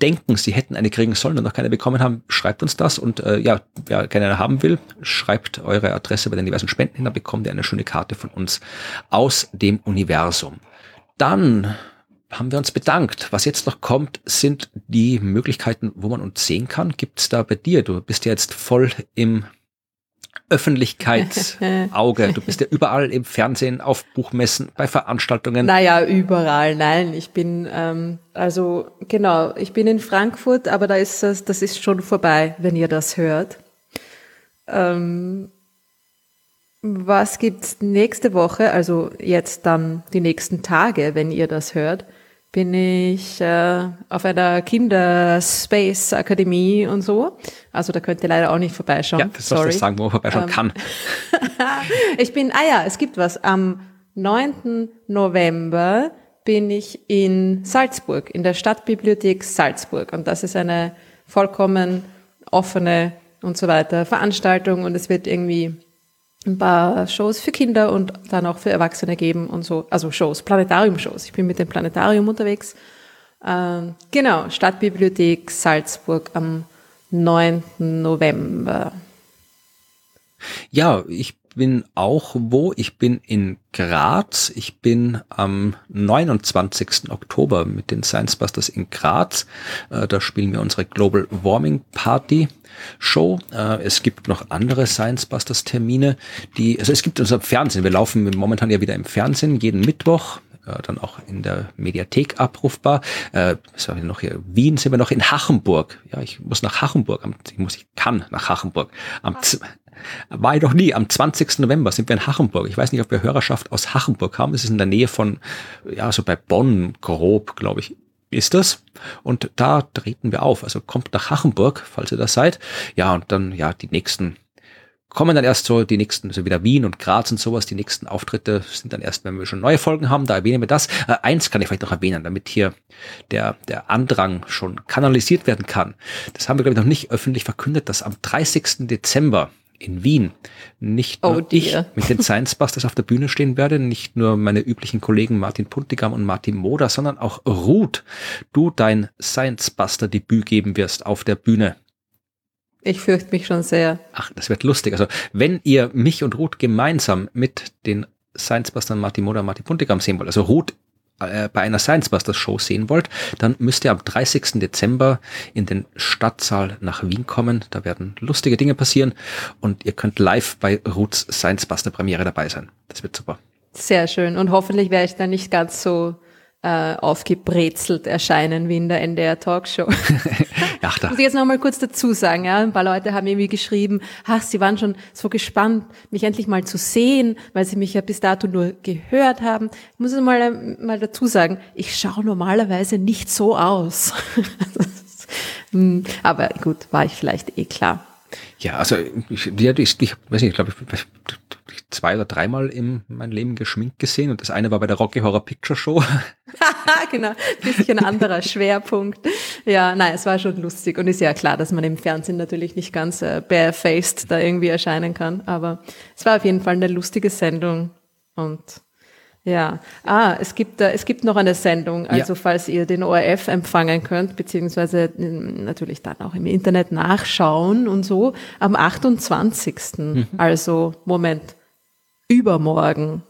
denken, sie hätten eine kriegen sollen und noch keine bekommen haben, schreibt uns das. Und äh, ja, wer keine eine haben will, schreibt eure Adresse bei den diversen Spenden hin, dann bekommt ihr eine schöne Karte von uns aus dem Universum. Dann haben wir uns bedankt. Was jetzt noch kommt, sind die Möglichkeiten, wo man uns sehen kann. Gibt es da bei dir? Du bist ja jetzt voll im Öffentlichkeitsauge. Du bist ja überall im Fernsehen, auf Buchmessen, bei Veranstaltungen. Naja, überall. Nein, ich bin, ähm, also genau, ich bin in Frankfurt, aber da ist das, das ist schon vorbei, wenn ihr das hört. Ähm, was gibt's nächste Woche, also jetzt dann die nächsten Tage, wenn ihr das hört? Bin ich äh, auf einer Kinderspace Akademie und so. Also da könnt ihr leider auch nicht vorbeischauen. Ja, das sollst du sagen, wo man vorbeischauen ähm, kann. ich bin, ah ja, es gibt was. Am 9. November bin ich in Salzburg, in der Stadtbibliothek Salzburg. Und das ist eine vollkommen offene und so weiter Veranstaltung. Und es wird irgendwie ein paar Shows für Kinder und dann auch für Erwachsene geben und so. Also Shows, Planetarium-Shows. Ich bin mit dem Planetarium unterwegs. Ähm, genau, Stadtbibliothek Salzburg am 9. November. Ja, ich bin auch wo? Ich bin in Graz. Ich bin am 29. Oktober mit den Science Busters in Graz. Äh, da spielen wir unsere Global Warming Party. Show. Äh, es gibt noch andere Science Busters Termine, die, also es gibt unser Fernsehen. Wir laufen momentan ja wieder im Fernsehen jeden Mittwoch äh, dann auch in der Mediathek abrufbar. Äh, was wir noch hier? Wien sind wir noch in Hachenburg. Ja, ich muss nach Hachenburg. Ich muss, ich kann nach Hachenburg. Am, war ich doch nie. Am 20. November sind wir in Hachenburg. Ich weiß nicht, ob wir Hörerschaft aus Hachenburg haben. Es ist in der Nähe von, ja, so bei Bonn grob, glaube ich, ist das. Und da treten wir auf. Also kommt nach Hachenburg, falls ihr das seid. Ja, und dann, ja, die nächsten kommen dann erst so die nächsten, so wieder Wien und Graz und sowas, die nächsten Auftritte sind dann erst, wenn wir schon neue Folgen haben, da erwähnen wir das. Äh, eins kann ich vielleicht noch erwähnen, damit hier der, der Andrang schon kanalisiert werden kann. Das haben wir, glaube ich, noch nicht öffentlich verkündet, dass am 30. Dezember in Wien nicht nur oh ich mit den Science Busters auf der Bühne stehen werde, nicht nur meine üblichen Kollegen Martin Puntigam und Martin Moder, sondern auch Ruth, du dein Science Buster Debüt geben wirst auf der Bühne. Ich fürchte mich schon sehr. Ach, das wird lustig. Also, wenn ihr mich und Ruth gemeinsam mit den Science Busters Martin Moder und Martin Puntigam sehen wollt, also Ruth äh, bei einer Science Busters Show sehen wollt, dann müsst ihr am 30. Dezember in den Stadtsaal nach Wien kommen. Da werden lustige Dinge passieren und ihr könnt live bei Ruths Science Buster Premiere dabei sein. Das wird super. Sehr schön und hoffentlich werde ich dann nicht ganz so äh, aufgebrezelt erscheinen wie in der NDR Talkshow. Ach, da. Muss ich jetzt noch mal kurz dazu sagen, ja, ein paar Leute haben irgendwie geschrieben, ach, sie waren schon so gespannt, mich endlich mal zu sehen, weil sie mich ja bis dato nur gehört haben. Ich muss mal, äh, mal dazu sagen, ich schaue normalerweise nicht so aus. Hm, aber gut, war ich vielleicht eh klar. Ja, also ich, ja, ich, ich weiß nicht, ich glaube, ich, zwei oder dreimal in meinem Leben geschminkt gesehen und das eine war bei der Rocky Horror Picture Show. genau, bisschen anderer Schwerpunkt. Ja, nein, es war schon lustig und ist ja klar, dass man im Fernsehen natürlich nicht ganz äh, barefaced da irgendwie erscheinen kann, aber es war auf jeden Fall eine lustige Sendung und ja, ah, es gibt, äh, es gibt noch eine Sendung, also ja. falls ihr den ORF empfangen könnt, beziehungsweise hm, natürlich dann auch im Internet nachschauen und so, am 28. Mhm. Also, Moment, übermorgen,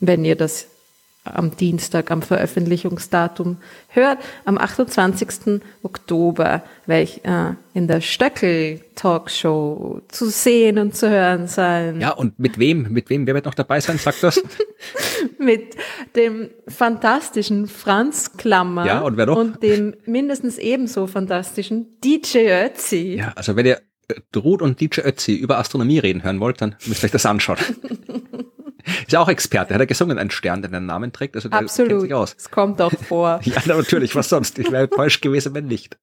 wenn ihr das am Dienstag, am Veröffentlichungsdatum hört. Am 28. Oktober werde ich äh, in der Stöckel Talkshow zu sehen und zu hören sein. Ja, und mit wem? Mit wem? Wer wird noch dabei sein? Sagt das? mit dem fantastischen Franz Klammer. Ja, und wer noch? Und dem mindestens ebenso fantastischen DJ Ötzi. Ja, also wenn ihr Ruth und DJ Ötzi über Astronomie reden hören wollt, dann müsst ihr euch das anschauen. Ist ja auch Experte, hat er gesungen, ein Stern, der den Namen trägt. Also der Absolut. kennt sich aus. Es kommt auch vor. ja, natürlich, was sonst? Ich wäre enttäuscht gewesen, wenn nicht.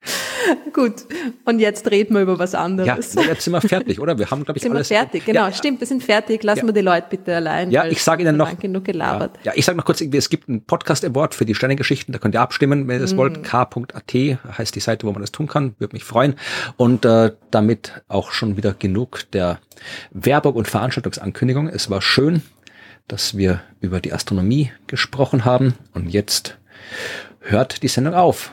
Gut, und jetzt reden wir über was anderes. Ja, jetzt sind wir fertig, oder? Wir haben, glaube ich, sind alles. Sind wir fertig, genau, ja, stimmt, wir sind fertig. Lassen ja. wir die Leute bitte allein. Ja, ich sage Ihnen noch. Genug gelabert. Ja, ja ich sage noch kurz, es gibt ein Podcast-Award für die Sternengeschichten, da könnt ihr abstimmen, wenn ihr das mm. wollt. k.at heißt die Seite, wo man das tun kann, würde mich freuen. Und äh, damit auch schon wieder genug der Werbung und Veranstaltungsankündigung. Es war schön, dass wir über die Astronomie gesprochen haben und jetzt hört die Sendung auf.